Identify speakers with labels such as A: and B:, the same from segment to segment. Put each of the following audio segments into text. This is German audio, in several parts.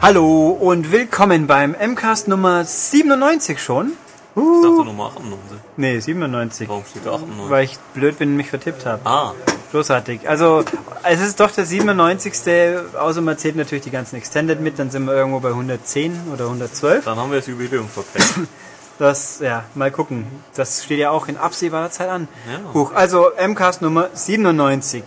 A: Hallo und willkommen beim MCAST Nummer 97 schon.
B: Ich dachte Nummer 98.
A: Nee, 97.
B: Warum steht da 98?
A: Weil ich blöd bin und mich vertippt habe.
B: Ah,
A: Großartig. Also, es ist doch der 97. Außer man zählt natürlich die ganzen Extended mit, dann sind wir irgendwo bei 110 oder 112.
B: dann haben wir das Jubiläum verpasst.
A: Das, ja, mal gucken. Das steht ja auch in absehbarer Zeit an.
B: Ja.
A: Huch, also MCAST Nummer 97.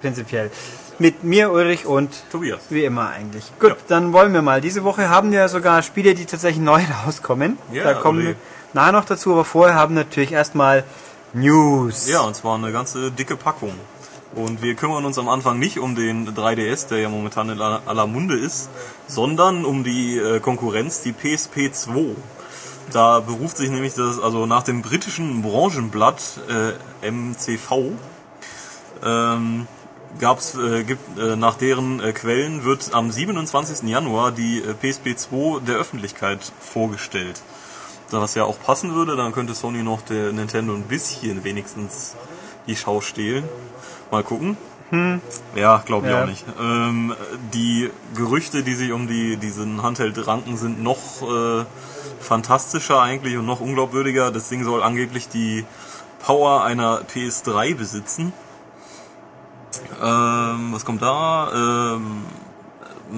A: Prinzipiell. Mit mir, Ulrich und
B: Tobias.
A: Wie immer eigentlich. Gut,
B: Ja.
A: dann wollen wir mal. Diese Woche haben wir sogar Spiele, die tatsächlich neu rauskommen.
B: Ja,
A: da kommen wir nachher noch dazu, aber vorher haben wir natürlich erstmal News.
B: Ja, und zwar eine ganze dicke Packung. Und wir kümmern uns am Anfang nicht um den 3DS, der ja momentan in aller aller Munde ist, sondern um die äh, Konkurrenz, die PSP 2. Da beruft sich nämlich das, also nach dem britischen Branchenblatt äh, MCV, ähm, gab's, äh, gibt, äh, nach deren äh, Quellen wird am 27. Januar die äh, PSP 2 der Öffentlichkeit vorgestellt. Da was ja auch passen würde, dann könnte Sony noch der Nintendo ein bisschen wenigstens die Schau stehlen. Mal gucken. Ja, glaube ich
A: Ja.
B: auch nicht. Ähm, die Gerüchte, die sich um die, diesen Handheld ranken, sind noch äh, fantastischer eigentlich und noch unglaubwürdiger. Das Ding soll angeblich die Power einer PS3 besitzen. Ähm, was kommt da? Ähm,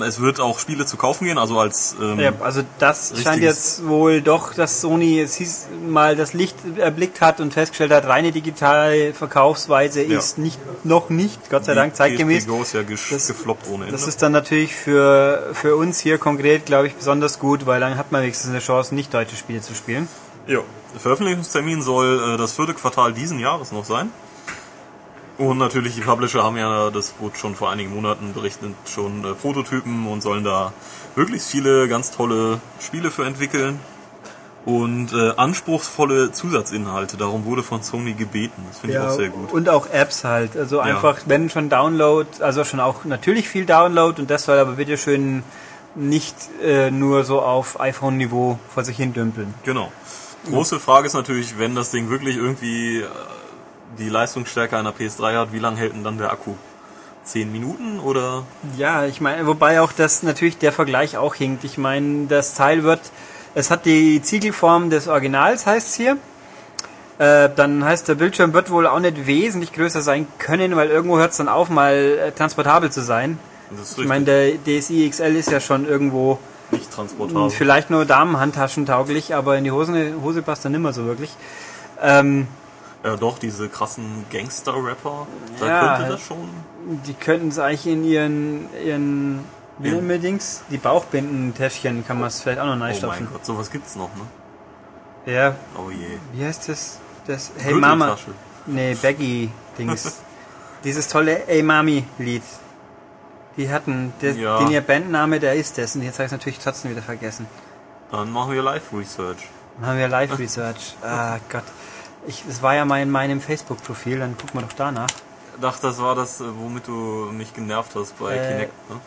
B: es wird auch Spiele zu kaufen gehen, also als ähm,
A: Ja, also das scheint jetzt wohl doch, dass Sony es hieß, mal das Licht erblickt hat und festgestellt hat, reine digitale Verkaufsweise
B: Ja.
A: ist nicht noch nicht, Gott sei
B: die
A: Dank, zeitgemäß.
B: Go ist ja
A: Das-
B: gefloppt ohne Ende.
A: Das ist dann natürlich für, für uns hier konkret, glaube ich, besonders gut, weil dann hat man wenigstens eine Chance, nicht deutsche Spiele zu spielen.
B: Ja, der Veröffentlichungstermin soll äh, das vierte Quartal diesen Jahres noch sein. Und natürlich, die Publisher haben ja, das wurde schon vor einigen Monaten berichtet, schon äh, Prototypen und sollen da möglichst viele ganz tolle Spiele für entwickeln. Und äh, anspruchsvolle Zusatzinhalte, darum wurde von Sony gebeten. Das finde ich auch sehr gut.
A: Und auch Apps halt. Also einfach, wenn schon Download, also schon auch natürlich viel Download und das soll aber bitteschön nicht äh, nur so auf iPhone-Niveau vor sich hin dümpeln.
B: Genau. Große Frage ist natürlich, wenn das Ding wirklich irgendwie äh, die Leistungsstärke einer PS3 hat, wie lange hält denn dann der Akku? Zehn Minuten oder?
A: Ja, ich meine, wobei auch das natürlich der Vergleich auch hinkt. Ich meine, das Teil wird, es hat die Ziegelform des Originals, heißt es hier. Äh, dann heißt der Bildschirm wird wohl auch nicht wesentlich größer sein können, weil irgendwo hört es dann auf, mal äh, transportabel zu sein. Ich meine, der DSi XL ist ja schon irgendwo
B: nicht transportabel.
A: vielleicht nur Damenhandtaschen tauglich, aber in die Hose, Hose passt er nimmer so wirklich. Ähm,
B: Ja, doch, diese krassen Gangster-Rapper, da
A: Ja,
B: könnte das schon.
A: die könnten es eigentlich in ihren, ihren wie nennen wir Dings? Die Bauchbindentäschchen kann man es vielleicht auch noch
B: Oh
A: reinstopfen.
B: mein Gott, sowas gibt's noch, ne?
A: Ja,
B: Oh je.
A: wie heißt das? Das Hey Mama. Nee, Baggy Dings. Dieses tolle Hey Mami Lied. Die hatten, der,
B: Ja.
A: den ihr Bandname, der ist das. Und jetzt habe ich es natürlich trotzdem wieder vergessen.
B: Dann machen wir Live-Research.
A: Dann haben wir Live Research. Ah Gott. Ich, es war ja mal in meinem Facebook-Profil, dann gucken wir doch danach.
B: Dachte, das war das, äh, womit du mich genervt hast bei
A: Äh,
B: Kinect, ne?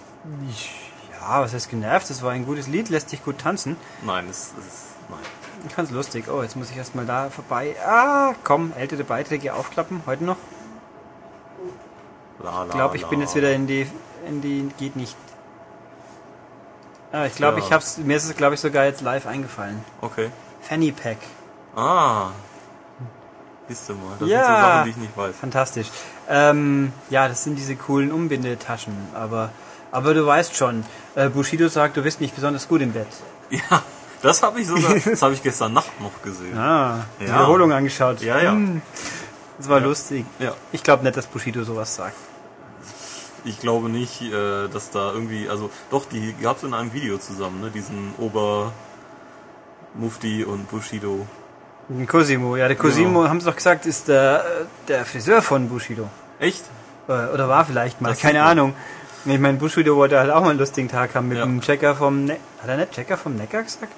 A: Ich, ja, was heißt genervt? Das war ein gutes Lied, lässt sich gut tanzen.
B: Nein, es ist. Nein.
A: Ich fand's lustig. Oh, jetzt muss ich erstmal da vorbei. Ah, komm, ältere Beiträge aufklappen. Heute noch.
B: La, la,
A: Ich glaube, ich bin
B: la.
A: jetzt wieder in die, in die, geht nicht. Ah, ich glaube,
B: Ja.
A: ich hab's, mir ist es, glaube ich, sogar jetzt live eingefallen.
B: Okay.
A: Fanny Pack.
B: Ah. Siehst du mal, das
A: Ja.
B: sind so Sachen, die ich nicht weiß.
A: Fantastisch. Ähm, ja, das sind diese coolen Umbindetaschen, aber, aber du weißt schon, äh, Bushido sagt, du bist nicht besonders gut im Bett.
B: Ja, das habe ich sogar, das habe ich gestern Nacht noch gesehen.
A: Ah, die
B: Ja.
A: Wiederholung angeschaut.
B: Ja, ja.
A: Hm, Das war
B: Ja.
A: lustig.
B: Ja.
A: Ich glaube nicht, dass Bushido sowas sagt.
B: Ich glaube nicht, äh, dass da irgendwie, also doch, die gab es in einem Video zusammen, ne? Diesen Ober Mufti und Bushido.
A: Cosimo, ja, der Cosimo,
B: Genau.
A: haben sie doch gesagt, ist der, der Friseur von Bushido.
B: Echt?
A: Äh, Oder war vielleicht mal,
B: Das
A: keine. Ahnung. Ich meine, Bushido wollte halt auch mal einen lustigen Tag haben mit
B: Ja.
A: dem Checker vom ne Hat er nicht Checker vom Neckar gesagt?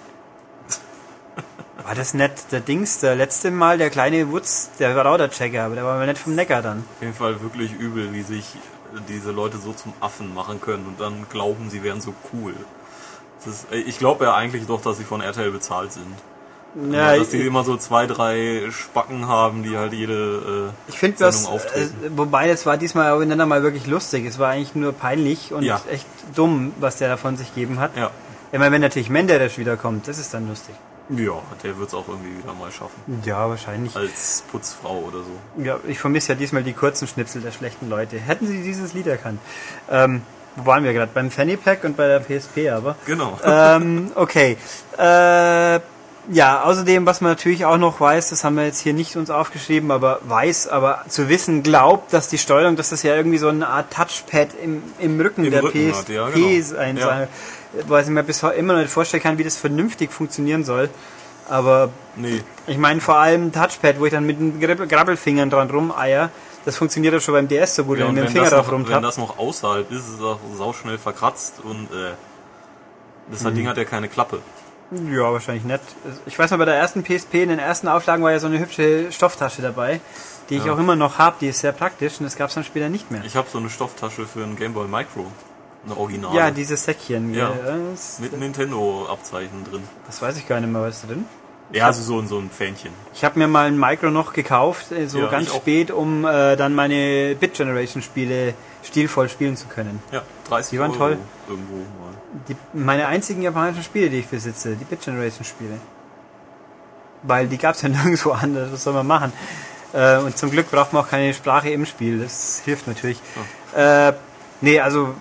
A: War das nicht der Dings, der letzte Mal, der kleine Wutz, der war auch der Checker, aber der war mal nicht vom Neckar dann.
B: Auf jeden Fall wirklich übel, wie sich diese Leute so zum Affen machen können und dann glauben, sie wären so cool. Ist, äh, ich glaube ja eigentlich doch, dass sie von RTL bezahlt sind.
A: Ja,
B: dass die immer so zwei, drei Spacken haben, die halt jede äh,
A: Ich finde das,
B: Sendung
A: äh,
B: auftreten.
A: wobei das war diesmal aufeinander mal wirklich lustig. Es war eigentlich nur peinlich und
B: Ja.
A: echt dumm, was der davon sich gegeben hat.
B: ja.
A: Ich meine, wenn natürlich Menderes wiederkommt, das ist dann lustig.
B: Ja, der wird es auch irgendwie wieder mal schaffen.
A: Ja, wahrscheinlich.
B: Als Putzfrau oder so.
A: Ja, ich vermisse ja diesmal die kurzen Schnipsel der schlechten Leute. Hätten sie dieses Lied erkannt. Ähm, wo waren wir gerade? Beim Fanny Pack und bei der PSP aber.
B: Genau.
A: ähm, okay. Äh, ja, außerdem, was man natürlich auch noch weiß, das haben wir jetzt hier nicht uns aufgeschrieben, aber weiß, aber zu wissen glaubt, dass die Steuerung, dass das ja irgendwie so eine Art Touchpad im, im Rücken
B: Im
A: der
B: Rücken
A: PSP
B: ja, genau.
A: sein
B: Ja.
A: soll. Was ich mir bis heute immer noch nicht vorstellen kann, wie das vernünftig funktionieren soll. Aber
B: nee.
A: ich meine vor allem Touchpad, wo ich dann mit den Grabbel- Grabbelfingern dran rumeier, das funktioniert doch schon beim DS so gut,
B: Ja,
A: wenn ich dem Finger drauf
B: noch, wenn
A: rumtapp.
B: das noch außerhalb ist, ist es auch sauschnell verkratzt und äh, das
A: Mhm.
B: Ding hat ja keine Klappe.
A: Ja, wahrscheinlich nicht. Ich weiß noch, bei der ersten PSP, in den ersten Auflagen war ja so eine hübsche Stofftasche dabei, die ich
B: Ja.
A: auch immer noch habe, die ist sehr praktisch und das gab es dann später nicht mehr.
B: Ich habe so eine Stofftasche für einen Game Boy Micro. Eine Original.
A: Ja, dieses Säckchen.
B: Ja. mit Nintendo-Abzeichen drin.
A: das weiß ich gar nicht mehr, was ist drin.
B: Ja, also so, so ein Fähnchen.
A: Ich habe mir mal ein Micro noch gekauft, äh, so
B: Ja,
A: ganz spät, um äh, dann meine Bit Generation Spiele stilvoll spielen zu können.
B: Ja, 30
A: Die waren
B: Euro
A: toll.
B: irgendwo mal.
A: Die, meine einzigen japanischen Spiele, die ich besitze, die Bit Generation Spiele. Weil die gab es ja nirgendwo anders, was soll man machen? Äh, und zum Glück braucht man auch keine Sprache im Spiel, das hilft natürlich. Äh, nee, also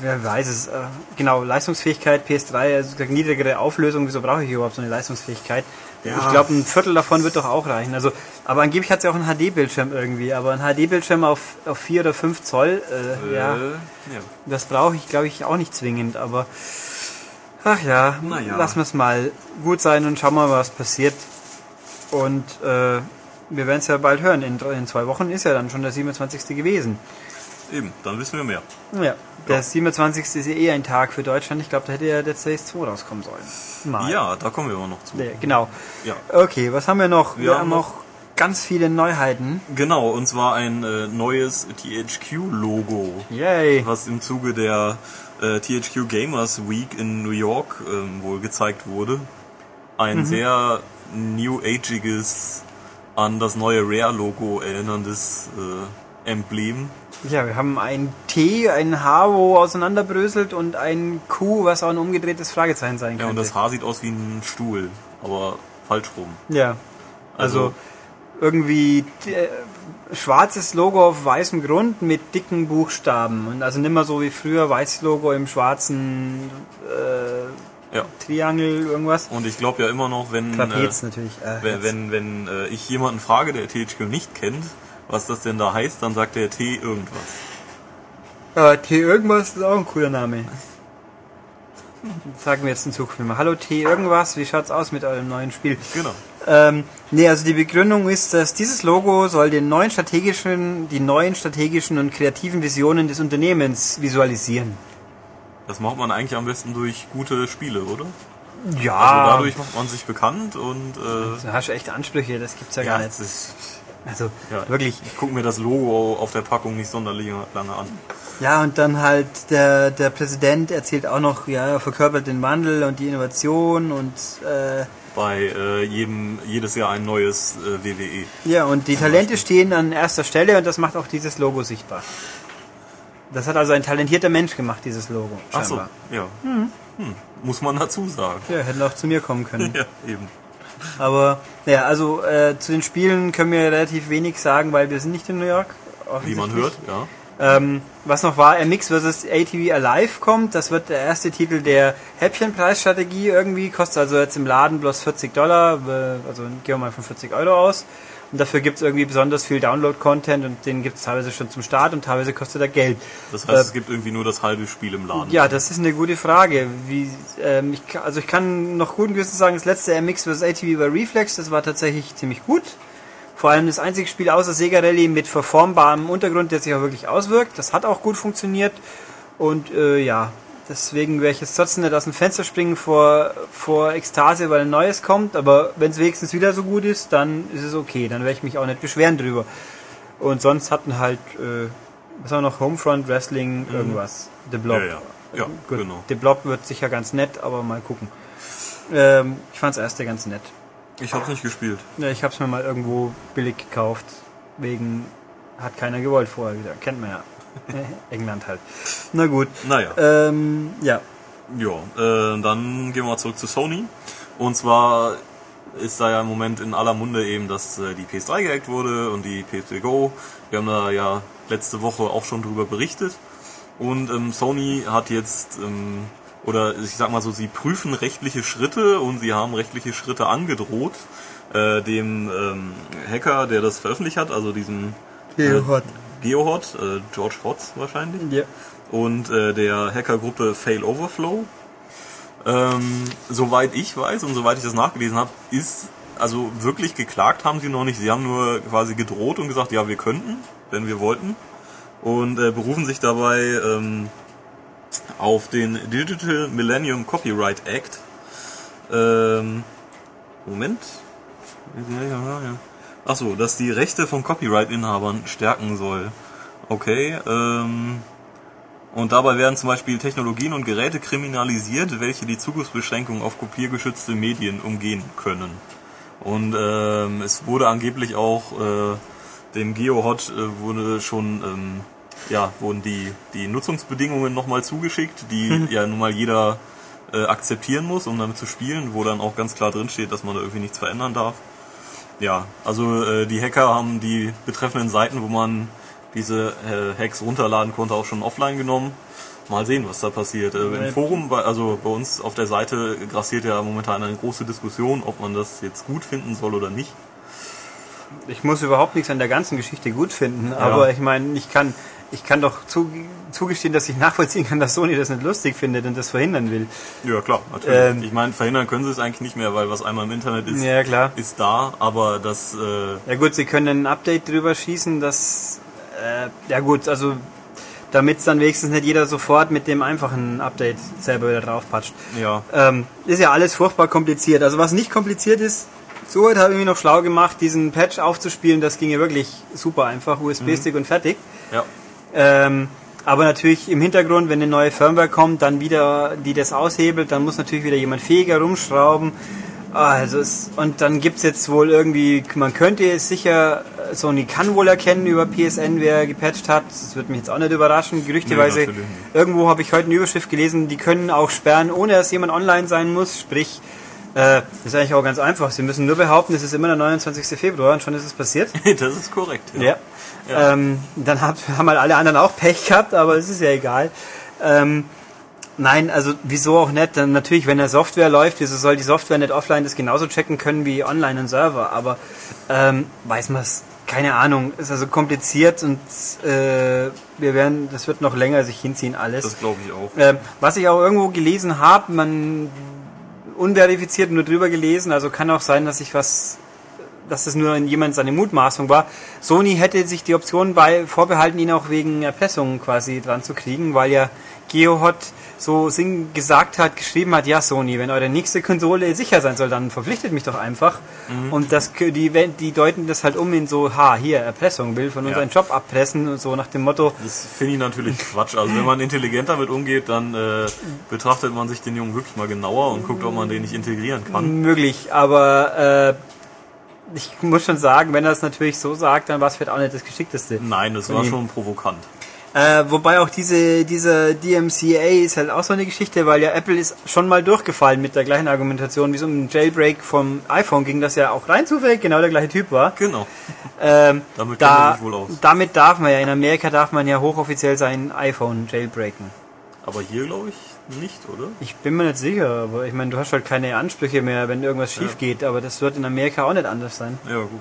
A: wer weiß es. Äh, genau, Leistungsfähigkeit PS3, also niedrigere Auflösung, wieso brauche ich überhaupt so eine Leistungsfähigkeit?
B: Ja.
A: Ich glaube, ein Viertel davon wird doch auch reichen. Also, aber angeblich hat sie auch einen HD-Bildschirm irgendwie, aber ein HD-Bildschirm auf, auf 4 oder 5 Zoll, äh, ja.
B: Äh, ja.
A: Das brauche ich, glaube ich, auch nicht zwingend, aber ach ja,
B: Na ja.
A: lassen wir es mal gut sein und schauen mal, was passiert. Und äh, wir werden es ja bald hören. In, in zwei Wochen ist ja dann schon der 27. gewesen.
B: Eben, dann wissen wir mehr.
A: Ja, der 27. ist ja eh ein Tag für Deutschland. Ich glaube, da hätte ja der CS2 rauskommen sollen. Mal.
B: Ja, da kommen wir aber noch zu.
A: Nee, genau.
B: Ja.
A: Okay, was haben wir noch? Wir,
B: Wir
A: haben noch ganz viele Neuheiten.
B: Genau, und zwar ein äh, neues THQ-Logo,
A: Yay.
B: was im Zuge der äh, THQ Gamers Week in New York ähm, wohl gezeigt wurde.
A: Mhm.
B: Ein sehr New Ageiges, an das neue Rare-Logo erinnerndes äh, Emblem.
A: Ja, wir haben ein T, ein H, wo auseinanderbröselt und ein Q, was auch ein umgedrehtes Fragezeichen sein
B: Ja,
A: könnte.
B: und das Haar sieht aus wie ein Stuhl, aber falsch rum.
A: Ja. Also,
B: Also-
A: irgendwie äh, schwarzes Logo auf weißem Grund mit dicken Buchstaben. Und also nimmer so wie früher weißes Logo im schwarzen äh,
B: Ja.
A: Triangel irgendwas.
B: Und ich glaube ja immer noch, wenn,
A: Trapez
B: äh,
A: natürlich. Äh,
B: wenn,
A: jetzt.
B: wenn, wenn äh, ich jemanden frage, der THQ nicht kennt, was das denn da heißt, dann sagt der T irgendwas.
A: Äh, T irgendwas ist auch ein cooler Name. Sagen wir jetzt in Zukunft immer. Hallo T irgendwas, wie schaut's aus mit eurem neuen Spiel?
B: Genau.
A: Ähm, nee, also die Begründung ist, dass dieses Logo soll den neuen strategischen, die neuen strategischen und kreativen Visionen des Unternehmens visualisieren.
B: Das macht man eigentlich am besten durch gute Spiele, oder?
A: Ja,
B: Also dadurch macht man sich bekannt und äh,
A: Du hast echte Ansprüche, das gibt's ja,
B: ja,
A: gar nicht. Also
B: ja,
A: wirklich.
B: Ich gucke mir das Logo auf der Packung nicht sonderlich lange an.
A: Ja, und dann halt der, der Präsident erzählt auch noch, ja, er verkörpert den Wandel und die Innovation und äh,
B: Bei äh, jedem jedes Jahr ein neues äh, WWE.
A: ja, und die Talente stehen an erster Stelle und das macht auch dieses Logo sichtbar. Das hat also ein talentierter Mensch gemacht, dieses Logo.
B: Ach so,
A: scheinbar.
B: ja. Hm. Muss man dazu sagen.
A: Ja, hätten auch zu mir kommen können.
B: Ja, eben.
A: Aber ja, also äh, zu den Spielen können wir relativ wenig sagen, weil wir sind nicht in New York.
B: Wie man hört, ja.
A: Ähm, was noch war, MX vs. ATV Alive kommt. Das wird der erste Titel der Häppchenpreisstrategie irgendwie. Kostet also jetzt im Laden bloß 40 Dollar. Also gehen wir mal von 40 Euro aus. Und dafür gibt es irgendwie besonders viel Download-Content und den gibt es teilweise schon zum Start und teilweise kostet er Geld.
B: Das heißt,
A: Äh,
B: es gibt irgendwie nur das halbe Spiel im Laden.
A: Ja, das ist eine gute Frage. Wie, ähm, ich, kann- also ich kann noch guten Gewissens sagen, das letzte MX vs. ATV war Reflex, das war tatsächlich ziemlich gut. Vor allem das einzige Spiel außer Sega Rally mit verformbarem Untergrund, der sich auch wirklich auswirkt. Das hat auch gut funktioniert. Und äh, ja, deswegen werde ich jetzt trotzdem nicht aus dem Fenster springen vor, vor Ekstase, weil ein neues kommt. Aber wenn es wenigstens wieder so gut ist, dann ist es okay. Dann werde ich mich auch nicht beschweren drüber. Und sonst hatten halt, äh, was haben wir noch, Homefront, Wrestling, irgendwas. The Blob.
B: Ja, ja. Ja,
A: Gut,
B: genau.
A: The Blob wird sicher ganz nett, aber mal gucken. Ähm, ich fand das erste ganz nett.
B: Ich hab's nicht gespielt.
A: Ja, ich hab's mir mal irgendwo billig gekauft. Wegen hat keiner gewollt vorher wieder. Kennt man ja. Äh, England halt. Na gut.
B: Naja.
A: Ähm, ja.
B: Ja, äh, dann gehen wir mal zurück zu Sony. Und zwar ist da ja im Moment in aller Munde eben, dass äh, die PS3 gehackt wurde und die PS3 Go. Wir haben da ja letzte Woche auch schon drüber berichtet. Und ähm, Sony hat jetzt, ähm, oder ich sag mal so, sie prüfen rechtliche Schritte und sie haben rechtliche Schritte angedroht. Äh, dem ähm, Hacker, der das veröffentlicht hat, also diesem
A: Geohot.
B: Geohot, äh, George Hotz wahrscheinlich
A: Ja.
B: und äh, der Hackergruppe Fail Overflow. Ähm, soweit ich weiß und soweit ich das nachgelesen habe, ist also wirklich geklagt haben sie noch nicht. Sie haben nur quasi gedroht und gesagt, ja, wir könnten, wenn wir wollten. Und äh, berufen sich dabei ähm, auf den Digital Millennium Copyright Act. Ähm, Moment. Achso, dass die Rechte von Copyright-Inhabern stärken soll. Okay, ähm, und dabei werden zum Beispiel Technologien und Geräte kriminalisiert, welche die Zugriffsbeschränkungen auf kopiergeschützte Medien umgehen können. Und ähm, es wurde angeblich auch äh, dem GeoHot äh, wurde schon ähm, ja wurden die die Nutzungsbedingungen nochmal zugeschickt, die ja nun mal jeder äh, akzeptieren muss, um damit zu spielen, wo dann auch ganz klar drin steht, dass man da irgendwie nichts verändern darf. Ja, also äh, die Hacker haben die betreffenden Seiten, wo man diese äh, Hacks runterladen konnte, auch schon offline genommen. Mal sehen, was da passiert. Äh, Im
A: Ja.
B: Forum, bei- also bei uns auf der Seite grassiert ja momentan eine große Diskussion, ob man das jetzt gut finden soll oder nicht.
A: Ich muss überhaupt nichts an der ganzen Geschichte gut finden, aber ich meine, ich kann, ich kann doch zu, zugestehen, dass ich nachvollziehen kann, dass Sony das nicht lustig findet und das verhindern will.
B: Ja, klar, natürlich.
A: Ähm,
B: ich meine, verhindern können sie es eigentlich nicht mehr, weil was einmal im Internet ist,
A: Ja, klar.
B: ist da, aber das, äh,
A: Ja gut, sie können ein Update drüber schießen, das, äh, ja gut, also damit dann wenigstens nicht jeder sofort mit dem einfachen Update selber wieder draufpatscht.
B: ja,
A: Ähm, ist ja alles furchtbar kompliziert. Also was nicht kompliziert ist, so weit habe ich mich noch schlau gemacht, diesen Patch aufzuspielen, das ging ja wirklich super einfach, USB-Stick und fertig.
B: ja,
A: Ähm, aber natürlich im Hintergrund, wenn eine neue Firmware kommt, dann wieder, die das aushebelt, dann muss natürlich wieder jemand fähiger rumschrauben. Also es, und dann gibt's jetzt wohl irgendwie, man könnte es sicher, Sony kann wohl erkennen über PSN, wer gepatcht hat. Das wird mich jetzt auch nicht überraschen. Gerüchteweise,
B: Nee,
A: irgendwo habe ich heute eine Überschrift gelesen, die können auch sperren, ohne dass jemand online sein muss. Sprich, äh, das ist eigentlich auch ganz einfach. Sie müssen nur behaupten, es ist immer der 29. Februar und schon ist es passiert.
B: das ist korrekt.
A: Ja. Ähm, dann hat, haben halt alle anderen auch Pech gehabt, aber es ist ja egal. Ähm, nein, also wieso auch nicht? Dann natürlich, wenn der Software läuft, wieso soll die Software nicht offline das genauso checken können wie online ein Server? Aber ähm, weiß man es, keine Ahnung. Ist also kompliziert und äh, wir werden, das wird noch länger sich hinziehen alles.
B: Das glaube ich auch.
A: Ähm, was ich auch irgendwo gelesen habe, man unverifiziert nur drüber gelesen, also kann auch sein, dass ich was, dass es nur jemand seine Mutmaßung war. Sony hätte sich die Option bei vorbehalten, ihn auch wegen Erpressung quasi dran zu kriegen, weil ja GeoHot so sing gesagt hat, geschrieben hat, ja Sony, wenn eure nächste Konsole sicher sein soll, dann verpflichtet mich doch einfach. Und das die, die deuten das halt um in so, ha, hier, Erpressung, will von
B: Ja.
A: unseren Job abpressen und so nach dem Motto,
B: Das finde ich natürlich Quatsch. Also wenn man intelligent damit umgeht, dann äh, betrachtet man sich den Jungen wirklich mal genauer und guckt, ob man den nicht integrieren kann.
A: möglich, aber äh, ich muss schon sagen, wenn er es natürlich so sagt, dann war es vielleicht auch nicht das Geschickteste.
B: Nein, das war schon provokant.
A: Äh, wobei auch diese, dieser DMCA ist halt auch so eine Geschichte, weil ja Apple ist schon mal durchgefallen mit der gleichen Argumentation, wie es um den Jailbreak vom iPhone ging, das ja auch rein zufällig genau der gleiche Typ war.
B: Genau.
A: Ähm,
B: Damit
A: da,
B: sich wohl aus.
A: damit darf man ja, in Amerika darf man ja hochoffiziell sein iPhone jailbreaken.
B: Aber hier glaube ich nicht, oder?
A: Ich bin mir nicht sicher, aber ich meine, du hast halt keine Ansprüche mehr, wenn irgendwas schief geht, aber das wird in Amerika auch nicht anders sein.
B: Ja, gut.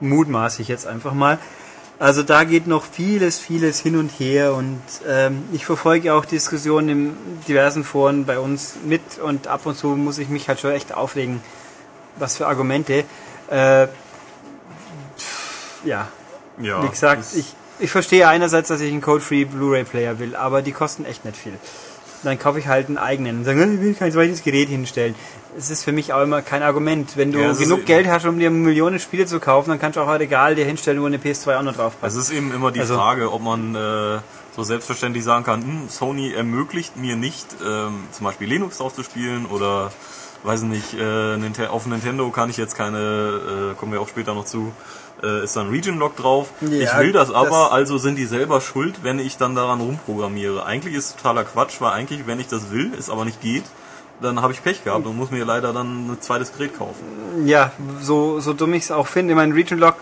A: mutmaße ich jetzt einfach mal. Also da geht noch vieles, vieles hin und her und ähm, ich verfolge auch Diskussionen in diversen Foren bei uns mit und ab und zu muss ich mich halt schon echt aufregen, was für Argumente. Äh, pff, ja,
B: Ja.
A: wie gesagt, ich, ich verstehe einerseits, dass ich einen Code-Free Blu-ray-Player will, aber die kosten echt nicht viel. Dann kaufe ich halt einen eigenen und sage, ich will kein zweites Gerät hinstellen. Es ist für mich auch immer kein Argument. Wenn du
B: Ja, es
A: genug
B: eben-
A: Geld hast, um dir Millionen Spiele zu kaufen, dann kannst du auch ein Regal dir hinstellen, wo eine PS2 auch noch drauf
B: Es
A: passt.
B: ist eben immer die
A: Also-
B: Frage, ob man äh, so selbstverständlich sagen kann, hm, Sony ermöglicht mir nicht, ähm, zum Beispiel Linux drauf zu spielen oder weiß nicht, äh, auf Nintendo kann ich jetzt keine, äh, kommen wir auch später noch zu, äh, ist dann Region Lock drauf.
A: Ja,
B: ich will das aber,
A: das-
B: also sind die selber schuld, wenn ich dann daran rumprogrammiere. Eigentlich ist es totaler Quatsch, weil eigentlich, wenn ich das will, es aber nicht geht, dann habe ich Pech gehabt und muss mir leider dann ein zweites Gerät kaufen.
A: Ja, so, so dumm ich es auch finde. Ich meine, Region Lock,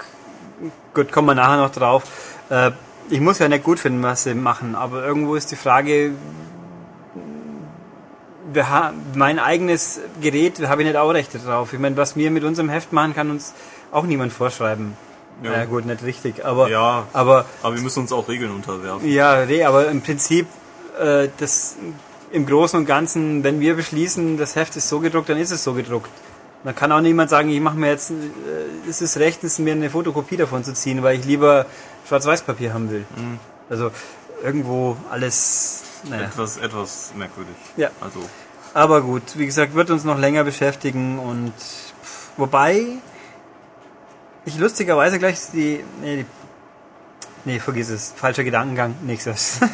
A: gut, kommen wir nachher noch drauf. Äh, ich muss ja nicht gut finden, was sie machen, aber irgendwo ist die Frage, mein eigenes Gerät habe ich nicht auch Rechte drauf. Ich meine, was wir mit unserem Heft machen, kann uns auch niemand vorschreiben.
B: Ja.
A: Ja, gut, nicht richtig, aber,
B: Ja.
A: aber
B: Aber wir müssen uns auch Regeln unterwerfen.
A: Ja, nee, aber im Prinzip, äh, das im Großen und Ganzen, wenn wir beschließen, das Heft ist so gedruckt, dann ist es so gedruckt. Dann kann auch niemand sagen, ich mache mir jetzt, äh, es ist rechtens, mir eine Fotokopie davon zu ziehen, weil ich lieber Schwarz-Weiß-Papier haben will. Also irgendwo alles, naja.
B: Etwas, etwas merkwürdig.
A: Ja.
B: Also,
A: Aber gut, wie gesagt, wird uns noch länger beschäftigen und pff, wobei ich lustigerweise gleich die, nee, die, nee, vergiss es, falscher Gedankengang, nächstes.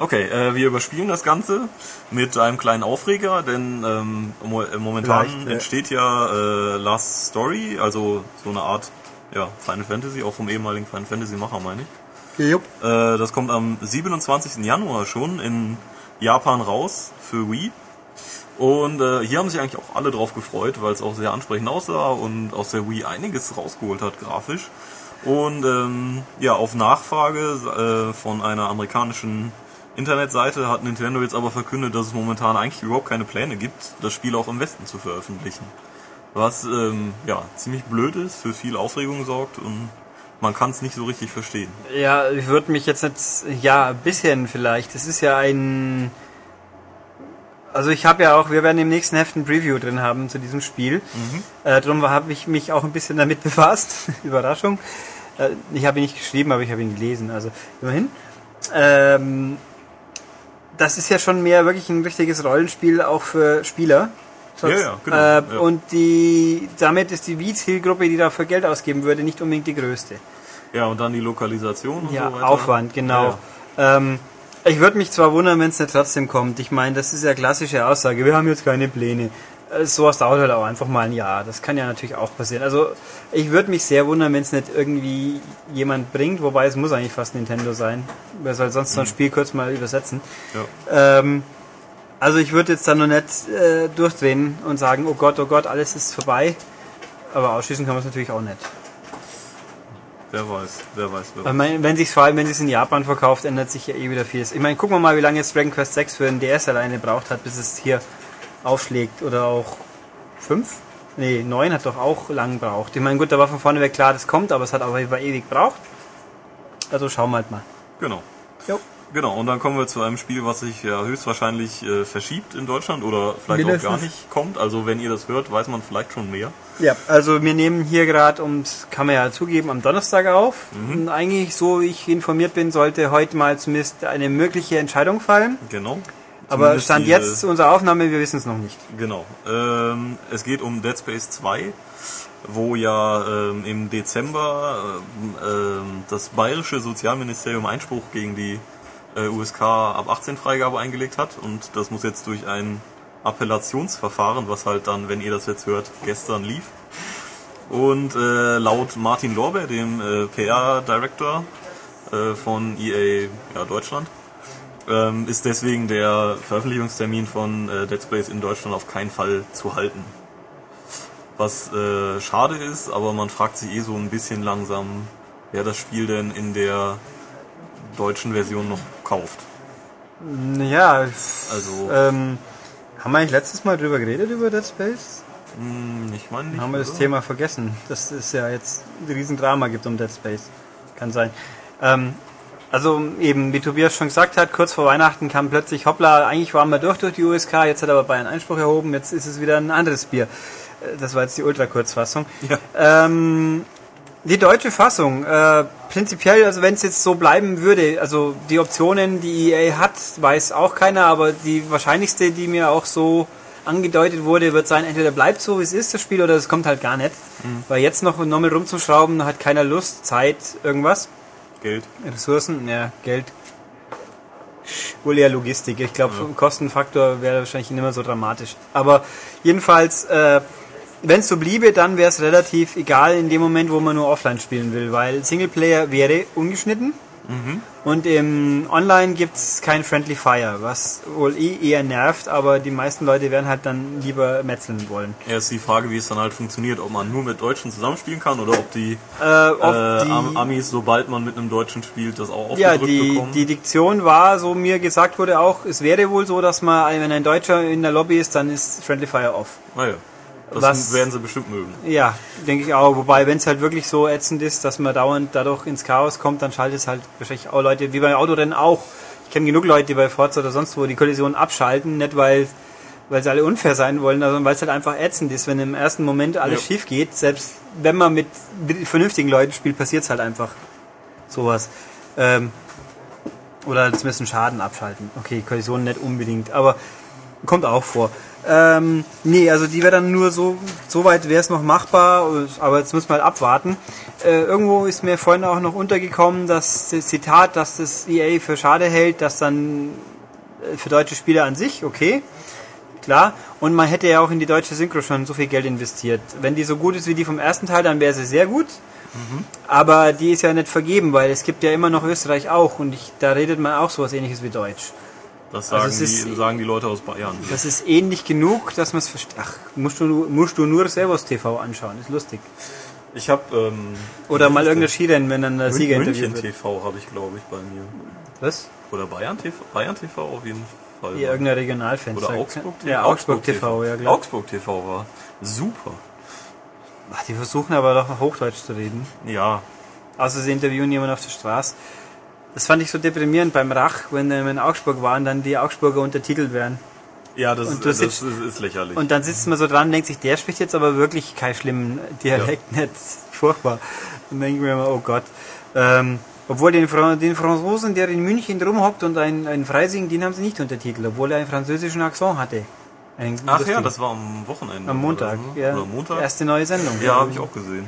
B: Okay, äh, wir überspielen das Ganze mit einem kleinen Aufreger, denn ähm, mo äh, momentan
A: Vielleicht, ja.
B: entsteht ja äh, Last Story, also so eine Art ja, Final Fantasy, auch vom ehemaligen Final Fantasy Macher, meine ich.
A: Jupp.
B: Äh, das kommt am 27. Januar schon in Japan raus für Wii. Und äh, hier haben sich eigentlich auch alle drauf gefreut, weil es auch sehr ansprechend aussah und aus der Wii einiges rausgeholt hat grafisch. Und ähm, ja, auf Nachfrage äh, von einer amerikanischen Internetseite hat Nintendo jetzt aber verkündet, dass es momentan eigentlich überhaupt keine Pläne gibt, das Spiel auch im Westen zu veröffentlichen. Was ähm, ja ziemlich blöd ist, für viel Aufregung sorgt und man kann es nicht so richtig verstehen.
A: Ja, ich würde mich jetzt nicht, ja, ein bisschen vielleicht. Es ist ja ein, also ich habe ja auch, wir werden im nächsten Heft ein Preview drin haben zu diesem Spiel. Äh, darum habe ich mich auch ein bisschen damit befasst. Überraschung. Äh, ich habe ihn nicht geschrieben, aber ich habe ihn gelesen, also immerhin. Ähm, das ist ja schon mehr wirklich ein richtiges Rollenspiel auch für Spieler.
B: Ja, ja, genau,
A: Äh,
B: ja.
A: Und die, damit ist die Wii-Zielgruppe, die dafür Geld ausgeben würde, nicht unbedingt die größte.
B: Ja, und dann die Lokalisation und
A: Ja,
B: so weiter.
A: Aufwand, genau. Ähm, ich würde mich zwar wundern, wenn es nicht trotzdem kommt. Ich meine, das ist ja klassische Aussage. Wir haben jetzt keine Pläne. Äh, Sowas dauert halt auch einfach mal ein Jahr. Das kann ja natürlich auch passieren. Also ich würde mich sehr wundern, wenn es nicht irgendwie jemand bringt, wobei es muss eigentlich fast Nintendo sein. Wer soll sonst so ein Spiel kurz mal übersetzen?
B: Ja.
A: Ähm, also ich würde jetzt dann noch nicht äh, durchdrehen und sagen, oh Gott, oh Gott, alles ist vorbei. Aber ausschließen kann man es natürlich auch nicht.
B: Wer weiß, wer weiß, wer weiß.
A: meine, wenn sich vor allem, wenn es in Japan verkauft, ändert sich ja eh wieder vieles. Ich meine, gucken wir mal, wie lange jetzt Dragon Quest 6 für den DS alleine gebraucht hat, bis es hier aufschlägt. Oder auch 5? Nee, 9 hat doch auch lang gebraucht. Ich meine, gut, da war von vorne weg klar, das kommt, aber es hat aber ewig gebraucht. Also schauen wir halt mal.
B: Genau.
A: Jo.
B: Genau, und dann kommen wir zu einem Spiel, was sich ja höchstwahrscheinlich äh, verschiebt in Deutschland oder vielleicht auch gar
A: Mindestens.
B: nicht kommt. Also wenn ihr das hört, weiß man vielleicht schon mehr.
A: Ja, also wir nehmen hier gerade, und kann man ja zugeben, am Donnerstag auf. Und eigentlich, so wie ich informiert bin, sollte heute mal zumindest eine mögliche Entscheidung fallen.
B: Genau.
A: Aber Stand
B: die,
A: jetzt zu unserer Aufnahme, wir wissen es noch nicht.
B: Genau. Ähm, es geht um Dead Space 2, wo ja ähm, im Dezember ähm, ähm, das bayerische Sozialministerium Einspruch gegen die äh, USK ab 18 Freigabe eingelegt hat und das muss jetzt durch ein Appellationsverfahren, was halt dann, wenn ihr das jetzt hört, gestern lief. Und äh, laut Martin Lorber, dem äh, PR-Director äh, von EA ja, Deutschland, ähm, ist deswegen der Veröffentlichungstermin von äh, Dead Space in Deutschland auf keinen Fall zu halten. Was äh, schade ist, aber man fragt sich eh so ein bisschen langsam, wer das Spiel denn in der deutschen Version noch kauft.
A: Ja,
B: Also,
A: ähm, haben wir eigentlich letztes Mal drüber geredet, über Dead Space?
B: mh, ich meine nicht.
A: Haben wir das
B: oder?
A: Thema vergessen, dass es ja jetzt ein Riesendrama gibt um Dead Space. Kann sein. Ähm, also eben, wie Tobias schon gesagt hat, kurz vor Weihnachten kam plötzlich, hoppla, eigentlich waren wir durch durch die USK, jetzt hat aber Bayern Einspruch erhoben, jetzt ist es wieder ein anderes Bier. Äh, Das war jetzt die Ultra-Kurzfassung.
B: Ja.
A: Ähm, die deutsche Fassung, äh, prinzipiell, also wenn es jetzt so bleiben würde, also die Optionen, die EA hat, weiß auch keiner, aber die wahrscheinlichste, die mir auch so angedeutet wurde, wird sein, entweder bleibt so, wie es ist, das Spiel, oder es kommt halt gar nicht. Weil jetzt noch nochmal rumzuschrauben, hat keiner Lust, Zeit, irgendwas.
B: Geld.
A: Ressourcen, ja, Geld. wohl eher Logistik. Ich glaube, Kostenfaktor wäre wahrscheinlich nicht mehr so dramatisch. Aber jedenfalls, äh, wenn es so bliebe, dann wäre es relativ egal in dem Moment, wo man nur offline spielen will, weil Singleplayer wäre ungeschnitten. Und im Online gibt's kein Friendly Fire, was wohl eh eher nervt, aber die meisten Leute werden halt dann lieber metzeln wollen.
B: Ja, ist die Frage, wie es dann halt funktioniert, ob man nur mit Deutschen zusammenspielen kann oder ob die,
A: Äh,
B: äh,
A: die,
B: Am- Amis, sobald man mit einem Deutschen spielt, das auch
A: ja,
B: aufgedrückt
A: die,
B: bekommen.
A: die Diktion war, so mir gesagt wurde auch, es wäre wohl so, dass man, wenn ein Deutscher in der Lobby ist, dann ist Friendly Fire off.
B: naja, das
A: Was-
B: werden sie bestimmt mögen.
A: Ja, denke ich auch. Wobei, wenn es halt wirklich so ätzend ist, dass man dauernd dadurch ins Chaos kommt, dann schaltet es halt wahrscheinlich auch Leute, wie beim Autorennen auch. Ich kenne genug Leute, die bei Forza oder sonst wo die Kollision abschalten, nicht weil, weil sie alle unfair sein wollen, sondern weil es halt einfach ätzend ist, wenn im ersten Moment alles
B: Ja.
A: schief geht. Selbst wenn man mit vernünftigen Leuten spielt, passiert es halt einfach. Sowas. Ähm, oder zumindest einen Schaden abschalten. Okay, Kollision nicht unbedingt, aber kommt auch vor. Ähm, nee, also die wäre dann nur so, so weit wäre es noch machbar, aber jetzt müssen wir halt abwarten. Äh, irgendwo ist mir vorhin auch noch untergekommen, dass das Zitat, dass das EA für schade hält, dass dann äh, für deutsche Spieler an sich, okay, klar. Und man hätte ja auch in die deutsche Synchro schon so viel Geld investiert. Wenn die so gut ist wie die vom ersten Teil, dann wäre sie sehr gut. Aber die ist ja nicht vergeben, weil es gibt ja immer noch Österreich auch und ich, da redet man auch sowas ähnliches wie Deutsch.
B: Das sagen,
A: Also es
B: die,
A: ist-
B: sagen die Leute aus Bayern.
A: Das ist ähnlich genug, dass man es versteht. Ach, musst du, nur- musst du nur Servus TV anschauen, ist lustig.
B: Ich habe ähm,
A: Oder mal irgendein Skirennen, wenn dann der Sieger
B: München
A: wird.
B: TV habe ich glaube ich bei mir.
A: Was?
B: Oder Bayern TV? Bayern TV auf jeden Fall.
A: Ja, irgendein Regionalfenster.
B: Oder Augsburg TV?
A: Ja, Augsburg TV, ja klar.
B: Augsburg TV war super.
A: Ach, die versuchen aber doch Hochdeutsch zu reden.
B: Ja,
A: Außer sie interviewen jemanden auf der Straße. Das fand ich so deprimierend beim Rach, wenn wir in Augsburg waren, dann die Augsburger untertitelt werden.
B: ja, das, ist, das
A: sitzt-
B: ist, ist lächerlich.
A: Und dann sitzt man so dran und denkt sich, der spricht jetzt aber wirklich keinen schlimmen Dialekt, nicht furchtbar. Dann denke ich mir immer, oh Gott. Ähm, obwohl den, den Franzosen, der in München rumhockt und ein, ein Freising, den haben sie nicht untertitelt, obwohl er einen französischen Akzent hatte. Einen
B: Ach ja, das war am Wochenende.
A: am Montag.
B: Oder, so.
A: Ja.
B: oder Montag.
A: Erste neue Sendung.
B: Ja, habe ich auch gesehen.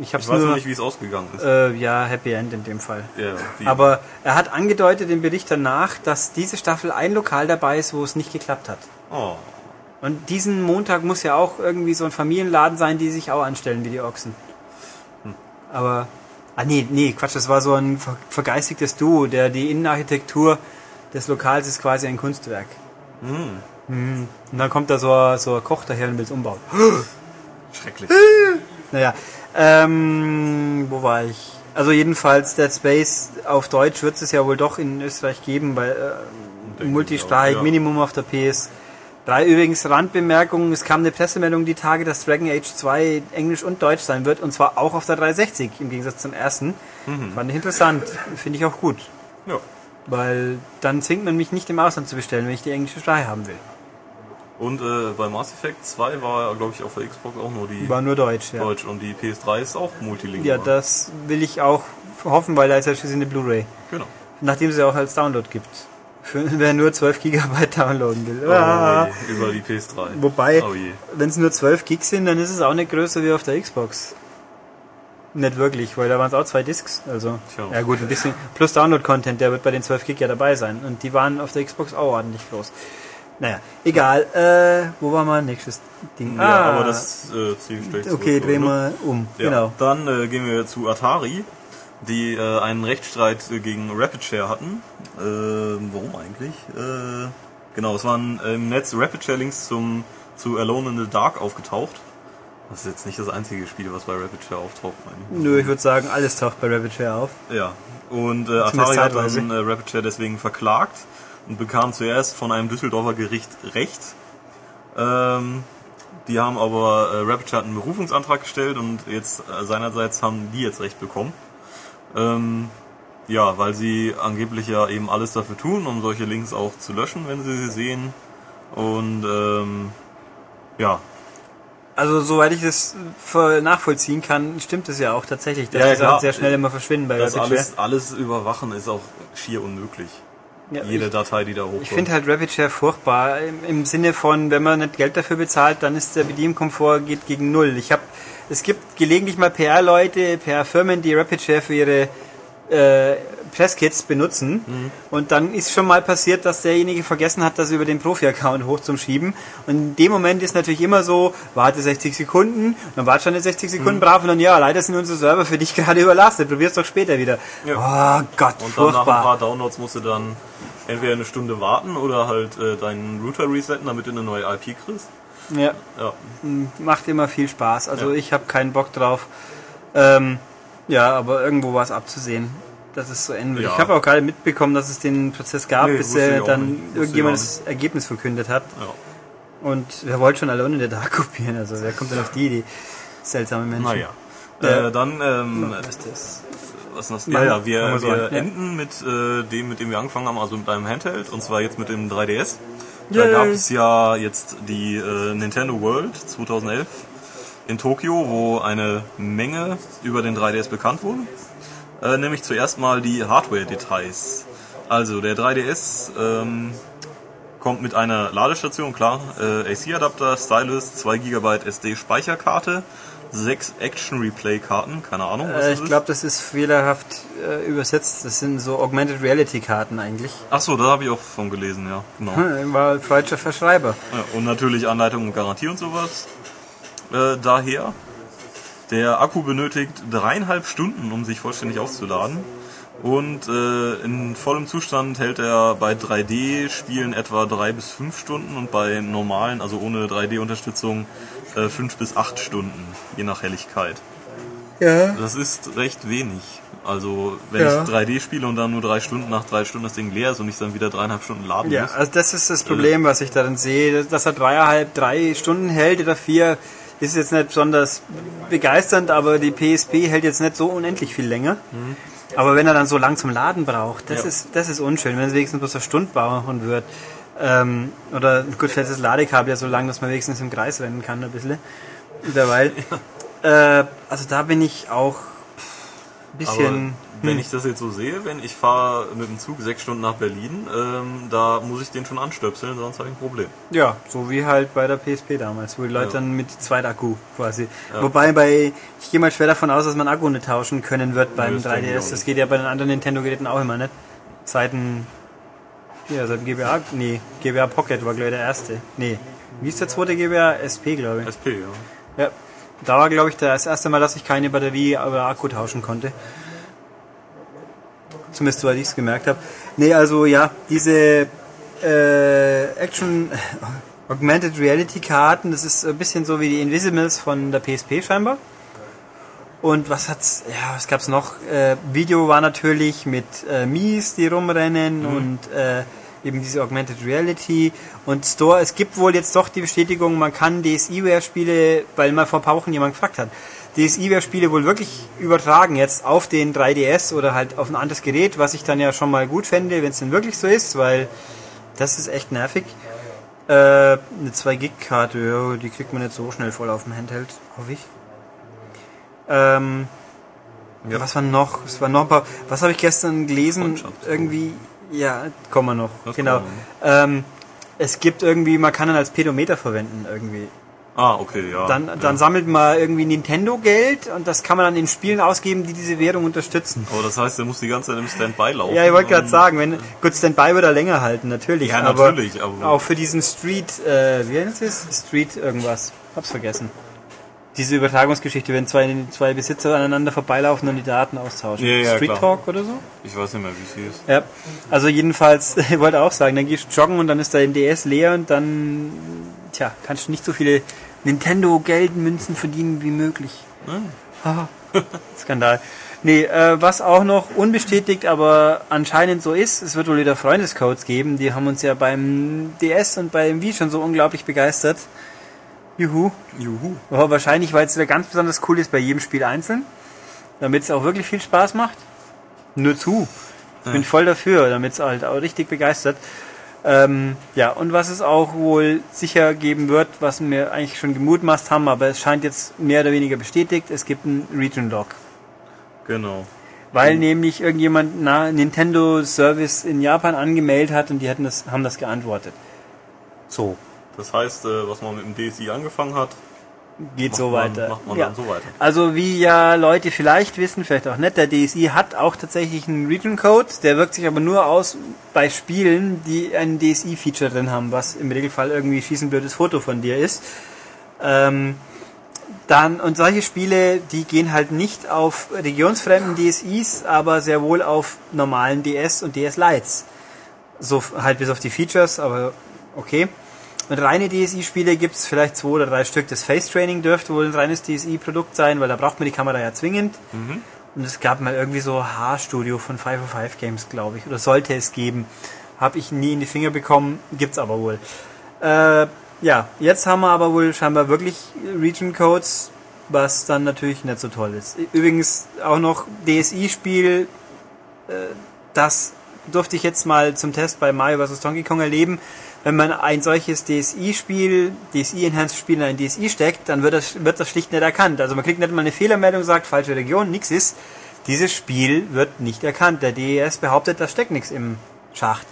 A: Ich hab's
B: Ich weiß
A: nur,
B: noch nicht, wie es ausgegangen ist.
A: äh, ja, Happy End in dem Fall.
B: ja,
A: Aber er hat angedeutet im Bericht danach, dass diese Staffel ein Lokal dabei ist, wo es nicht geklappt hat.
B: oh,
A: Und diesen Montag muss ja auch irgendwie so ein Familienladen sein, die sich auch anstellen wie die Ochsen. Aber, ah nee, nee, Quatsch, das war so ein ver vergeistigtes Duo, der die Innenarchitektur des Lokals ist quasi ein Kunstwerk. Mhm. Und dann kommt da so, ein- so ein Koch daher und will es umbauen.
B: schrecklich.
A: Naja, ähm, wo war ich? Also jedenfalls Dead Space auf Deutsch wird es ja wohl doch in Österreich geben, weil äh, multisprachig,
B: ja.
A: Minimum auf der PS. 3 übrigens Randbemerkung, es kam eine Pressemeldung die Tage, dass Dragon Age 2 Englisch und Deutsch sein wird und zwar auch auf der 360 im Gegensatz zum ersten.
B: Mhm.
A: Fand ich interessant, finde ich auch gut,
B: Ja.
A: weil dann zwingt man mich nicht im Ausland zu bestellen, wenn ich die englische Sprache haben will.
B: Und äh, bei Mass Effect 2 war, glaube ich, auf der Xbox auch nur die
A: War nur Deutsch, ja.
B: Deutsch und die PS3 ist auch multilingual.
A: Ja, das will ich auch hoffen, weil da ist ja schließlich eine Blu-ray.
B: Genau.
A: Nachdem sie auch als Download gibt. Für, wer nur 12 GB downloaden will.
B: Oh,
A: Ah.
B: je, über die PS3.
A: Wobei,
B: Oh
A: wenn es nur 12 Gig sind, dann ist es auch nicht größer wie auf der Xbox. Nicht wirklich, weil da waren es auch zwei Discs. Also,
B: Tja.
A: ja gut, ein bisschen. Plus Download-Content, der wird bei den 12 Gig ja dabei sein. Und die waren auf der Xbox auch ordentlich groß. Naja, egal. Äh, wo war mal nächstes Ding?
B: Ja,
A: Ah,
B: aber das äh, ziehe ich gleich.
A: Okay, drehen wir um.
B: Ja,
A: Genau.
B: Dann äh, gehen wir zu Atari, die äh, einen Rechtsstreit äh, gegen Rapid Share hatten. Äh, warum eigentlich? Äh, genau, es waren im Netz Rapid Share Links zum zu Alone in the Dark aufgetaucht. Das ist jetzt nicht das einzige Spiel, was bei Rapid Share auftaucht, meine ich.
A: Nö, ich würde sagen, alles taucht bei Rabbit Share auf.
B: Ja. Und äh, Atari hat dann äh, Rapid Share deswegen verklagt und bekam zuerst von einem Düsseldorfer Gericht Recht. Ähm, die haben aber äh, Rapid Share hat einen Berufungsantrag gestellt und jetzt äh, seinerseits haben die jetzt Recht bekommen. Ähm, ja, weil sie angeblich ja eben alles dafür tun, um solche Links auch zu löschen, wenn sie sie sehen. Und ähm, ja,
A: Also soweit ich das nachvollziehen kann, stimmt es ja auch tatsächlich, dass
B: Ja,
A: die Sachen sehr schnell immer verschwinden bei
B: das
A: Rapid
B: alles, alles überwachen ist auch schier unmöglich.
A: Ja,
B: Jede
A: ich
B: Datei, die da hochkommt.
A: ich finde halt Rapid Share furchtbar im, im Sinne von, wenn man nicht Geld dafür bezahlt, dann ist der Bedienkomfort geht gegen null. Ich habe, es gibt gelegentlich mal PR-Leute, PR-Firmen, die Rapid Share für ihre äh, Presskits benutzen. Und dann ist schon mal passiert, dass derjenige vergessen hat, das über den Profi-Account hoch zum Schieben. Und in dem Moment ist natürlich immer so, warte 60 Sekunden, dann warte schon 60 Sekunden brav und dann, ja, leider sind unsere Server für dich gerade überlastet, probier's doch später wieder. Oh Gott,
B: Und dann nach ein
A: furchtbar.
B: paar Downloads musst du dann entweder eine Stunde warten oder halt äh, deinen Router resetten, damit du eine neue IP kriegst.
A: Ja,
B: Ja.
A: macht immer viel Spaß. Also
B: Ja.
A: ich habe keinen Bock drauf. Ähm, ja, aber irgendwo war es abzusehen. Das ist so endlich.
B: Ja.
A: Ich habe auch gerade mitbekommen, dass es den Prozess gab,
B: Nee,
A: bis äh, dann irgendjemand das Ergebnis verkündet hat.
B: ja.
A: Und wer wollte schon Alone in the Dark kopieren? Also wer kommt denn auf die Idee? Seltsame Menschen.
B: Naja.
A: Ja.
B: Äh, dann, ähm,
A: Was ist das?
B: Was noch?
A: Machen
B: Ja,
A: wir-
B: ja, wir,
A: so
B: enden mit äh, dem, mit dem wir angefangen haben, also mit einem Handheld, und zwar jetzt mit dem 3DS. Da gab es ja jetzt die äh, Nintendo World 2011 in Tokio, wo eine Menge über den 3DS bekannt wurde. Äh, nämlich zuerst mal die Hardware-Details. Also der 3DS ähm, kommt mit einer Ladestation, klar, äh, AC-Adapter, Stylus, 2 GB SD-Speicherkarte, 6 Action-Replay-Karten, keine Ahnung, was
A: Äh, ich glaube, das ist fehlerhaft äh, übersetzt. Das sind so Augmented Reality Karten eigentlich.
B: Ach so, da habe ich auch von gelesen, ja. Genau.
A: War falscher Verschreiber.
B: Ja, und natürlich Anleitung und Garantie und sowas. Äh, daher. Der Akku benötigt dreieinhalb Stunden, um sich vollständig aufzuladen. Und äh, in vollem Zustand hält er bei 3D-Spielen etwa drei bis fünf Stunden und bei normalen, also ohne 3D-Unterstützung, äh, fünf bis acht Stunden, je nach Helligkeit.
A: Ja.
B: Das ist recht wenig. Also wenn
A: Ja.
B: ich 3D spiele und dann nur drei Stunden nach drei Stunden das Ding leer ist und ich dann wieder dreieinhalb Stunden laden
A: Ja,
B: muss.
A: also das ist das Problem, was ich darin sehe. Dass er dreieinhalb, drei Stunden hält oder vier, ist jetzt nicht besonders begeisternd, aber die PSP hält jetzt nicht so unendlich viel länger. Aber wenn er dann so lang zum Laden braucht, das
B: Ja.
A: ist das ist unschön, wenn es wenigstens bloß eine Stunde brauchen wird. Ähm, oder gut, vielleicht das Ladekabel ja so lang, dass man wenigstens im Kreis rennen kann, ein bisschen. Derweil. Äh, also da bin ich auch ein
B: Aber
A: bisschen.
B: Wenn
A: hm.
B: ich das jetzt so sehe, wenn ich fahre mit dem Zug sechs Stunden nach Berlin, ähm, da muss ich den schon anstöpseln, sonst habe ich ein Problem.
A: Ja, so wie halt bei der PSP damals, wo die Leute
B: Ja.
A: dann mit Zweitakku quasi.
B: Ja.
A: Wobei bei, ich gehe mal schwer davon aus, dass man Akku nicht tauschen können wird beim
B: ich
A: 3DS.
B: auch
A: Das geht ja bei den anderen Nintendo-Geräten auch immer nicht. Seiten, ja, seit dem GBA, nee, GBA Pocket war glaube ich der erste. Nee, wie ist der zweite GBA? SP glaube ich.
B: SP, ja.
A: Ja, da war glaube ich das erste Mal, dass ich keine Batterie oder Akku tauschen konnte. Zumindest soweit ich es gemerkt habe. Nee, also ja, diese äh, Action Augmented Reality Karten, das ist ein bisschen so wie die Invisibles von der PSP scheinbar. Und was hat's, ja, was gab's noch? Äh, Video war natürlich mit äh, Mies, die rumrennen und äh, eben diese Augmented Reality und Store. Es gibt wohl jetzt doch die Bestätigung, man kann DSiWare-Spiele, weil mal vor ein paar Wochen jemand gefragt hat, DSiWare-Spiele wohl wirklich übertragen jetzt auf den 3DS oder halt auf ein anderes Gerät, was ich dann ja schon mal gut fände, wenn es denn wirklich so ist, weil das ist echt nervig. Äh, eine 2-Gig-Karte, ja, die kriegt man nicht so schnell voll auf dem Handheld, hoffe ich. Ähm,
B: Ja.
A: Was war noch? Es war noch ein paar. Was habe ich gestern gelesen? Irgendwie, ja, kommen wir noch.
B: Das
A: genau. Ähm, es gibt irgendwie, man kann ihn als Pedometer verwenden irgendwie.
B: Ah, okay, ja.
A: Dann,
B: ja.
A: dann sammelt man irgendwie Nintendo-Geld und das kann man dann in Spielen ausgeben, die diese Währung unterstützen.
B: Aber das heißt, der muss die ganze Zeit im Standby laufen.
A: Ja, ich wollte gerade sagen, wenn gut Standby würde er länger halten, natürlich.
B: Ja,
A: aber
B: natürlich, aber-
A: auch für diesen Street, äh, wie heißt es? Street irgendwas. Hab's vergessen. Diese Übertragungsgeschichte, wenn zwei, zwei Besitzer aneinander vorbeilaufen und die Daten austauschen.
B: Ja, ja,
A: Street
B: klar.
A: Talk oder so?
B: Ich weiß nicht mehr, wie sie ist.
A: Ja. Also jedenfalls, ich wollte auch sagen, dann gehst du joggen und dann ist dein DS leer und dann, tja, kannst du nicht so viele Nintendo-Geldmünzen verdienen wie möglich. Haha. Skandal. Nee, äh, was auch noch unbestätigt, aber anscheinend so ist, es wird wohl wieder Freundescodes geben. Die haben uns ja beim DS und beim Wii schon so unglaublich begeistert. Juhu.
B: Juhu.
A: Aber wahrscheinlich, weil es wieder ganz besonders cool ist bei jedem Spiel einzeln. Damit es auch wirklich viel Spaß macht. Nur zu. Ich bin voll dafür, damit es halt auch richtig begeistert. Ähm, ja, und was es auch wohl sicher geben wird, was wir eigentlich schon gemutmaßt haben, aber es scheint jetzt mehr oder weniger bestätigt, es gibt einen Region Lock.
B: Genau.
A: Weil nämlich irgendjemand na, Nintendo Service in Japan angemeldet hat und die hatten das, haben das geantwortet. So.
B: Das heißt, äh, was man mit dem DSi angefangen hat,
A: geht
B: Macht
A: so
B: man-
A: weiter.
B: macht man
A: ja.
B: dann so weiter.
A: Also wie ja Leute vielleicht wissen, vielleicht auch nicht, der DSI hat auch tatsächlich einen Region Code, der wirkt sich aber nur aus bei Spielen, die ein DSI-Feature drin haben, was im Regelfall irgendwie schießenblödes Foto von dir ist. Ähm, dann, und solche Spiele, die gehen halt nicht auf regionsfremden DSIs, aber sehr wohl auf normalen DS und DS Lights. So halt bis auf die Features, aber okay. Und reine DSI-Spiele gibt's vielleicht zwei oder drei Stück. Das Face Training dürfte wohl ein reines DSI-Produkt sein, weil da braucht man die Kamera ja zwingend. Und es gab mal irgendwie so H-Studio von 505 Games, glaube ich. Oder sollte es geben. Habe ich nie in die Finger bekommen, gibt's aber wohl. Äh, ja, jetzt haben wir aber wohl scheinbar wirklich Region Codes, was dann natürlich nicht so toll ist. Übrigens auch noch DSI-Spiel, äh, das durfte ich jetzt mal zum Test bei Mario vs. Donkey Kong erleben. Wenn man ein solches DSI-Spiel, DSI-Enhanced-Spiel in ein DSI steckt, dann wird das, wird das schlicht nicht erkannt. Also man kriegt nicht mal eine Fehlermeldung, sagt falsche Region, nix ist. Dieses Spiel wird nicht erkannt. Der DES behauptet, da steckt nichts im Schacht.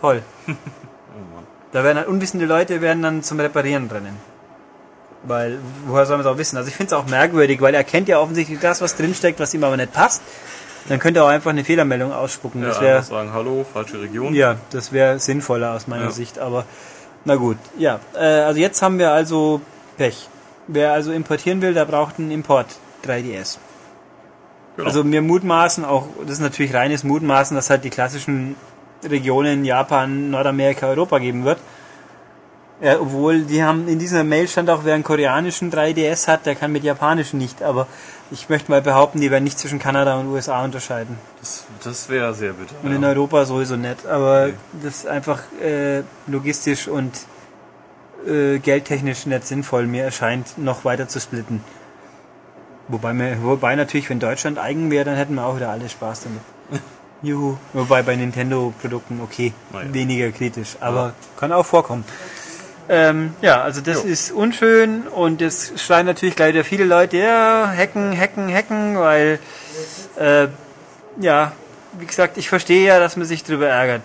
A: Toll. Da werden halt unwissende Leute werden dann zum Reparieren brennen. Weil, woher soll man es auch wissen? Also ich finde es auch merkwürdig, weil er kennt ja offensichtlich das, was drinsteckt, was ihm aber nicht passt. Dann könnte er auch einfach eine Fehlermeldung ausspucken.
B: Ja,
A: Das wäre
B: sagen, hallo, falsche Region.
A: ja, das wäre sinnvoller aus meiner
B: Ja.
A: Sicht, aber na gut. Ja, äh, also jetzt haben wir also Pech. Wer also importieren will, der braucht einen Import 3DS.
B: Genau.
A: Also wir mutmaßen auch, das ist natürlich reines Mutmaßen, dass halt die klassischen Regionen Japan, Nordamerika, Europa geben wird. Ja, obwohl die haben in dieser Mail stand auch, wer einen koreanischen 3DS hat, der kann mit japanischen nicht, aber ich möchte mal behaupten, die werden nicht zwischen Kanada und USA unterscheiden.
B: das das wäre sehr bitter.
A: Und in
B: ja.
A: Europa sowieso nicht. Aber
B: Nee.
A: das ist einfach äh, logistisch und äh, geldtechnisch nicht sinnvoll. Mir erscheint, noch weiter zu splitten. Wobei, mir, wobei natürlich, wenn Deutschland eigen wäre, dann hätten wir auch wieder alle Spaß damit. Juhu. Wobei bei Nintendo-Produkten okay,
B: Naja.
A: weniger kritisch. Aber kann auch vorkommen. Ähm, ja, also das
B: Jo.
A: ist unschön und das schreien natürlich gleich wieder viele Leute, ja, hacken, hacken, hacken, weil äh, ja, wie gesagt, ich verstehe ja, dass man sich darüber ärgert.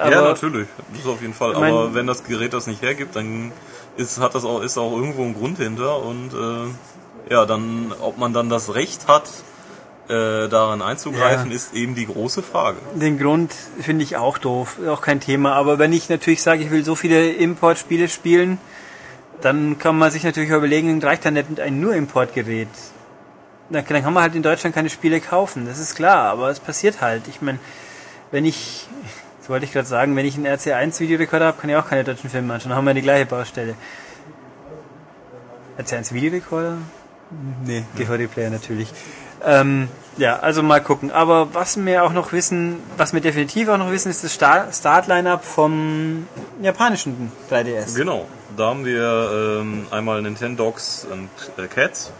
A: Aber
B: ja, natürlich. Das auf jeden Fall.
A: Ich mein-
B: Aber wenn das Gerät das nicht hergibt, dann ist, hat das auch, ist auch irgendwo ein Grund hinter und äh, ja, dann, ob man dann das Recht hat, äh, daran einzugreifen,
A: Ja.
B: ist eben die große Frage.
A: Den Grund finde ich auch doof, auch kein Thema. Aber wenn ich natürlich sage, ich will so viele Importspiele spielen, dann kann man sich natürlich überlegen, reicht dann nicht ein nur Importgerät. Dann, kann man halt in Deutschland keine Spiele kaufen, das ist klar, aber es passiert halt. Ich meine, wenn ich, das wollte ich gerade sagen, wenn ich einen RC1 Videorekorder habe, kann ich auch keine deutschen Filme anschauen, dann haben wir die gleiche Baustelle. RC1 Videorekorder? Nee, DVD-Player natürlich. Ähm, ja, also mal gucken. Aber was wir auch noch wissen, was wir definitiv auch noch wissen, ist das Star- Start-Line-Up vom japanischen 3DS.
B: Genau. Da haben wir ähm, einmal Nintendogs und äh, Cats,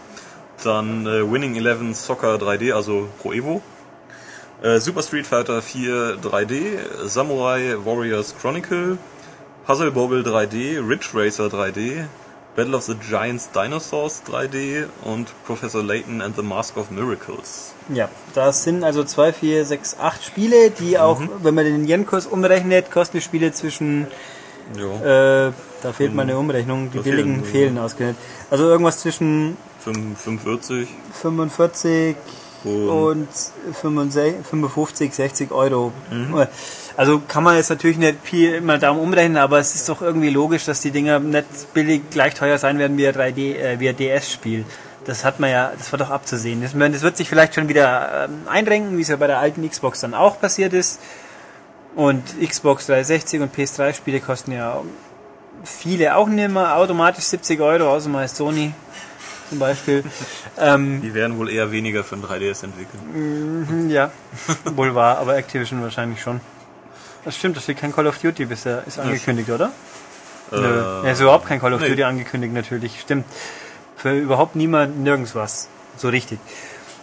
B: dann äh, Winning Eleven Soccer 3D, also Pro Evo, äh, Super Street Fighter 4 3D, Samurai Warriors Chronicle, Puzzle Bobble 3D, Ridge Racer 3D, Battle of the Giants Dinosaurs 3D und Professor Layton and the Mask of Miracles.
A: Ja, das sind also 2, 4, 6, 8 Spiele, die auch, wenn man den Yen-Kurs umrechnet, kosten die Spiele zwischen, äh, da fehlt mal eine Umrechnung, die
B: Da
A: billigen
B: fehlen-
A: fehlen ausgerechnet. Also irgendwas zwischen
B: 5, 45
A: 45
B: Und-
A: und 65, 55, 60 Euro. Also kann man jetzt natürlich nicht viel immer darum umrechnen, aber es ist doch irgendwie logisch, dass die Dinger nicht billig gleich teuer sein werden wie ein 3D, äh, ein DS-Spiel. Das hat man ja, das war doch abzusehen. Das, das wird sich vielleicht schon wieder ähm, einrenken, wie es ja bei der alten Xbox dann auch passiert ist. Und Xbox 360 und PS3-Spiele kosten ja viele auch nicht mehr automatisch 70 Euro, außer mal Sony zum Beispiel. ähm,
B: Die werden wohl eher weniger für ein 3DS entwickeln.
A: ja, wohl wahr, aber Activision wahrscheinlich schon. Das stimmt, das steht kein Call of Duty bisher, ist angekündigt, oder? Nö. Ja, ist überhaupt kein Call of
B: nee.
A: Duty angekündigt, natürlich, stimmt. Für überhaupt niemand, nirgends was. So richtig.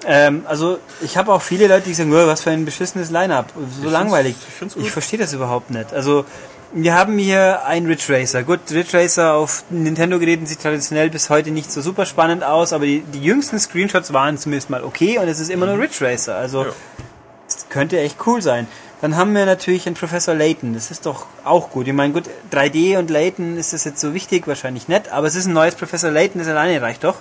A: Ähm, also, ich habe auch viele Leute, die sagen, "Oh, was für ein beschissenes Line-Up, so langweilig.
B: ich find's gut.
A: ich verstehe das überhaupt nicht. Also, wir haben hier ein Ridge Racer. Gut, Ridge Racer auf Nintendo-Geräten sieht traditionell bis heute nicht so super spannend aus, aber die, die jüngsten Screenshots waren zumindest mal okay und es ist immer nur Ridge Racer. Also,
B: Ja.
A: das könnte echt cool sein. Dann haben wir natürlich einen Professor Layton. Das ist doch auch gut. Ich meine, gut, 3D und Layton ist das jetzt so wichtig? Wahrscheinlich nicht. Aber es ist ein neues Professor Layton, das alleine reicht doch.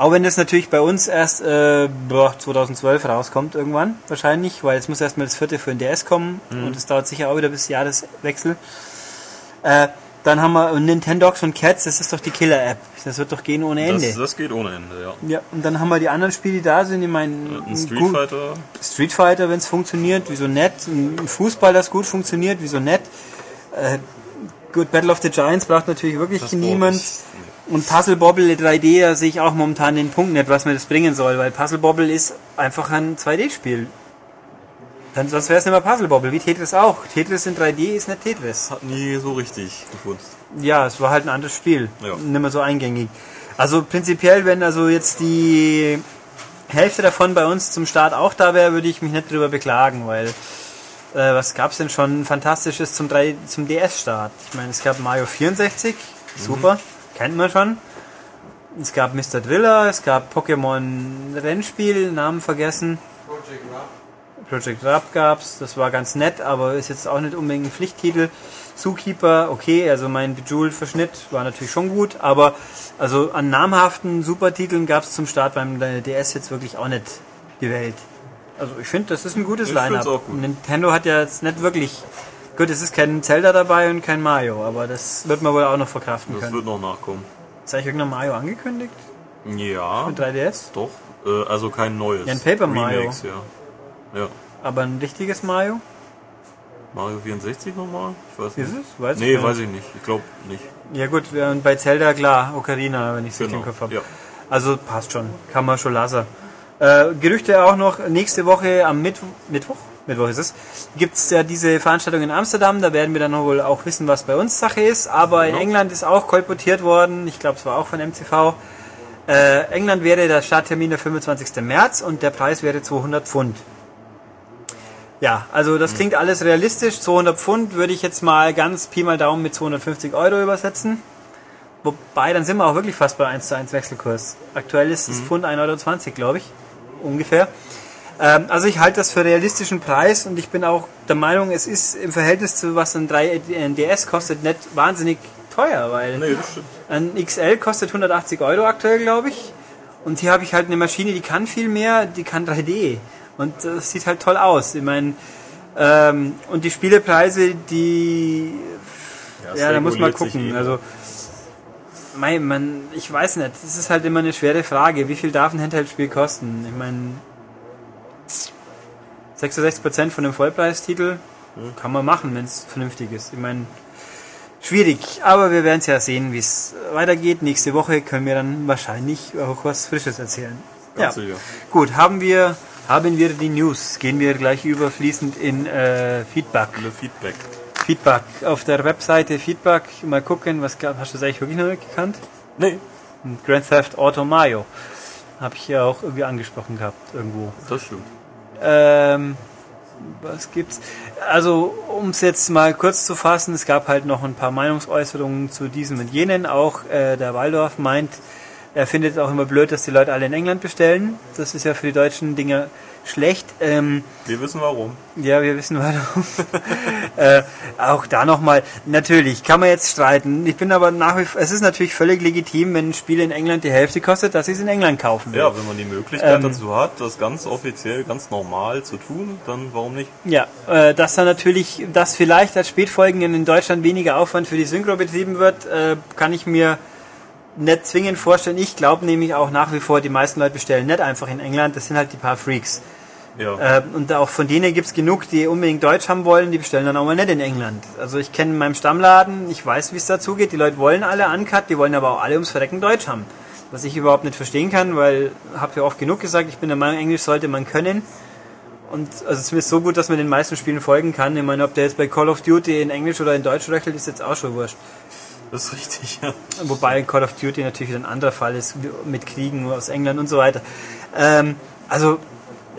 A: Auch wenn das natürlich bei uns erst äh, boah, 2012 rauskommt irgendwann, wahrscheinlich, weil es muss erstmal das vierte für den DS kommen
B: Mhm.
A: und es dauert sicher auch wieder bis Jahreswechsel. Äh, dann haben wir Nintendogs und Cats, das ist doch die Killer-App. Das wird doch gehen ohne Ende.
B: Das, das geht ohne Ende, ja.
A: ja, und dann haben wir die anderen Spiele, die da sind. Ich meine,
B: Ein Street
A: gut-
B: Fighter,
A: Street Fighter, wenn es funktioniert, wieso nett? Ein Fußball, das gut funktioniert, wieso nett? Äh, gut, Battle of the Giants braucht natürlich wirklich
B: das
A: niemand. Und Puzzle Bobble 3D, da sehe ich auch momentan den Punkt nicht, was mir das bringen soll, weil Puzzle Bobble ist einfach ein 2D-Spiel. Dann, sonst wäre es nicht mehr Puzzle Bobble, wie Tetris auch. Tetris in 3D ist nicht Tetris.
B: Hat nie so richtig gefunden.
A: Ja, es war halt ein anderes Spiel.
B: Ja.
A: Nicht mehr so eingängig. Also prinzipiell, wenn also jetzt die Hälfte davon bei uns zum Start auch da wäre, würde ich mich nicht drüber beklagen, weil äh, was gab's denn schon Fantastisches zum, 3 zum DS-Start? Ich meine, es gab Mario 64, super, kennt man schon. Es gab Mr. Driller, es gab Pokémon Rennspiel, Namen vergessen.
C: Project Rap.
A: Project Rap gab's, das war ganz nett, aber ist jetzt auch nicht unbedingt ein Pflichttitel. Zookeeper, okay, also mein Bejeweled-Verschnitt war natürlich schon gut, aber also an namhaften Supertiteln gab's zum Start beim DS jetzt wirklich auch nicht die Welt. Also ich finde, das ist ein gutes
B: Ich
A: Line-Up.
B: gut.
A: Nintendo hat ja jetzt nicht wirklich... Gut, es ist kein Zelda dabei und kein Mario, aber das wird man wohl auch noch verkraften
B: Das
A: können.
B: wird noch nachkommen.
A: Ist eigentlich irgendein Mario angekündigt?
B: Ja,
A: Mit 3DS?
B: doch. Äh, also kein neues.
A: Ja, ein Paper Mario.
B: Remakes, ja. Ja.
A: Aber ein richtiges Mario?
B: Mario 64 nochmal? Ich weiß
A: Ist
B: nicht.
A: es? Weiß ich
B: nee,
A: gar
B: weiß ich nicht. Ich glaube nicht.
A: Ja gut, und bei Zelda klar, Ocarina, wenn ich es richtig
B: Genau.
A: im Kopf habe.
B: Ja.
A: Also passt schon, kann man schon lassen. Äh, Gerüchte auch noch, nächste Woche am Mittwoch, Mittwoch? Mittwoch ist es, gibt's ja diese Veranstaltung in Amsterdam, da werden wir dann wohl auch wissen, was bei uns Sache ist, aber in
B: Genau.
A: England ist auch kolportiert worden, ich glaube es war auch von MCV, äh, England wäre der Starttermin der 25. März und der Preis wäre 200 Pfund. Ja, also das klingt alles realistisch. 200 Pfund würde ich jetzt mal ganz Pi mal Daumen mit 250 Euro übersetzen. Wobei, dann sind wir auch wirklich fast bei 1 zu 1 Wechselkurs. Aktuell ist das Pfund 1,20 Euro, glaube ich. Ungefähr. Ähm, also ich halte das für realistischen Preis und ich bin auch der Meinung, es ist im Verhältnis zu was ein 3DS kostet nicht wahnsinnig teuer, weil
B: Nee,
A: ein XL kostet 180 Euro aktuell, glaube ich. Und hier habe ich halt eine Maschine, die kann viel mehr, die kann 3D. Und das sieht halt toll aus. Ich meine, ähm, und die Spielepreise, die,
B: es
A: ja, da muss man gucken.
B: eh.
A: Also, mei, man, ich weiß nicht. Das ist halt immer eine schwere Frage. Wie viel darf ein Handheld-Spiel kosten? Ich meine, 66% von dem Vollpreistitel kann man machen, wenn es vernünftig ist. Ich meine, schwierig, aber wir werden es ja sehen, wie es weitergeht. Nächste Woche können wir dann wahrscheinlich auch was Frisches erzählen.
B: Ganz
A: ja.
B: sicher.
A: Gut, haben wir, haben wir die News. Gehen wir gleich überfließend in äh, Feedback.
B: Alle Feedback.
A: Feedback. Auf der Webseite Feedback mal gucken, was gab- hast du das eigentlich wirklich noch nicht gekannt?
B: Nee,
A: Grand Theft Auto Mario. Habe ich ja auch irgendwie angesprochen gehabt, irgendwo.
B: das stimmt.
A: Ähm, was gibt's? Also, um es jetzt mal kurz zu fassen, es gab halt noch ein paar Meinungsäußerungen zu diesem und jenen. Auch äh, der Waldorf meint, er findet es auch immer blöd, dass die Leute alle in England bestellen. Das ist ja für die deutschen Dinge schlecht. Ähm,
B: Wir wissen warum.
A: ja, wir wissen warum. äh, auch da nochmal, natürlich, kann man jetzt streiten. Ich bin aber nach wie vor, es ist natürlich völlig legitim, wenn ein Spiel in England die Hälfte kostet, dass ich es in England kaufen will.
B: Ja, wenn man die Möglichkeit
A: Ähm,
B: dazu hat, das ganz offiziell, ganz normal zu tun, dann warum nicht?
A: Ja, äh, dass dann natürlich, dass vielleicht als Spätfolgen in Deutschland weniger Aufwand für die Synchro betrieben wird, äh, kann ich mir nicht zwingend vorstellen. Ich glaube nämlich auch nach wie vor, die meisten Leute bestellen nicht einfach in England, das sind halt die paar Freaks.
B: Ja.
A: Äh, und auch von denen gibt's genug, die unbedingt Deutsch haben wollen, die bestellen dann auch mal nicht in England. Also ich kenne in meinem Stammladen, ich weiß, wie es dazu geht, die Leute wollen alle Uncut, die wollen aber auch alle ums Verrecken Deutsch haben. Was ich überhaupt nicht verstehen kann, weil, habe ja oft genug gesagt, ich bin der Meinung, Englisch sollte man können. Und also zumindest so gut, dass man den meisten Spielen folgen kann. Ich meine, ob der jetzt bei Call of Duty in Englisch oder in Deutsch röchelt, ist jetzt auch schon wurscht.
B: Das ist richtig, ja.
A: Wobei Call of Duty natürlich wieder ein anderer Fall ist, mit Kriegen aus England und so weiter. Ähm, also,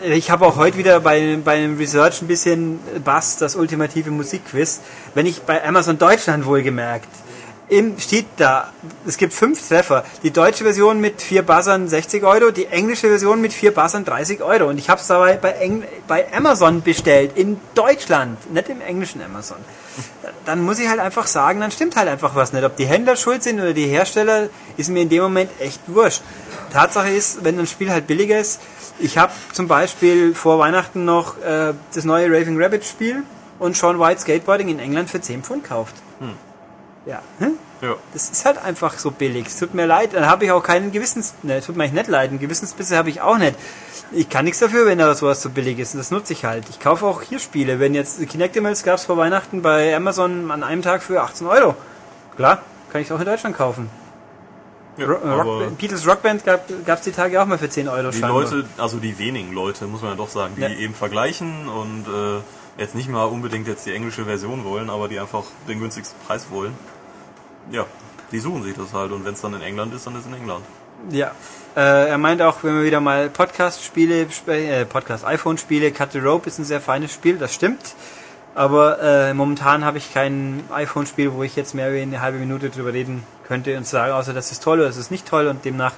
A: ich habe auch heute wieder bei, bei einem Research ein bisschen Bass, das ultimative Musikquiz. Wenn ich bei Amazon Deutschland wohlgemerkt im, steht da, es gibt fünf Treffer. Die deutsche Version mit vier Buzzern 60 Euro, die englische Version mit vier Buzzern 30 Euro. Und ich habe es dabei bei, Eng bei Amazon bestellt, in Deutschland, nicht im englischen Amazon. Dann muss ich halt einfach sagen, dann stimmt halt einfach was nicht. Ob die Händler schuld sind oder die Hersteller, ist mir in dem Moment echt wurscht. Tatsache ist, wenn ein Spiel halt billiger ist, ich habe zum Beispiel vor Weihnachten noch äh, das neue Raving Rabbit Spiel und Sean White Skateboarding in England für 10 Pfund kauft.
B: Hm.
A: Ja. Hm?
B: Ja.
A: Das ist halt einfach so billig. Es tut mir leid, dann habe ich auch keinen Gewissens... Ne, tut mir eigentlich nicht leid, einen Gewissensbisse habe ich auch nicht. Ich kann nichts dafür, wenn da sowas so billig ist und das nutze ich halt. Ich kaufe auch hier Spiele. Wenn jetzt Kinectimals gab es vor Weihnachten bei Amazon an einem Tag für 18 Euro. Klar, kann ich es auch in Deutschland kaufen.
B: ja aber
A: Rock Beatles Rockband gab es die Tage auch mal für 10 Euro
B: die
A: scheinbar.
B: Leute, also die wenigen Leute, muss man ja doch sagen, die
A: Ja.
B: eben vergleichen und äh, jetzt nicht mal unbedingt jetzt die englische Version wollen, aber die einfach den günstigsten Preis wollen. Ja, die suchen sich das halt und wenn es dann in England ist, dann ist es in England.
A: Ja. Äh, er meint auch, wenn wir wieder mal Podcast-Spiele, sp- äh, Podcast-iPhone-Spiele, Cut the Rope ist ein sehr feines Spiel, das stimmt. Aber äh, momentan habe ich kein iPhone-Spiel, wo ich jetzt mehr wie eine halbe Minute drüber reden könnte und sagen, außer das ist toll oder das ist nicht toll und demnach,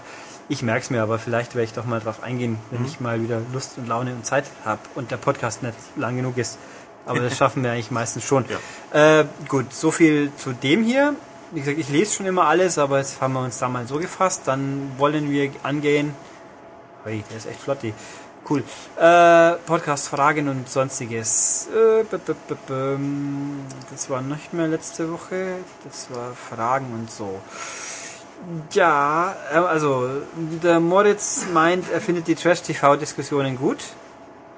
A: ich merke es mir, aber vielleicht werde ich doch mal drauf eingehen, wenn ich mal wieder Lust und Laune und Zeit habe und der Podcast nicht lang genug ist. Aber das schaffen wir eigentlich meistens schon. Äh, gut, so viel zu dem hier. Wie gesagt, ich lese schon immer alles, aber jetzt haben wir uns da mal so gefasst. Dann wollen wir angehen. Hui, der ist echt flott, die. Cool. Äh, Podcast, Fragen und sonstiges. Äh, -b das war nicht mehr letzte Woche. Das war Fragen und so. Ja, äh, also der Moritz meint, er findet die Trash-TV-Diskussionen gut.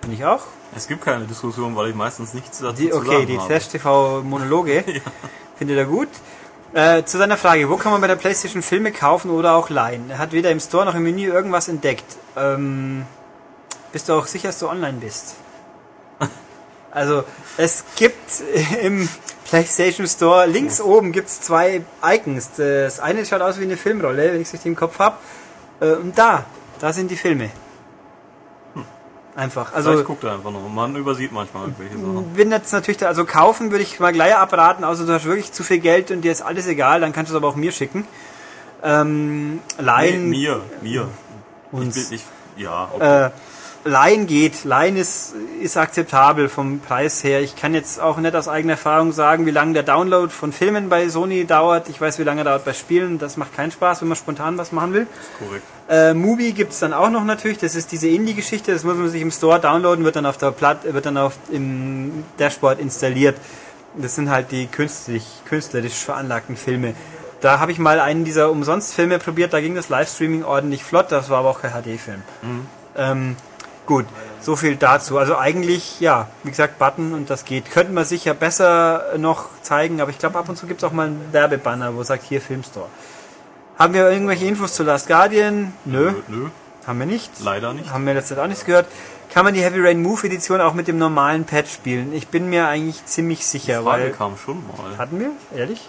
A: Finde ich auch.
B: Es gibt keine Diskussion, weil ich meistens nichts dazu
A: Die, okay, die. Trash-TV-Monologe findet er gut. Äh, zu seiner Frage, wo kann man bei der Playstation Filme kaufen oder auch leihen? Er hat weder im Store noch im Menü irgendwas entdeckt. Ähm, bist du auch sicher, dass du online bist? Also, es gibt im PlayStation Store, links oben gibt es zwei Icons. Das eine schaut aus wie eine Filmrolle, wenn ich es richtig im Kopf habe. Äh, und da, da sind die Filme. Einfach. Also,
B: Vielleicht guckt er einfach noch. Man übersieht manchmal irgendwelche Sachen.
A: bin jetzt natürlich, da, also kaufen würde ich mal gleich abraten, außer du hast wirklich zu viel Geld und dir ist alles egal, dann kannst du es aber auch mir schicken. Ähm,
B: Nee,
A: Leihen,
B: mir, mir.
A: Uns.
B: Ich, will- ich, ja, okay.
A: äh, Leihen geht, Leihen ist, ist akzeptabel vom Preis her. Ich kann jetzt auch nicht aus eigener Erfahrung sagen, wie lange der Download von Filmen bei Sony dauert. Ich weiß, wie lange er dauert bei Spielen. Das macht keinen Spaß, wenn man spontan was machen will.
B: korrekt.
A: Äh, Mubi gibt's dann auch noch natürlich. Das ist diese Indie-Geschichte. Das muss man sich im Store downloaden, wird dann auf der Platt, wird dann auf im Dashboard installiert. Das sind halt die künstlich, künstlerisch veranlagten Filme. Da habe ich mal einen dieser Umsonst-Filme probiert. Da ging das Livestreaming ordentlich flott. Das war aber auch kein HD-Film. Ähm, gut, so viel dazu. Also eigentlich, ja, wie gesagt, Button und das geht. Könnten wir sicher besser noch zeigen, aber ich glaube, ab und zu gibt's auch mal einen Werbebanner, wo sagt, hier Filmstore. Haben wir irgendwelche Infos zu Last Guardian? Nö,
B: Nö,
A: haben wir nicht.
B: leider nicht.
A: Haben wir letztens auch nichts gehört. Kann man die Heavy Rain Move Edition auch mit dem normalen Patch spielen? Ich bin mir eigentlich ziemlich sicher,
B: Die Frage
A: weil...
B: kam schon mal.
A: Hatten wir? Ehrlich?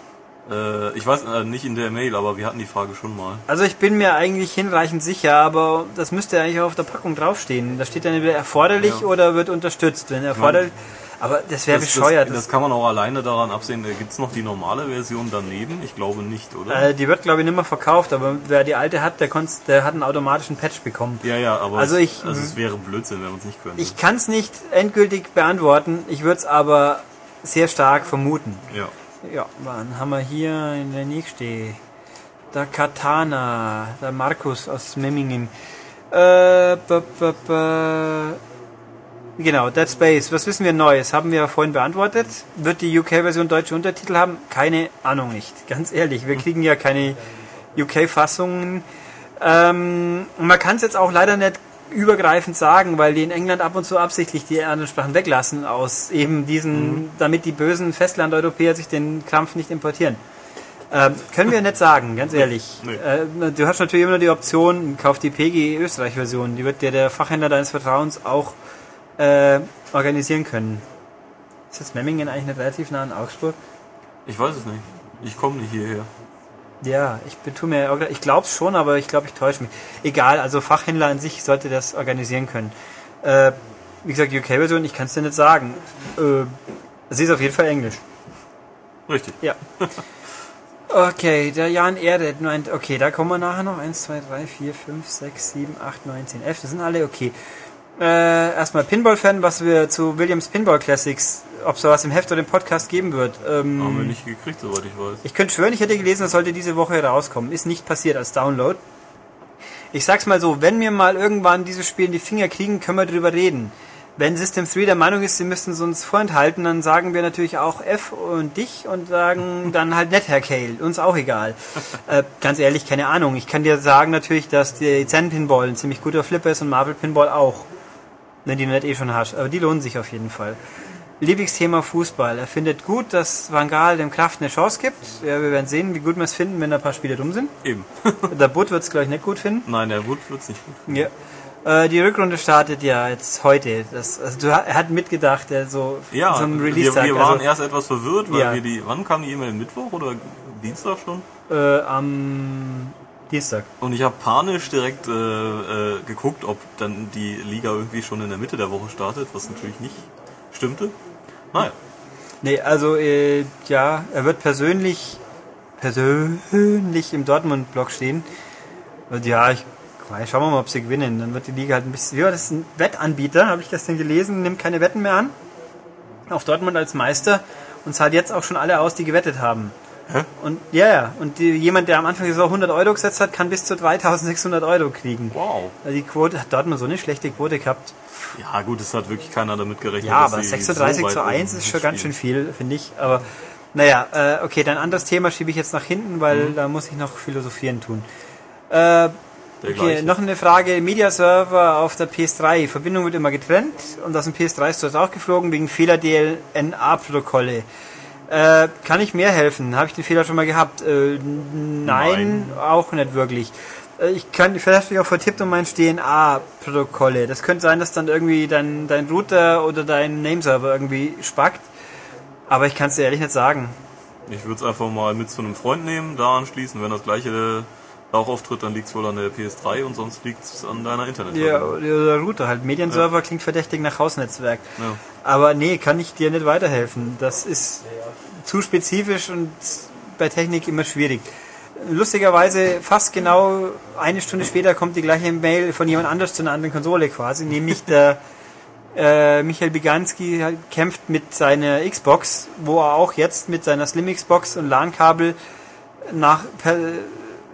B: Äh, ich weiß äh, nicht in der Mail, aber wir hatten die Frage schon mal.
A: Also ich bin mir eigentlich hinreichend sicher, aber das müsste eigentlich auch auf der Packung draufstehen. Da steht dann entweder erforderlich
B: Ja.
A: oder wird unterstützt. Wenn erforderlich... Aber das wäre bescheuert.
B: das, das kann man auch alleine daran absehen. Äh, Gibt's noch die normale Version daneben? Ich glaube nicht, oder?
A: äh, die wird, glaube ich, nicht mehr verkauft, aber wer die alte hat, der, der hat einen automatischen Patch bekommen.
B: ja, ja, aber
A: also
B: es,
A: ich-
B: also es wäre Blödsinn, wenn man es nicht könnte.
A: Ich kann es nicht endgültig beantworten, ich würde es aber sehr stark vermuten.
B: ja.
A: Ja, wann haben wir hier in der nächste? Der Katana, der Markus aus Memmingen. Äh, b -b -b genau, Dead Space. Was wissen wir Neues? Haben wir vorhin beantwortet. Wird die UK-Version deutsche Untertitel haben? Keine Ahnung nicht. Ganz ehrlich, wir kriegen ja keine UK-Fassungen. Ähm, man kann es jetzt auch leider nicht übergreifend sagen, weil die in England ab und zu absichtlich die anderen Sprachen weglassen aus eben diesen, damit die bösen Festlandeuropäer sich den Krampf nicht importieren. Ähm, können wir nicht sagen, ganz ehrlich.
B: Nee.
A: Äh, du hast natürlich immer die Option, kauf die PG Österreich-Version, die wird dir der Fachhändler deines Vertrauens auch äh, organisieren können. Ist jetzt Memmingen eigentlich nicht relativ nah an Augsburg?
B: Ich weiß es nicht. Ich komme nicht hierher.
A: Ja, ich betue mir, ich glaube es schon, aber ich glaube, ich täusche mich. Egal, also Fachhändler an sich sollte das organisieren können. Äh, wie gesagt, UK-Version, ich kann es dir nicht sagen. Äh, sie ist auf jeden Fall Englisch.
B: Richtig.
A: Ja. Okay, der Jan Erdet meint, okay, da kommen wir nachher noch. 1, 2, 3, 4, 5, 6, 7, 8, 9, 10, 11. Das sind alle okay. Äh, erstmal Pinball-Fan, was wir zu Williams Pinball Classics, ob es sowas im Heft oder im Podcast geben wird. Ähm,
B: Haben wir nicht gekriegt, soweit ich weiß.
A: Ich könnte schwören, ich hätte gelesen, das sollte diese Woche rauskommen. Ist nicht passiert als Download. Ich sag's mal so, wenn wir mal irgendwann dieses Spiel in die Finger kriegen, können wir drüber reden. Wenn System 3 der Meinung ist, sie müssten es uns vorenthalten, dann sagen wir natürlich auch F und dich und sagen dann halt nicht Herr Cale. Uns auch egal. äh, ganz ehrlich, keine Ahnung. Ich kann dir sagen natürlich, dass die Zen Pinball ein ziemlich guter Flipper ist und Marvel Pinball auch. Wenn die du nicht eh schon hast. Aber die lohnen sich auf jeden Fall. Lieblingsthema Fußball. Er findet gut, dass Van Gaal dem Kraft eine Chance gibt. Ja, wir werden sehen, wie gut wir es finden, wenn da ein paar Spiele dumm sind.
B: Eben.
A: Der Butt wird es, glaube ich, nicht gut finden.
B: Nein, der Wood wird's nicht gut.
A: Ja. Äh, die Rückrunde startet ja jetzt heute. Das, also du, er hat mitgedacht, der so
B: Ja,
A: zum
B: wir,
A: Release-Tag.
B: wir waren
A: also,
B: erst etwas verwirrt, weil
A: Ja.
B: wir die, wann kam die E-Mail? Mittwoch oder Dienstag schon?
A: äh, am Dienstag.
B: Und ich habe panisch direkt äh, äh, geguckt, ob dann die Liga irgendwie schon in der Mitte der Woche startet, was natürlich nicht stimmte. Naja,
A: Nee, also äh, ja, er wird persönlich persönlich im Dortmund-Block stehen. Und ja, ich schauen wir mal, ob sie gewinnen. Dann wird die Liga halt ein bisschen. Ja, das ist ein Wettanbieter, habe ich gestern gelesen, nimmt keine Wetten mehr an. Auf Dortmund als Meister und zahlt jetzt auch schon alle aus, die gewettet haben.
B: Hä?
A: Und ja, ja. Und die, jemand, der am Anfang der Saison 100 Euro gesetzt hat, kann bis zu 3600 Euro kriegen.
B: wow.
A: Also die Quote hat Dortmund so eine schlechte Quote gehabt.
B: Ja gut, es hat wirklich keiner damit gerechnet.
A: Ja, aber
B: sie
A: 36
B: so
A: zu 1
B: oben
A: ist schon ganz schön viel, finde ich. Aber naja, äh, okay, dann anderes Thema schiebe ich jetzt nach hinten, weil
B: Mhm.
A: da muss ich noch philosophieren tun. Äh, okay, noch eine Frage. Media-Server auf der PS3. Verbindung wird immer getrennt und aus dem PS3 ist das auch geflogen wegen Fehler DLNA-Protokolle. Äh, kann ich mehr helfen? Habe ich den Fehler schon mal gehabt? Äh, nein,
B: Nein.
A: auch nicht wirklich. Äh, Ich kann, vielleicht habe ich auch vertippt um mein DNA-Protokolle. Das könnte sein, dass dann irgendwie dein, dein Router oder dein Nameserver irgendwie spackt. Aber ich kann es dir ehrlich nicht sagen.
B: Ich würde es einfach mal mit zu einem Freund nehmen, da anschließen. Wenn das gleiche auch auftritt, dann liegt es wohl an der PS3 und sonst liegt es an deiner Internetverbindung.
A: Ja, oder Router halt. Medienserver klingt verdächtig nach Hausnetzwerk.
B: Ja.
A: Aber nee, kann ich dir nicht weiterhelfen. Das ist zu spezifisch und bei Technik immer schwierig. Lustigerweise, fast genau eine Stunde später kommt die gleiche Mail von jemand anders zu einer anderen Konsole quasi, nämlich der äh, Michael Biganski kämpft mit seiner Xbox, wo er auch jetzt mit seiner Slim Xbox und LAN-Kabel nach per,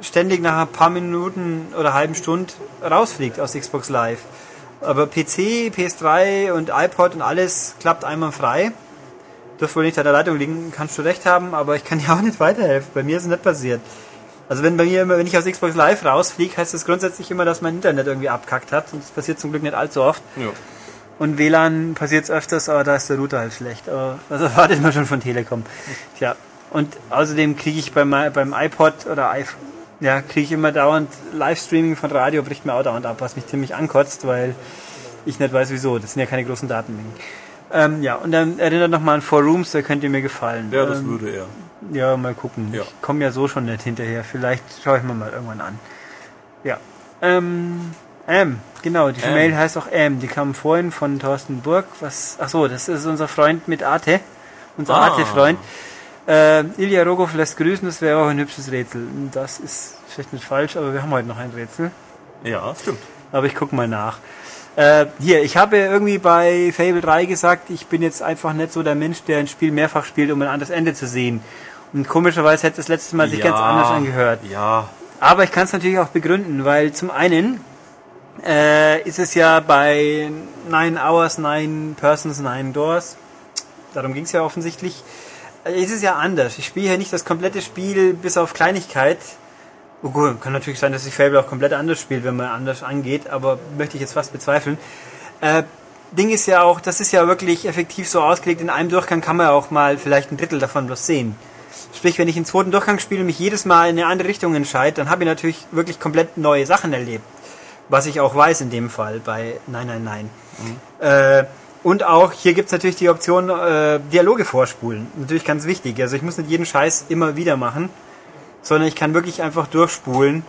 A: ständig nach ein paar Minuten oder halben Stunde rausfliegt aus Xbox Live. Aber PC, PS3 und iPod und alles klappt einmal frei. Dürfte wohl nicht an der Leitung liegen, kannst du recht haben, aber ich kann dir auch nicht weiterhelfen. Bei mir ist es nicht passiert. Also wenn bei mir immer, wenn ich aus Xbox Live rausfliege, heißt das grundsätzlich immer, dass mein Internet irgendwie abkackt hat. Und das passiert zum Glück nicht allzu oft.
B: Ja.
A: Und WLAN passiert es öfters, aber da ist der Router halt schlecht. Aber das erwartet man schon von Telekom. Tja. Und außerdem kriege ich beim, beim iPod oder iPhone, ja, kriege ich immer dauernd Livestreaming von Radio, bricht mir auch dauernd ab, was mich ziemlich ankotzt, weil ich nicht weiß wieso. Das sind ja keine großen Datenmengen. Ähm, ja, und dann erinnert noch mal an Four Rooms, der könnte mir gefallen.
B: ja, das
A: ähm,
B: würde er.
A: ja, mal gucken.
B: Ja.
A: Ich komme ja so schon nicht hinterher. Vielleicht schaue ich mir mal irgendwann an. Ja. Ähm, M, genau, die
B: M.
A: Mail heißt auch M. Die kam vorhin von Thorsten Burg. Was? Ach so, das ist unser Freund mit Arte. Unser
B: Ah.
A: Arte-Freund. Äh, Ilja Rogov lässt grüßen, das wäre auch ein hübsches Rätsel. Das ist vielleicht nicht falsch, aber wir haben heute noch ein Rätsel.
B: Ja, stimmt.
A: Aber ich gucke mal nach. Äh, hier, ich habe irgendwie bei Fable 3 gesagt, ich bin jetzt einfach nicht so der Mensch, der ein Spiel mehrfach spielt, um ein anderes Ende zu sehen. Und komischerweise hätte das letzte Mal sich
B: ja,
A: ganz anders angehört.
B: Ja,
A: Aber ich kann es natürlich auch begründen, weil zum einen äh, ist es ja bei Nine Hours, Nine Persons, Nine Doors, darum ging es ja offensichtlich, äh, ist es ja anders. Ich spiele ja nicht das komplette Spiel bis auf Kleinigkeit. Oh gut, kann natürlich sein, dass sich Fable auch komplett anders spielt, wenn man anders angeht, aber möchte ich jetzt fast bezweifeln. Äh, Ding ist ja auch, das ist ja wirklich effektiv so ausgelegt, in einem Durchgang kann man auch mal vielleicht ein Drittel davon bloß sehen. Sprich, wenn ich einen zweiten Durchgang spiele und mich jedes Mal in eine andere Richtung entscheide, dann habe ich natürlich wirklich komplett neue Sachen erlebt. Was ich auch weiß in dem Fall bei Nein, nein, nein. Äh, und auch hier gibt's natürlich die Option äh, Dialoge vorspulen. Natürlich ganz wichtig. Also ich muss nicht jeden Scheiß immer wieder machen, sondern ich kann wirklich einfach durchspulen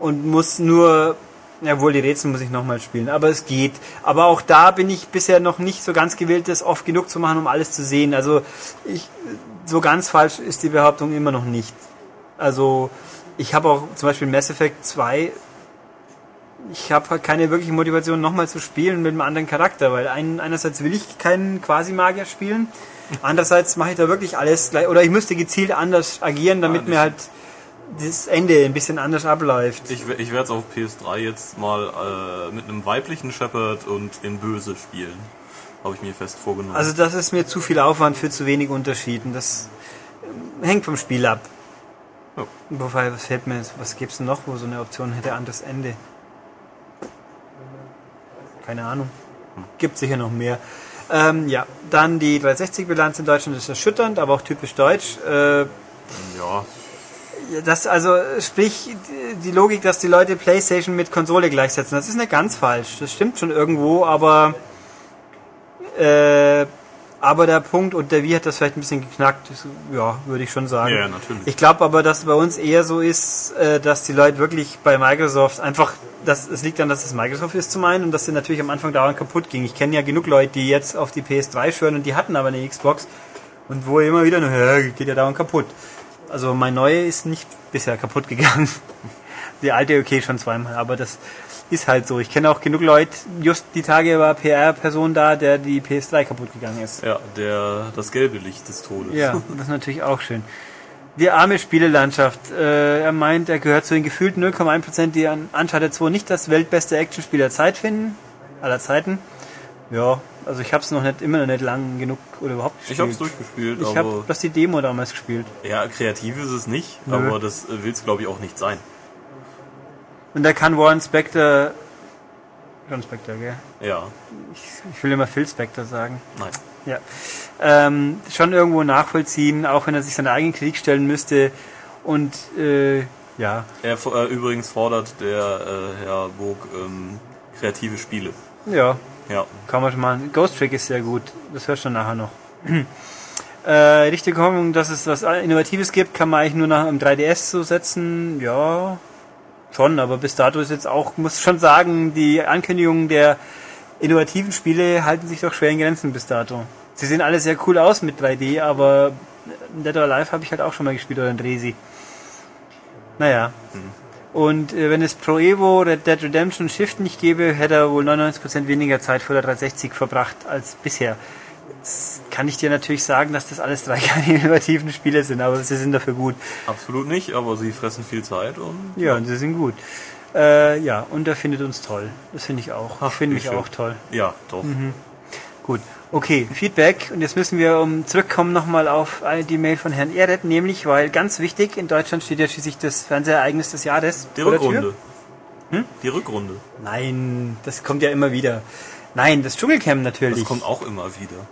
A: und muss nur, ja wohl die Rätsel muss ich nochmal spielen, aber es geht. Aber auch da bin ich bisher noch nicht so ganz gewillt, das oft genug zu machen, um alles zu sehen. Also ich, so ganz falsch ist die Behauptung immer noch nicht. Also ich habe auch zum Beispiel Mass Effect 2 ich habe halt keine wirkliche Motivation, nochmal zu spielen mit einem anderen Charakter, weil ein, einerseits will ich keinen Quasi-Magier spielen, andererseits mache ich da wirklich alles gleich, oder ich müsste gezielt anders agieren, damit
B: Ja,
A: mir halt das Ende ein bisschen anders abläuft.
B: Ich, ich werde es auf PS3 jetzt mal äh, mit einem weiblichen Shepherd und in Böse spielen. Habe ich mir fest vorgenommen.
A: Also das ist mir zu viel Aufwand für zu wenig Unterschieden. Das ähm, hängt vom Spiel ab.
B: Ja.
A: Wobei, was fällt mir, was gibt's denn noch, wo so eine Option hätte, anderes Ende? Keine Ahnung. Gibt sicher noch mehr. Ähm, ja, dann die 360-Bilanz in Deutschland ist erschütternd, aber auch typisch deutsch. Äh,
B: ja,
A: Das also sprich die Logik, dass die Leute PlayStation mit Konsole gleichsetzen, das ist nicht ganz falsch. Das stimmt schon irgendwo, aber äh, aber der Punkt und der Wie hat das vielleicht ein bisschen geknackt. Das, ja, würde ich schon sagen.
B: Ja, natürlich.
A: Ich glaube aber, dass bei uns eher so ist, äh, dass die Leute wirklich bei Microsoft einfach, dass es liegt daran, dass es Microsoft ist zum einen und dass sie natürlich am Anfang dauernd kaputt ging. Ich kenne ja genug Leute, die jetzt auf die PS3 schwören und die hatten aber eine Xbox und wo immer wieder, nur, "Ja, geht ja dauernd kaputt. Also mein neue ist nicht bisher kaputt gegangen. Die alte okay schon zweimal, aber das ist halt so. Ich kenne auch genug Leute, just die Tage war PR-Person da, der die PS3 kaputt gegangen ist.
B: ja, der das gelbe Licht des Todes.
A: Ja, das ist natürlich auch schön. Die arme Spielelandschaft. Äh, er meint, er gehört zu den gefühlten 0,1%, die an Uncharted 2 nicht das weltbeste Actionspiel der Zeit finden. Aller Zeiten. Ja, also ich habe es noch nicht immer noch nicht lang genug oder überhaupt
B: Ich
A: gespielt.
B: habe es durchgespielt,
A: Ich habe bloß die Demo damals gespielt.
B: ja, kreativ ist es nicht,
A: Nö.
B: aber das will es glaube ich auch nicht sein.
A: Und da kann Warren Spector. John Spector, gell?
B: Ja,
A: Ich, ich will immer Phil Spector sagen.
B: nein.
A: Ja. Ähm, schon irgendwo nachvollziehen, auch wenn er sich seine eigene Kritik stellen müsste. Und äh, ja,
B: Er äh, übrigens fordert der äh, Herr Burg ähm, kreative Spiele.
A: ja,
B: Ja,
A: Kann man schon machen. Ghost Trick ist sehr gut. Das hörst du nachher noch. äh, richtige Hoffnung, dass es was Innovatives gibt, kann man eigentlich nur nach einem 3DS so setzen. Ja, schon, aber bis dato ist jetzt auch, muss schon sagen, die Ankündigungen der innovativen Spiele halten sich doch schwer in Grenzen bis dato. Sie sehen alle sehr cool aus mit 3D, aber Dead or Alive habe ich halt auch schon mal gespielt oder ein Dresi. Naja. Und äh, wenn es Pro Evo Red Dead Redemption Shift nicht gäbe, hätte er wohl 99% weniger Zeit vor der 360 verbracht als bisher. Kann ich dir natürlich sagen, dass das alles drei keine innovativen Spiele sind, aber sie sind dafür gut.
B: absolut nicht, aber sie fressen viel Zeit und
A: Ja, und sie sind gut. Äh, ja, und er findet uns toll. Das finde ich auch.
B: Ach,
A: Ich finde
B: schön.
A: auch toll.
B: ja, doch.
A: Gut. Okay, Feedback. Und jetzt müssen wir um zurückkommen nochmal auf die Mail von Herrn Ehret, nämlich, weil ganz wichtig, in Deutschland steht ja schließlich das Fernsehereignis des Jahres.
B: Die. Rückrunde. Die Rückrunde.
A: Nein, das kommt ja immer wieder. Nein, das Dschungelcamp natürlich.
B: Das kommt auch immer wieder.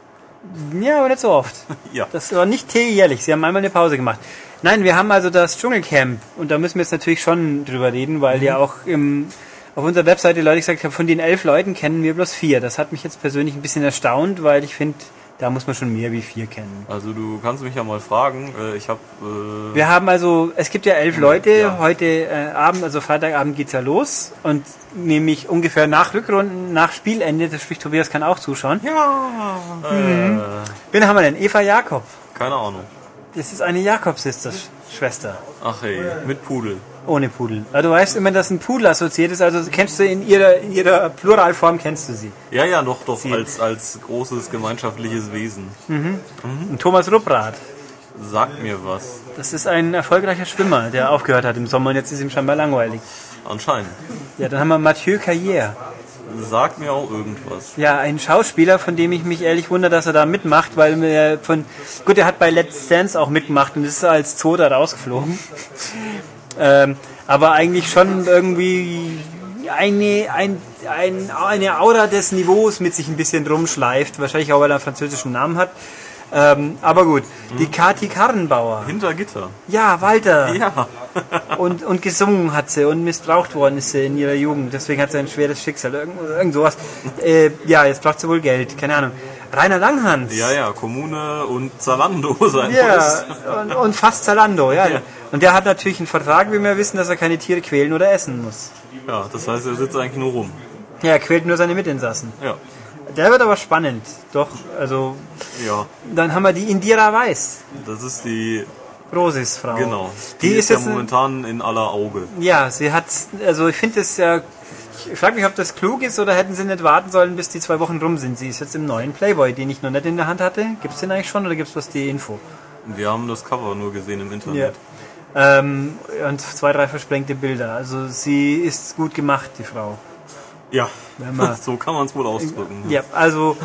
A: Ja, aber nicht so oft.
B: Ja.
A: Das war nicht jährlich. Sie haben einmal eine Pause gemacht. Nein, wir haben also das Dschungelcamp und da müssen wir jetzt natürlich schon drüber reden, weil ja auch im, auf unserer Webseite Leute gesagt haben, von den elf Leuten kennen wir bloß vier. Das hat mich jetzt persönlich ein bisschen erstaunt, weil ich finde, da muss man schon mehr wie vier kennen.
B: Also du kannst mich ja mal fragen. Äh, ich habe äh,
A: Wir haben also, es gibt ja elf Leute,
B: Ja.
A: heute äh, Abend, also Freitagabend geht's ja los und nämlich ungefähr nach Rückrunden, nach Spielende, das spricht Tobias kann auch zuschauen.
B: ja.
A: Mhm.
B: Äh,
A: Wen haben wir denn? Eva Jakob.
B: keine Ahnung.
A: Das ist eine Jakob-Sister-Schwester.
B: Ach hey, mit Pudel.
A: Ohne Pudel. Aber du weißt immer, dass ein Pudel assoziiert ist, also kennst du in ihrer, in ihrer Pluralform kennst du sie.
B: Ja, ja, doch, doch, als, als großes gemeinschaftliches Wesen.
A: Und Thomas Rupprath,
B: Sagt mir was.
A: das ist ein erfolgreicher Schwimmer, der aufgehört hat im Sommer und jetzt ist ihm scheinbar langweilig.
B: Anscheinend.
A: Ja, dann haben wir Mathieu Carrière.
B: Sagt mir auch irgendwas.
A: Ja, ein Schauspieler, von dem ich mich ehrlich wundere, dass er da mitmacht, weil mir von, gut, er hat bei Let's Dance auch mitgemacht und ist als Zoo da rausgeflogen. Ähm, aber eigentlich schon irgendwie eine, ein, ein, eine Aura des Niveaus mit sich ein bisschen rumschleift. Wahrscheinlich auch, weil er einen französischen Namen hat. Ähm, aber gut, die Kati Karrenbauer.
B: Hinter Gitter.
A: Ja, Walter.
B: Ja.
A: Und, und gesungen hat sie und missbraucht worden ist sie in ihrer Jugend. Deswegen hat sie ein schweres Schicksal. Irgend, irgend sowas. Äh, ja, jetzt braucht sie wohl Geld. Keine Ahnung. Rainer Langhans.
B: Ja, ja, Kommune und Zalando sein
A: Ja, und, und fast Zalando, ja.
B: Ja.
A: Und der hat natürlich einen Vertrag, wie wir wissen, dass er keine Tiere quälen oder essen muss.
B: Ja, das heißt, er sitzt eigentlich nur rum.
A: Ja, er quält nur seine Mitinsassen.
B: Ja.
A: Der wird aber spannend. Doch, also,
B: Ja.
A: dann haben wir die Indira Weiß.
B: Das ist die
A: Rosis Frau.
B: Genau.
A: Die, ist
B: ja
A: jetzt ein-
B: momentan in aller Auge.
A: Ja, sie hat, also ich finde es ja, ich frage mich, ob das klug ist oder hätten sie nicht warten sollen, bis die zwei Wochen rum sind. Sie ist jetzt im neuen Playboy, den ich noch nicht in der Hand hatte. Gibt es den eigentlich schon oder gibt es bloß die Info?
B: Wir haben das Cover nur gesehen im Internet.
A: Ähm, und zwei, drei versprengte Bilder. Also sie ist gut gemacht, die Frau.
B: Ja, so kann man es wohl ausdrücken.
A: Ja, also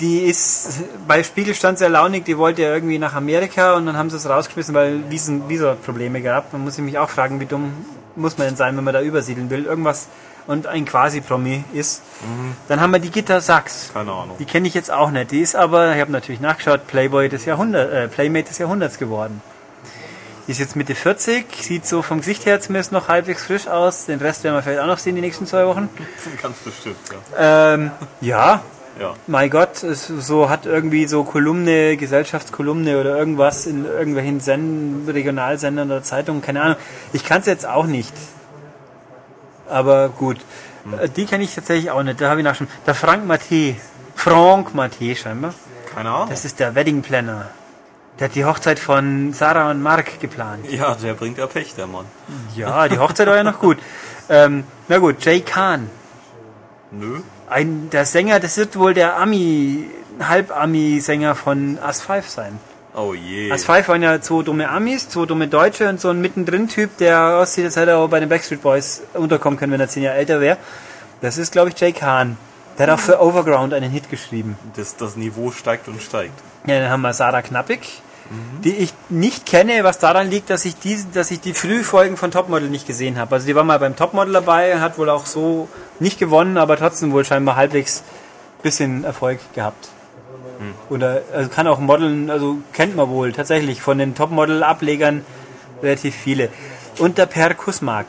A: die ist bei Spiegel stand sehr launig, die wollte ja irgendwie nach Amerika und dann haben sie es rausgeschmissen, weil Visen, Visa-Probleme gab. Man muss sich mich auch fragen, wie dumm muss man denn sein, wenn man da übersiedeln will. Irgendwas und ein Quasi-Promi ist. Dann haben wir die Gitter Sachs.
B: Keine Ahnung.
A: Die kenne ich jetzt auch nicht. Die ist aber, ich habe natürlich nachgeschaut, Playboy des Jahrhunderts, äh, Playmate des Jahrhunderts geworden. Die ist jetzt Mitte 40, sieht so vom Gesicht her zumindest noch halbwegs frisch aus. Den Rest werden wir vielleicht auch noch sehen die nächsten zwei Wochen.
B: Ganz bestimmt, ja.
A: Ähm, ja,
B: ja.
A: mein Gott, es so hat irgendwie so Kolumne, Gesellschaftskolumne oder irgendwas in irgendwelchen Senden, Regionalsendern oder Zeitungen, keine Ahnung. Ich kann es jetzt auch nicht. Aber gut. Äh, Die kenne ich tatsächlich auch nicht. Da habe ich nach schon. Der Frank Matte. Franck Matte scheinbar.
B: Keine Ahnung.
A: Das ist der Wedding Planner. Der hat die Hochzeit von Sarah und Mark geplant.
B: ja, der bringt ja Pech, der Mann.
A: Ja, die Hochzeit war ja noch gut. Ähm, na gut, Jay Kahn.
B: Nö.
A: Ein, der Sänger, das wird wohl der Ami, Halb-Ami-Sänger von As 5 sein.
B: Oh je.
A: As 5 waren ja zwei dumme Amis, zwei dumme Deutsche und so ein mittendrin-Typ, der aussieht, als hätte er auch bei den Backstreet Boys unterkommen können, wenn er zehn Jahre älter wäre. Das ist, glaube ich, Jay Kahn. Der hat auch für Overground einen Hit geschrieben.
B: Das, das Niveau steigt und steigt.
A: Ja, dann haben wir Sarah Knappig, die ich nicht kenne, was daran liegt, dass ich die, dass ich die Frühfolgen von Topmodel nicht gesehen habe. Also die war mal beim Topmodel dabei, hat wohl auch so nicht gewonnen, aber trotzdem wohl scheinbar halbwegs bisschen Erfolg gehabt. Oder also kann auch modeln, also kennt man wohl tatsächlich von den Topmodel-Ablegern relativ viele. Und der Per Kusmark.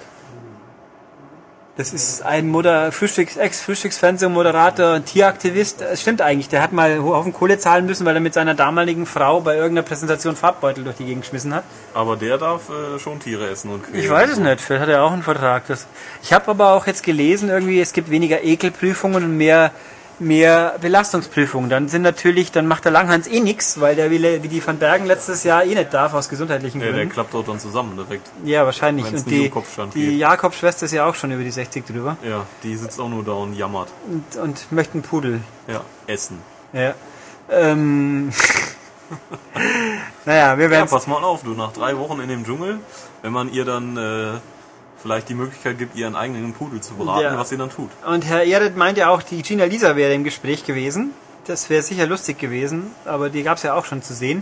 A: Das ist ein Moder Frühstücks Ex-Frühstücksfernsehmoderator, ein Tieraktivist. Es stimmt eigentlich, der hat mal Haufen Kohle zahlen müssen, weil er mit seiner damaligen Frau bei irgendeiner Präsentation Farbbeutel durch die Gegend geschmissen hat.
B: Aber der darf äh, schon Tiere essen und quälen.
A: Ich weiß es nicht, vielleicht hat er auch einen Vertrag. Das ich habe aber auch jetzt gelesen, irgendwie es gibt weniger Ekelprüfungen und mehr mehr Belastungsprüfungen. Dann sind natürlich, dann macht der Langhans eh nix, weil der wie, wie die Van Bergen letztes Jahr eh nicht darf aus gesundheitlichen
B: Ja, der
A: Gründen.
B: klappt dort dann zusammen direkt.
A: Ja, wahrscheinlich.
B: Wenn's
A: Und die, die. Jakob-Schwester ist ja auch schon über die 60 drüber
B: Ja, die sitzt auch nur da und jammert.
A: und, und möchte einen Pudel.
B: Ja, essen.
A: Ja. Ähm. naja, wir
B: Ja,
A: werden
B: pass mal auf, du, nach drei Wochen in dem Dschungel, wenn man ihr dann äh, vielleicht die Möglichkeit gibt, ihren eigenen Pudel zu beraten,
A: Ja.
B: was sie dann tut.
A: Und Herr Ehret meint ja auch, die Gina Lisa wäre im Gespräch gewesen. Das wäre sicher lustig gewesen, aber die gab es ja auch schon zu sehen.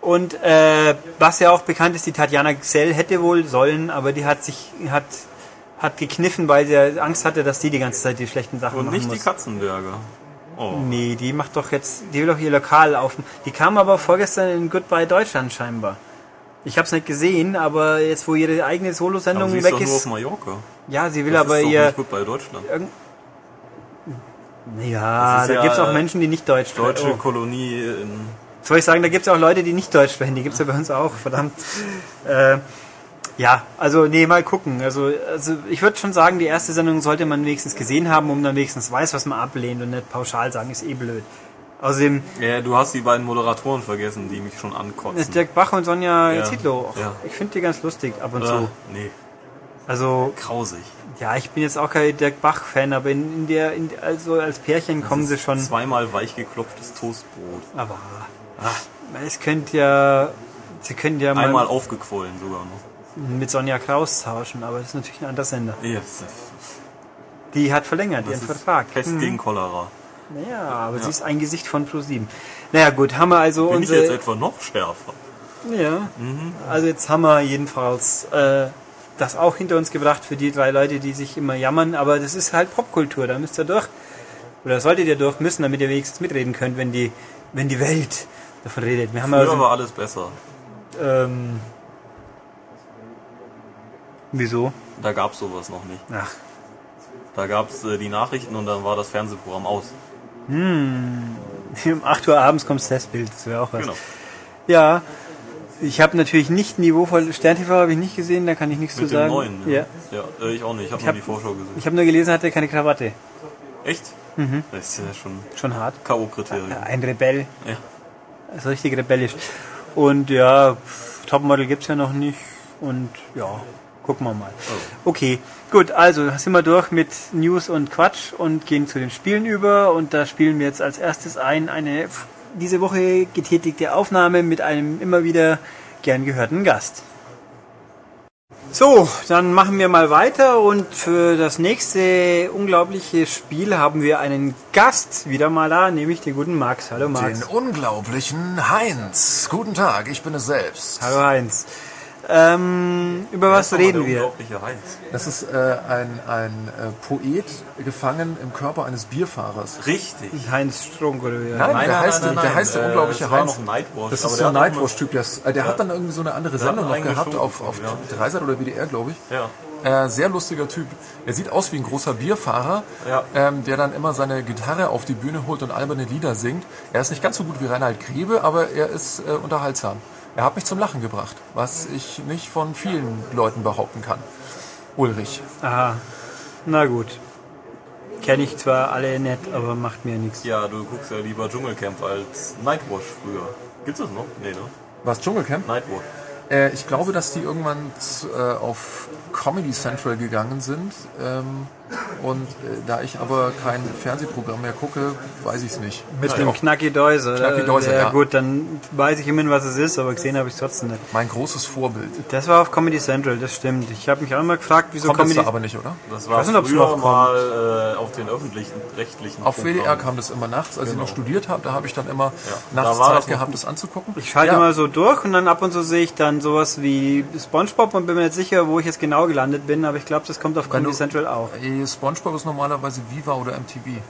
A: Und äh, was ja auch bekannt ist, die Tatjana Gsell hätte wohl sollen, aber die hat sich hat hat gekniffen, weil sie Angst hatte, dass die die ganze Zeit die schlechten Sachen
B: Und
A: machen
B: nicht die. Katzenberger. Oh.
A: Nee, die macht doch jetzt, die will doch ihr Lokal auf. Die kam aber vorgestern in Goodbye Deutschland scheinbar. Ich hab's nicht gesehen, aber jetzt wo ihre eigene Solo-Sendung
B: sie ist
A: weg
B: doch nur auf
A: ist,
B: Mallorca.
A: ja, sie will
B: Das
A: aber
B: ist doch
A: ihr
B: nicht gut bei Deutschland.
A: Ja,
B: ist
A: da
B: ja,
A: gibt's auch Menschen, die nicht Deutsch sprechen.
B: Deutsche
A: Oh.
B: Kolonie in
A: Soll ich sagen, da gibt's auch Leute, die nicht Deutsch sprechen. Die gibt's ja bei uns auch, verdammt. Äh, ja, also nee, mal gucken. Also, also ich würde schon sagen, die erste Sendung sollte man wenigstens gesehen haben, um dann wenigstens weiß, was man ablehnt und nicht pauschal sagen, ist eh blöd. Außerdem
B: Ja, du hast die beiden Moderatoren vergessen, die mich schon ankotzen.
A: ist Dirk Bach und Sonja
B: Ja,
A: Zietlow.
B: ja.
A: Ich finde die ganz lustig ab und
B: äh,
A: zu.
B: nee,
A: Also
B: grausig.
A: ja, ich bin jetzt auch kein Dirk Bach-Fan, aber in, in der, in, also als Pärchen kommen
B: Das
A: sie
B: ist
A: schon.
B: Zweimal weich geklopftes Toastbrot.
A: Aber ah, es könnte ja, sie könnten ja mal
B: Einmal aufgequollen sogar noch.
A: mit Sonja Kraus tauschen, aber das ist natürlich ein anderer Sender.
B: Yes.
A: Die hat verlängert
B: Das
A: ihren Vertrag.
B: Pest
A: Hm.
B: gegen Cholera.
A: Naja, aber sie ist ein Gesicht von Pro7. Naja, gut, haben wir also
B: Bin ich
A: unsere.
B: jetzt etwa noch schärfer?
A: ja. Also jetzt haben wir jedenfalls äh, das auch hinter uns gebracht für die drei Leute, die sich immer jammern, aber das ist halt Popkultur, da müsst ihr durch. Oder solltet ihr durch müssen, damit ihr wenigstens mitreden könnt, wenn die, wenn die Welt davon redet. Wir haben
B: Früher
A: also,
B: war alles besser.
A: ähm, wieso?
B: Da gab's sowas noch nicht.
A: Ach,
B: Da gab's äh, die Nachrichten und dann war das Fernsehprogramm aus.
A: Um 8 Uhr abends kommt das Testbild, das wäre auch was.
B: Genau.
A: Ja, ich habe natürlich nicht niveauvoll Stern TV habe ich nicht gesehen, da kann ich nichts
B: Mit
A: zu
B: dem
A: sagen.
B: neuen.
A: Ja.
B: ja äh, ich auch nicht. Ich habe
A: hab-
B: nur die Vorschau gesehen.
A: Ich habe nur gelesen, hatte keine Krawatte.
B: Echt?
A: Mhm.
B: Das ist ja schon
A: Schon hart.
B: K.O.-Kriterium.
A: Ein Rebell,
B: Ja.
A: also richtig rebellisch. Und ja, Topmodel gibt's ja noch nicht und ja, gucken wir mal. Okay, gut, also sind wir durch mit News und Quatsch und gehen zu den Spielen über und da spielen wir jetzt als erstes ein eine diese Woche getätigte Aufnahme mit einem immer wieder gern gehörten Gast. So, dann machen wir mal weiter und für das nächste unglaubliche Spiel haben wir einen Gast wieder mal da, nämlich den guten Max. Hallo Max.
C: Den unglaublichen Heinz. Guten Tag, ich bin es selbst.
A: Hallo Heinz. Ähm, über was reden wir?
C: Das ist äh, ein, ein äh, Poet gefangen im Körper eines Bierfahrers.
B: Richtig.
A: Heinz Strunk oder wie?
C: Nein, der heißt, der heißt der
B: äh,
C: unglaubliche
B: war
C: Heinz. Das ist
B: der
C: so ein Nightwash-Typ. Der, äh, der hat dann irgendwie so eine andere Sendung noch gehabt auf, auf
B: bekommen,
C: Dreisat oder WDR, glaube ich.
B: Ja.
C: Äh, sehr lustiger Typ. Er sieht aus wie ein großer Bierfahrer,
B: Ja.
C: ähm, der dann immer seine Gitarre auf die Bühne holt und alberne Lieder singt. Er ist nicht ganz so gut wie Reinhard Grebe, aber er ist äh, unterhaltsam. Er hat mich zum Lachen gebracht, was ich nicht von vielen Leuten behaupten kann. Ulrich.
A: Aha. Na gut. Kenne ich zwar alle nicht, aber macht mir nichts.
B: Ja, du guckst ja lieber Dschungelcamp als Nightwash früher. Gibt's das noch? Nee, ne?
C: Was, Dschungelcamp?
B: Nightwash.
C: Äh, ich glaube, dass die irgendwann äh, auf Comedy Central gegangen sind. Ähm, und äh, da ich aber kein Fernsehprogramm mehr gucke, weiß ich es nicht.
A: Mit dem Knacki Deuser.
C: Knacki Deuser,
A: ja.
C: ja.
A: Gut, dann weiß ich immerhin, was es ist, aber gesehen habe ich es trotzdem nicht.
C: Mein großes Vorbild.
A: Das war auf Comedy Central, das stimmt. Ich habe mich auch immer gefragt, wieso
C: Kommt das
A: Comedy...
C: da aber nicht, oder?
B: Das war
A: weiß nicht,
B: früher
A: noch kommt.
B: mal äh, auf den öffentlichen, rechtlichen
C: Auf
B: Programmen.
C: WDR kam das immer nachts, als ich noch studiert habe. Da habe ich dann immer
B: da
C: nachts
B: war
C: Zeit gehabt, das anzugucken.
A: Ich schalte
C: ja,
A: mal so durch und dann ab und zu sehe ich dann sowas wie SpongeBob und bin mir nicht sicher, wo ich jetzt genau gelandet bin, aber ich glaube, das kommt auf Comedy Central auch.
C: äh, SpongeBob ist normalerweise Viva oder MTV.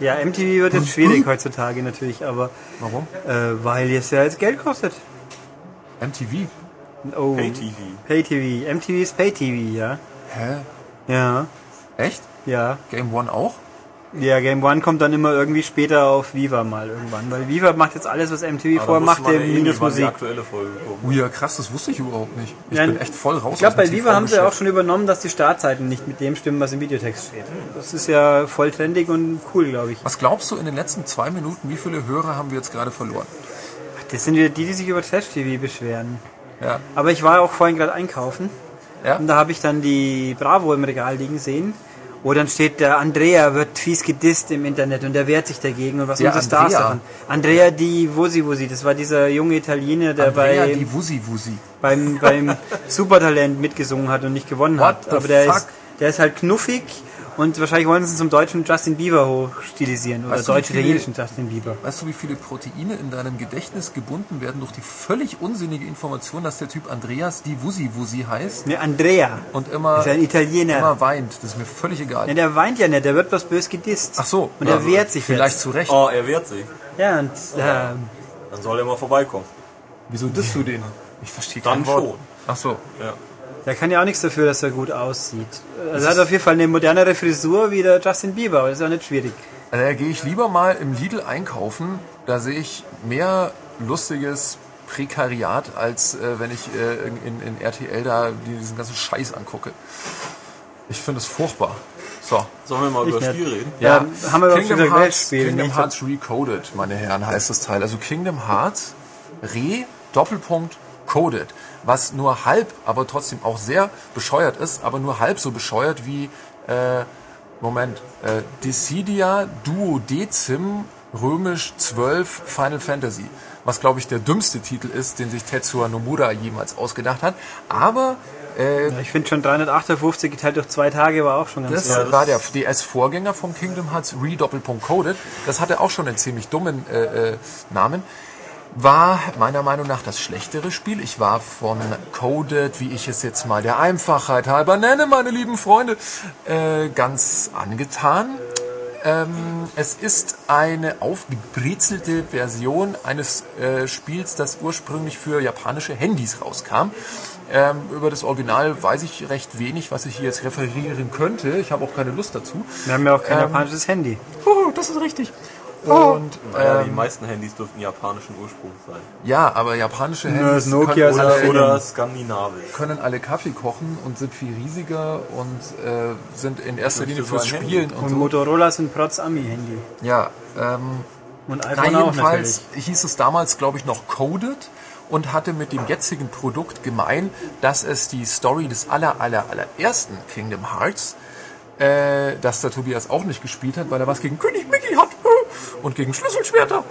A: Ja, MTV wird jetzt schwierig heutzutage natürlich, aber
C: Warum?
A: äh, weil es ja jetzt Geld kostet.
C: MTV?
A: Oh,
B: Pay-TV.
A: Pay-TV. MTV ist Pay-TV, ja.
C: Hä?
A: Ja,
C: Echt?
A: ja.
C: Game One auch?
A: Ja, Game One kommt dann immer irgendwie später auf Viva mal irgendwann, weil Viva macht jetzt alles, was MTV
B: Aber
A: vorher machte,
B: ja eh
A: minus
B: die
A: Musik.
B: aktuelle Folge.
C: Oh ja, krass, das wusste ich überhaupt nicht. Ich
A: Ja,
C: bin echt voll raus
A: Ich glaube, bei Viva haben sie auch schon übernommen, dass die Startzeiten nicht mit dem stimmen, was im Videotext steht. Das ist ja voll trendig und cool, glaube ich.
C: Was glaubst du, in den letzten zwei Minuten, wie viele Hörer haben wir jetzt gerade verloren?
A: Das sind wieder die, die sich über Trash-TV beschweren.
C: Ja.
A: Aber ich war auch vorhin gerade einkaufen
C: Ja?
A: und da habe ich dann die Bravo im Regal liegen sehen. Wo dann steht, der Andrea wird fies gedisst im Internet und der wehrt sich dagegen und was
C: Der
A: unsere Stars
C: Andrea?
A: sagen. Andrea di Wusi Wusi, das war dieser junge Italiener, der
C: Andrea
A: bei,
C: die Wusi Wusi.
A: beim, beim Supertalent mitgesungen hat und nicht gewonnen hat.
C: What the
A: Aber der
C: fuck?
A: ist, der ist halt knuffig und wahrscheinlich wollen sie ihn zum deutschen Justin Bieber hochstilisieren oder
C: Weißt
A: deutsch-italienischen Justin Bieber.
C: Weißt du, wie viele Proteine in deinem Gedächtnis gebunden werden durch die völlig unsinnige Information, dass der Typ Andreas die Wusi Wusi heißt
A: Ne, Andrea.
C: und immer,
A: ist ein Italiener.
C: immer weint? Das ist mir völlig egal.
A: Ja, der weint ja nicht, der wird bloß bös gedisst.
C: Ach so.
A: Und
C: ja,
A: er wehrt sich
C: Vielleicht
A: jetzt.
C: zu Recht.
B: Oh, er wehrt sich.
A: Ja, und äh,
B: Dann soll er mal vorbeikommen.
C: Wieso disst du den? Ich verstehe
B: Dann
C: kein Wort.
B: schon.
C: Ach so.
B: Ja.
A: Der kann ja auch nichts dafür, dass er gut aussieht. Also er hat auf jeden Fall eine modernere Frisur wie der Justin Bieber, aber das ist auch nicht schwierig.
C: Also, da gehe ich lieber mal im Lidl einkaufen. Da sehe ich mehr lustiges Prekariat, als äh, wenn ich äh, in, in, RTL da diesen ganzen Scheiß angucke. Ich finde es furchtbar. So.
B: Sollen wir mal
A: Ich
B: über
A: nicht.
B: Spiel reden?
A: Ja, haben wir
C: Kingdom
A: wieder
C: Hearts,
A: Weltspiel,
C: Kingdom
A: nicht?
C: Hearts Recoded, meine Herren, heißt das Teil. Also Kingdom Hearts Re Doppelpunkt Coded, was nur halb, aber trotzdem auch sehr bescheuert ist, aber nur halb so bescheuert wie äh, Moment, äh, Decidia Duodecim Römisch 12 Final Fantasy, was glaube ich der dümmste Titel ist, den sich Tetsuya Nomura jemals ausgedacht hat, aber äh,
A: Ja, ich finde schon 358 geteilt durch zwei Tage war auch schon ganz
C: das
B: das
C: war der DS-Vorgänger vom Kingdom Hearts Re-Doppelpunkt Coded. Das hatte auch schon einen ziemlich dummen äh, äh, Namen. War meiner Meinung nach das schlechtere Spiel. Ich war von Coded, wie ich es jetzt mal der Einfachheit halber nenne, meine lieben Freunde, äh, ganz angetan. Ähm, es ist eine aufgebrezelte Version eines äh, Spiels, das ursprünglich für japanische Handys rauskam. Ähm, über das Original weiß ich recht wenig, was ich hier jetzt referieren könnte. Ich habe auch keine Lust dazu.
A: Wir haben ja auch kein
C: Ähm,
A: japanisches Handy.
C: Oh, das ist richtig. Und
B: Naja, die
C: ähm,
B: meisten Handys dürften japanischen Ursprungs sein.
C: ja, aber japanische Handys
A: Nokia
C: können,
B: Oder,
A: alle-
B: oder skandinavisch.
C: können alle Kaffee kochen und sind viel riesiger und äh, sind in erster Linie fürs. Spielen und
A: Und
C: so.
A: Motorola sind Protz Ami-Handy.
C: Ja, ähm,
A: Und
C: Na,
A: iPhone auch
C: jedenfalls
A: natürlich.
C: hieß es damals, glaube ich, noch Coded und hatte mit dem jetzigen Produkt gemein, dass es die Story des aller, aller, allerersten Kingdom Hearts, äh, das der Tobias auch nicht gespielt hat, weil er was gegen König Mickey hat und gegen Schlüsselschwerter.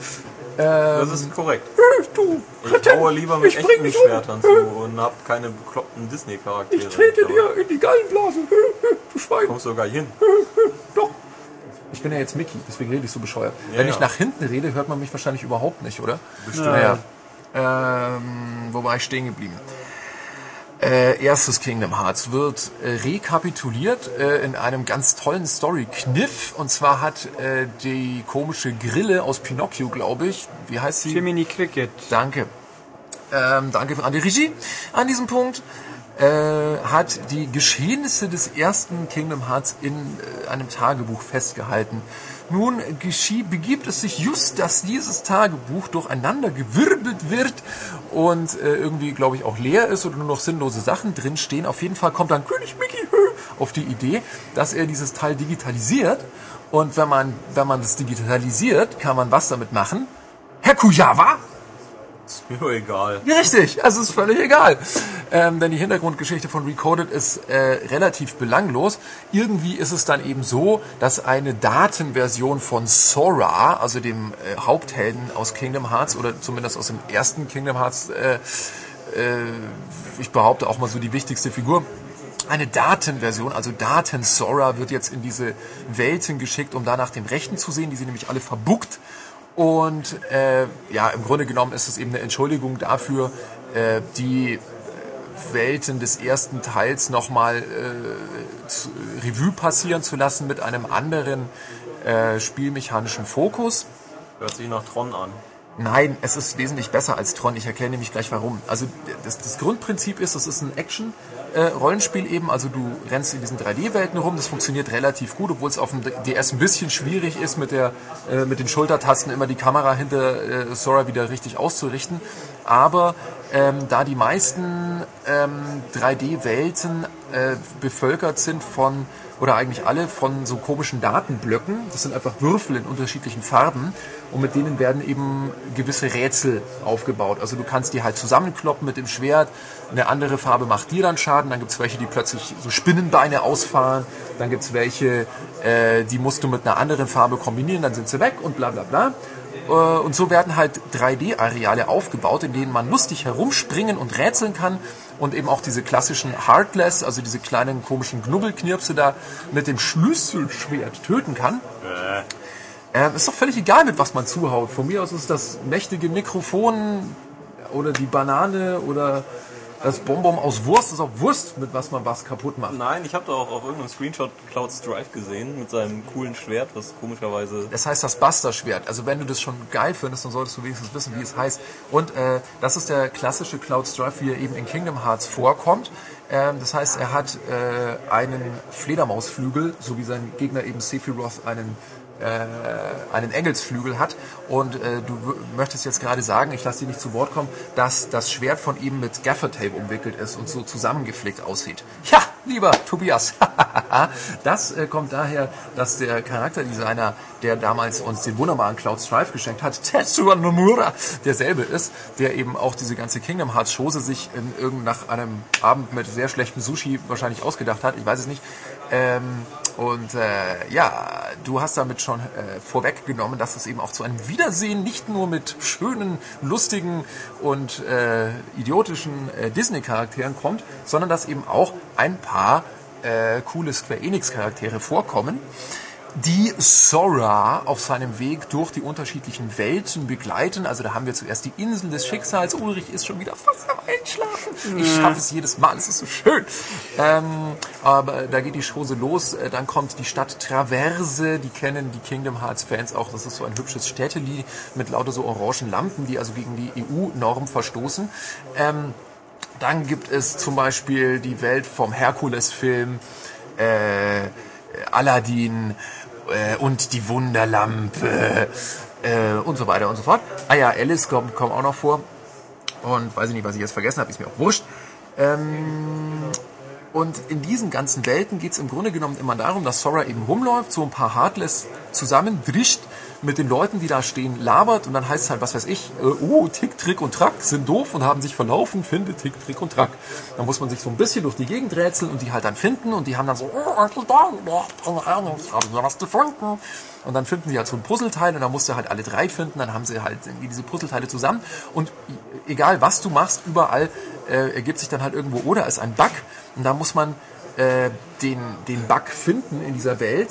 B: Das ist korrekt.
C: Du,
B: Ich baue lieber mit
C: ich
B: echten
C: um.
B: Schwertern zu und hab keine bekloppten Disney-Charaktere.
C: Ich trete dir in die Gallenblase. Du Schwein.
B: Kommst sogar hin.
C: Doch. Ich bin ja jetzt Mickey, deswegen rede ich so bescheuert.
B: Ja,
C: Wenn ich
B: ja.
C: nach hinten rede, hört man mich wahrscheinlich überhaupt nicht, oder?
B: Bestimmt.
C: Naja. Ähm, wo war ich stehen geblieben? Äh, erstes Kingdom Hearts wird äh, rekapituliert äh, in einem ganz tollen Story-Kniff. Und zwar hat äh, die komische Grille aus Pinocchio, glaube ich, wie heißt sie?
A: Jiminy Cricket.
C: Danke. Ähm, danke an die Regie an diesem Punkt. Äh, hat die Geschehnisse des ersten Kingdom Hearts in äh, einem Tagebuch festgehalten. Nun geschie, begibt es sich just, dass dieses Tagebuch durcheinander gewirbelt wird und äh, irgendwie, glaube ich, auch leer ist oder nur noch sinnlose Sachen drinstehen. Auf jeden Fall kommt dann König Mickey auf die Idee, dass er dieses Teil digitalisiert. Und wenn man, wenn man das digitalisiert, kann man was damit machen? Herr Kujawa?
B: Ist mir doch egal.
C: Richtig, also ist völlig egal. Ähm, denn die Hintergrundgeschichte von Recoded ist äh, relativ belanglos. Irgendwie ist es dann eben so, dass eine Datenversion von Sora, also dem äh, Haupthelden aus Kingdom Hearts oder zumindest aus dem ersten Kingdom Hearts, äh, äh, ich behaupte auch mal so die wichtigste Figur, eine Datenversion, also Daten Sora wird jetzt in diese Welten geschickt, um da nach den Rechten zu sehen. Die sind nämlich alle verbuckt. Und äh, ja, im Grunde genommen ist es eben eine Entschuldigung dafür, äh, die Welten des ersten Teils nochmal äh, Revue passieren zu lassen mit einem anderen äh, spielmechanischen Fokus.
B: Hört sich nach Tron an.
C: Nein, es ist wesentlich besser als Tron. Ich erkläre nämlich gleich warum. Also das, das Grundprinzip ist, es ist ein Action-Rollenspiel eben. Also du rennst in diesen 3D-Welten rum. Das funktioniert relativ gut, obwohl es auf dem DS ein bisschen schwierig ist, mit, der, äh, mit den Schultertasten immer die Kamera hinter äh, Sora wieder richtig auszurichten. Aber ähm, da die meisten ähm, 3D-Welten äh, bevölkert sind von oder eigentlich alle von so komischen Datenblöcken. Das sind einfach Würfel in unterschiedlichen Farben und mit denen werden eben gewisse Rätsel aufgebaut. Also du kannst die halt zusammenkloppen mit dem Schwert. Eine andere Farbe macht dir dann Schaden. Dann gibt's welche, die plötzlich so Spinnenbeine ausfahren. Dann gibt's welche, äh, die musst du mit einer anderen Farbe kombinieren. Dann sind sie weg und bla bla bla. Äh, Und so werden halt 3D-Areale aufgebaut, in denen man lustig herumspringen und rätseln kann und eben auch diese klassischen Heartless, also diese kleinen komischen Knubbelknirpse da mit dem Schlüsselschwert töten kann. Ähm, ist doch völlig egal, mit was man zuhaut. Von mir aus ist das mächtige Mikrofon oder die Banane oder das Bonbon aus Wurst. Ist auch Wurst, mit was man was kaputt macht.
B: Nein, ich habe da auch auf irgendeinem Screenshot Cloud Strife gesehen mit seinem coolen Schwert, was komischerweise.
C: Das heißt das Buster-Schwert. Also wenn du das schon geil findest, dann solltest du wenigstens wissen, wie es heißt. Und äh, das ist der klassische Cloud Strife, wie er eben in Kingdom Hearts vorkommt. Ähm, das heißt, er hat äh, einen Fledermausflügel, so wie sein Gegner eben Sephiroth einen äh, einen Engelsflügel hat und äh, du möchtest jetzt gerade sagen, ich lasse dich nicht zu Wort kommen, dass das Schwert von ihm mit Gaffertape umwickelt ist und so zusammengeflickt aussieht. Ja, lieber Tobias, das äh, kommt daher, dass der Charakterdesigner, der damals uns den wunderbaren Cloud Strife geschenkt hat, Tetsuya Nomura, derselbe ist, der eben auch diese ganze Kingdom Hearts Chose sich in irgend nach einem Abend mit sehr schlechtem Sushi wahrscheinlich ausgedacht hat, ich weiß es nicht. Ähm, und äh, ja, du hast damit schon äh, vorweggenommen, dass es eben auch zu einem Wiedersehen nicht nur mit schönen, lustigen und äh, idiotischen äh, Disney-Charakteren kommt, sondern dass eben auch ein paar äh, coole Square Enix-Charaktere vorkommen, die Sora auf seinem Weg durch die unterschiedlichen Welten begleiten. Also da haben wir zuerst die Insel des Schicksals. Ulrich ist schon wieder fast am Einschlafen. Ich schaffe es jedes Mal, es ist so schön. Ähm, aber da geht die Chose los. Äh, Dann kommt die Stadt Traverse. Die kennen die Kingdom Hearts Fans auch. Das ist so ein hübsches Städteli mit lauter so orangen Lampen, die also gegen die EU-Norm verstoßen. Ähm, dann gibt es zum Beispiel die Welt vom Herkules-Film, äh, Aladdin äh, und die Wunderlampe äh, und so weiter und so fort. Ah ja, Alice kommt, kommt auch noch vor. Und weiß ich nicht, was ich jetzt vergessen habe, ist mir auch wurscht. Ähm, und in diesen ganzen Welten geht es im Grunde genommen immer darum, dass Sora eben rumläuft, so ein paar Heartless zusammendrischt mit den Leuten, die da stehen, labert und dann heißt es halt, was weiß ich, äh, uh, Tick, Trick und Track sind doof und haben sich verlaufen, finde Tick, Trick und Track. Dann muss man sich so ein bisschen durch die Gegend rätseln und die halt dann finden und die haben dann so, oh, Onkel Dan, keine Ahnung, ich habe ja was gefunden. Und dann finden die halt so ein Puzzleteil und dann musst du halt alle drei finden, dann haben sie halt irgendwie diese Puzzleteile zusammen und egal was du machst, überall äh, ergibt sich dann halt irgendwo, oder ist ein Bug und da muss man äh, den, den Bug finden in dieser Welt.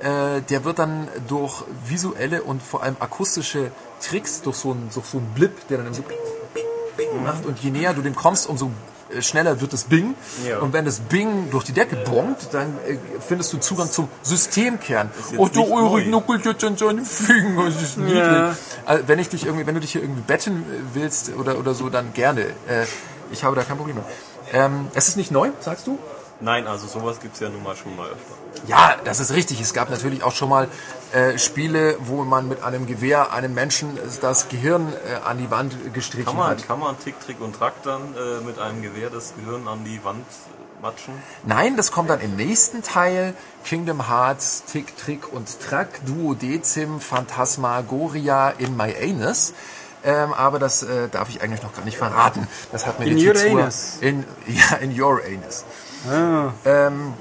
C: Äh, der wird dann durch visuelle und vor allem akustische Tricks, durch so einen, durch so einen Blip, der dann so bing, bing, bing macht und je näher du dem kommst, umso äh, schneller wird es Bing.
A: Ja.
C: Und wenn das Bing durch die Decke bongt, dann äh, findest du Zugang zum Systemkern. Oh, du Ulrich nuckelt jetzt an seinen Fingern, das ist niedlich.
A: Ja.
C: Also, wenn ich dich irgendwie, wenn du dich hier irgendwie betten äh, willst oder, oder so, dann gerne. Äh, ich habe da kein Problem mit. Ähm, es ist nicht neu, sagst du?
B: Nein, also sowas gibt's ja nun mal schon mal öfter.
C: Ja, das ist richtig. Es gab natürlich auch schon mal äh, Spiele, wo man mit einem Gewehr einem Menschen das Gehirn äh, an die Wand gestrichen
B: Kann man,
C: hat.
B: kann man Tick, Trick und Track dann äh, mit einem Gewehr das Gehirn an die Wand matschen?
C: Nein, das kommt dann im nächsten Teil. Kingdom Hearts, Tick, Trick und Track, Duodecim, Phantasmagoria in My Anus. Ähm, aber das äh, darf ich eigentlich noch gar nicht verraten. Das hat mir
A: In
C: die
A: your anus.
C: In, ja, in your anus.
A: Ah,
C: Ähm,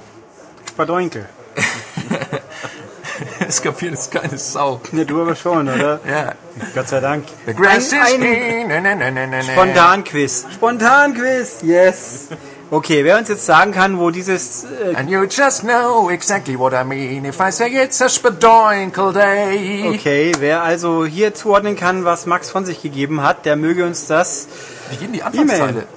A: Spadoinkel.
C: es kapiert es keine Sau.
A: Ja, du aber schon, oder?
C: Ja.
A: Gott sei Dank.
C: The is
A: Ein-. Spontanquiz. Spontanquiz, yes. Okay, wer uns jetzt sagen kann, wo dieses äh,
C: And you just know exactly what I mean if I say it's a spadoinkle day.
A: Okay, wer also hier zuordnen kann, was Max von sich gegeben hat, der möge uns das.
C: Wie geht denn die Anfangszeile?
A: E-Mail.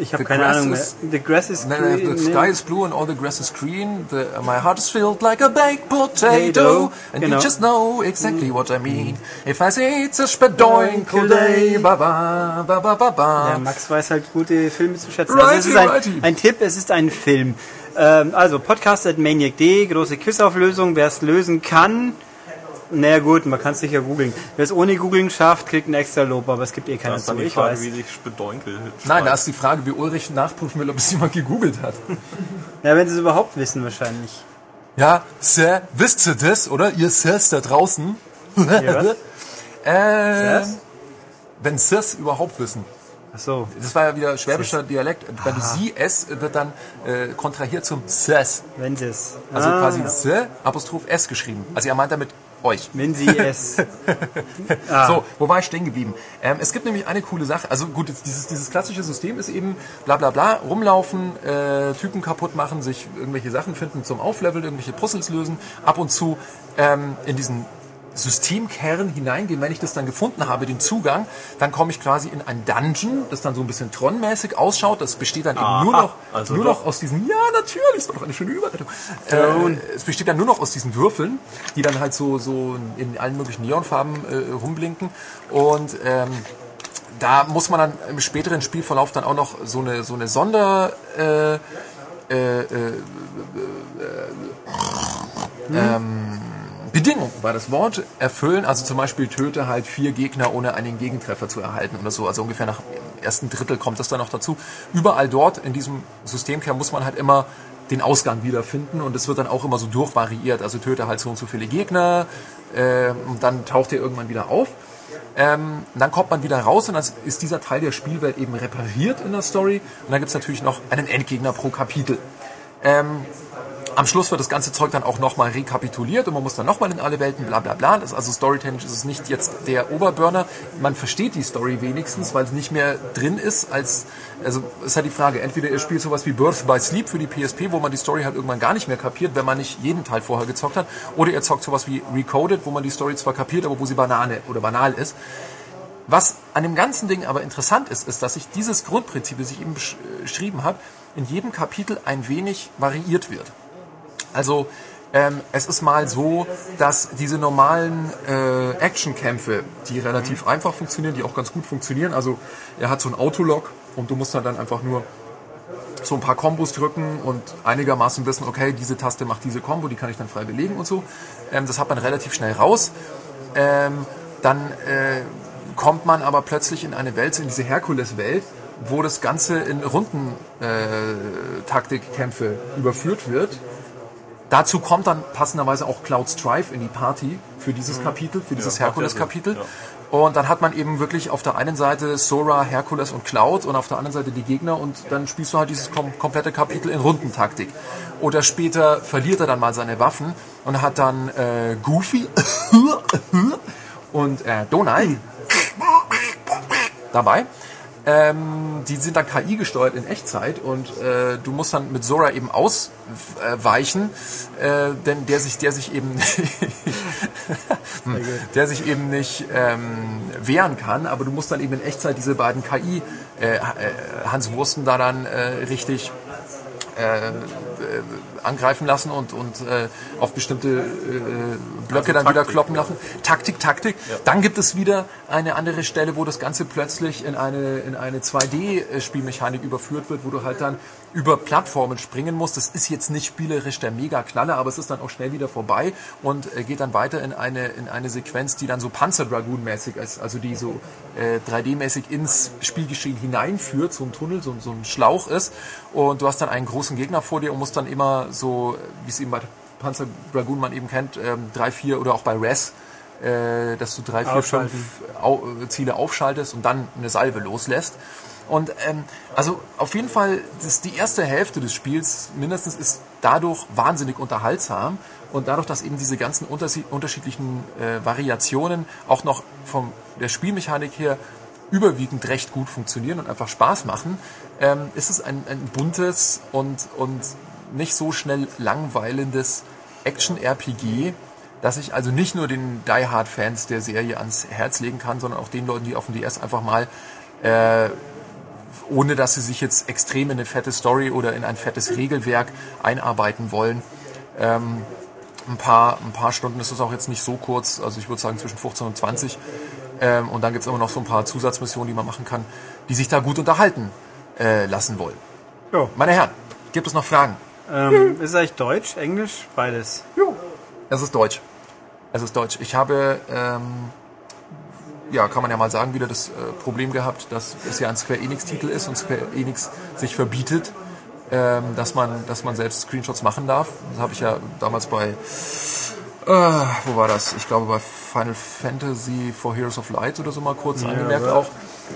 A: Ich habe
C: The
A: keine
C: grass
A: Ahnung mehr.
C: is-
A: The grass is green.
C: the sky is blue and all the grass is green. The, my heart is filled like a baked potato. And
A: Genau.
C: you just know exactly what I mean. If I say it's a spadoinkle day. Ba ba ba ba ba ba.
A: Ja, Max weiß halt gute Filme zu schätzen.
C: Righty,
A: also es ist ein,
C: righty.
A: ein Tipp, es ist ein Film. Ähm, also Podcast at Maniac.de, große Quizauflösung. Wer es lösen kann, naja gut, man kann es sicher googeln. Wer es ohne googeln schafft, kriegt ein extra Lob, aber es gibt eh zu.
B: die
A: Ich
B: Frage,
A: weiß.
B: wie sich Spedonkel
C: Nein, da ist die Frage, wie Ulrich nachprüfen will, ob es jemand gegoogelt hat.
A: Ja, wenn sie es überhaupt wissen wahrscheinlich.
C: Ja, Sir, wisst ihr das, oder? Ihr Sirs da draußen?
A: was?
C: äh,
A: Sirs?
C: wenn Sirs überhaupt wissen.
A: Ach so.
C: Das war ja wieder schwäbischer Dialekt. Wenn du sie es, wird dann äh, kontrahiert zum Sirs.
A: Wenn sie es.
C: Also
A: Ah,
C: quasi S, Apostroph S geschrieben. Also er meint damit euch.
A: Wenn sie es. Ah.
C: So, wo war ich stehen geblieben? Ähm, es gibt nämlich eine coole Sache. Also gut, dieses, dieses klassische System ist eben bla bla bla, rumlaufen, äh, Typen kaputt machen, sich irgendwelche Sachen finden zum Aufleveln, irgendwelche Puzzles lösen, ab und zu ähm, in diesen Systemkern hineingehen. Wenn ich das dann gefunden habe, den Zugang, dann komme ich quasi in ein Dungeon, das dann so ein bisschen Tron-mäßig ausschaut. Das besteht dann eben
B: Aha,
C: nur noch,
B: also
C: nur
B: doch.
C: noch aus diesen, ja natürlich, das war doch eine schöne Überleitung. Äh, es besteht dann nur noch aus diesen Würfeln, die dann halt so, so in allen möglichen Neonfarben äh, rumblinken. Und ähm, da muss man dann im späteren Spielverlauf dann auch noch so eine, so eine Sonder... Äh, äh, äh, ähm, Bedingung war das Wort erfüllen, also zum Beispiel töte halt vier Gegner, ohne einen Gegentreffer zu erhalten oder so. Also ungefähr nach dem ersten Drittel kommt das dann noch dazu. Überall dort in diesem Systemkern muss man halt immer den Ausgang wiederfinden und es wird dann auch immer so durchvariiert. Also töte halt so und so viele Gegner äh, und dann taucht er irgendwann wieder auf. Ähm, dann kommt man wieder raus und dann ist dieser Teil der Spielwelt eben repariert in der Story. Und dann gibt's natürlich noch einen Endgegner pro Kapitel. Ähm, am Schluss wird das ganze Zeug dann auch nochmal rekapituliert und man muss dann nochmal in alle Welten, bla bla bla. Also storytechnisch ist es nicht jetzt der Oberburner. Man versteht die Story wenigstens, weil es nicht mehr drin ist als, also ist halt die Frage, entweder ihr spielt sowas wie Birth by Sleep für die PSP, wo man die Story halt irgendwann gar nicht mehr kapiert, wenn man nicht jeden Teil vorher gezockt hat, oder ihr zockt sowas wie Recoded, wo man die Story zwar kapiert, aber wo sie Banane oder banal ist. Was an dem ganzen Ding aber interessant ist, ist, dass sich dieses Grundprinzip, das ich eben äh, beschrieben habe, in jedem Kapitel ein wenig variiert wird. Also ähm, es ist mal so, dass diese normalen äh, Actionkämpfe, die relativ einfach funktionieren, die auch ganz gut funktionieren, also er hat so ein Autolock und du musst dann, dann einfach nur so ein paar Kombos drücken und einigermaßen wissen, okay, diese Taste macht diese Combo, die kann ich dann frei belegen und so. Ähm, das hat man relativ schnell raus. Ähm, dann äh, kommt man aber plötzlich in eine Welt, in diese Herkules-Welt, wo das Ganze in Rundentaktikkämpfe äh, überführt wird. Dazu kommt dann passenderweise auch Cloud Strife in die Party für dieses Kapitel, für dieses
B: Mhm. Ja, ja
C: Herkules-Kapitel.
B: Sinn,
C: Und dann hat man eben wirklich auf der einen Seite Sora, Herkules und Cloud und auf der anderen Seite die Gegner und dann spielst du halt dieses kom komplette Kapitel in Rundentaktik. Oder später verliert er dann mal seine Waffen und hat dann äh, Goofy und äh, Donald dabei. Ähm, die sind dann KI gesteuert in Echtzeit und äh, du musst dann mit Sora eben ausweichen, äh, denn der sich, der sich eben, der sich eben nicht ähm, wehren kann, aber du musst dann eben in Echtzeit diese beiden KI äh, äh, Hans Wursten da dann äh, richtig äh, angreifen lassen und, und äh, auf bestimmte äh, Blöcke dann wieder
B: Taktik,
C: kloppen lassen. Taktik, Taktik. Dann gibt es wieder eine andere Stelle, wo das Ganze plötzlich in eine, in eine 2D-Spielmechanik überführt wird, wo du halt dann über Plattformen springen musst. Das ist jetzt nicht spielerisch der Mega-Knaller, aber es ist dann auch schnell wieder vorbei und äh, geht dann weiter in eine, in eine Sequenz, die dann so Panzer-Dragoon-mäßig ist, also die so äh, 3D-mäßig ins Spielgeschehen hineinführt, so ein Tunnel, so, so ein Schlauch ist. Und du hast dann einen großen Gegner vor dir und musst dann immer so, wie es eben bei Panzer Dragoon man eben kennt, ähm, drei, vier oder auch bei Res, äh, dass du drei, vier, fünf Ziele aufschaltest und dann eine Salve loslässt. Und ähm, also auf jeden Fall, das, die erste Hälfte des Spiels mindestens ist dadurch wahnsinnig unterhaltsam und dadurch, dass eben diese ganzen unterschied- unterschiedlichen äh, Variationen auch noch von der Spielmechanik her überwiegend recht gut funktionieren und einfach Spaß machen, ähm, ist es ein, ein buntes und, und nicht so schnell langweilendes Action-RPG, dass ich also nicht nur den Die Hard-Fans der Serie ans Herz legen kann, sondern auch den Leuten, die auf dem DS einfach mal äh, ohne dass sie sich jetzt extrem in eine fette Story oder in ein fettes Regelwerk einarbeiten wollen. Ähm, ein paar, ein paar Stunden ist es auch jetzt nicht so kurz, also ich würde sagen zwischen 15 und 20. Ähm, und dann gibt es immer noch so ein paar Zusatzmissionen, die man machen kann, die sich da gut unterhalten äh, lassen wollen.
A: Ja.
C: Meine Herren, gibt es noch Fragen?
A: Ähm, ist es eigentlich Deutsch, Englisch, beides?
C: Es ist Deutsch. Es ist Deutsch. Ich habe, ähm, ja, kann man ja mal sagen, wieder das äh, Problem gehabt, dass es ja ein Square Enix-Titel ist und Square Enix sich verbietet, ähm, dass man, dass man selbst Screenshots machen darf. Das habe ich ja damals bei, äh, wo war das? Ich glaube bei Final Fantasy for Heroes of Light oder so mal kurz angemerkt
A: ja.
C: auch.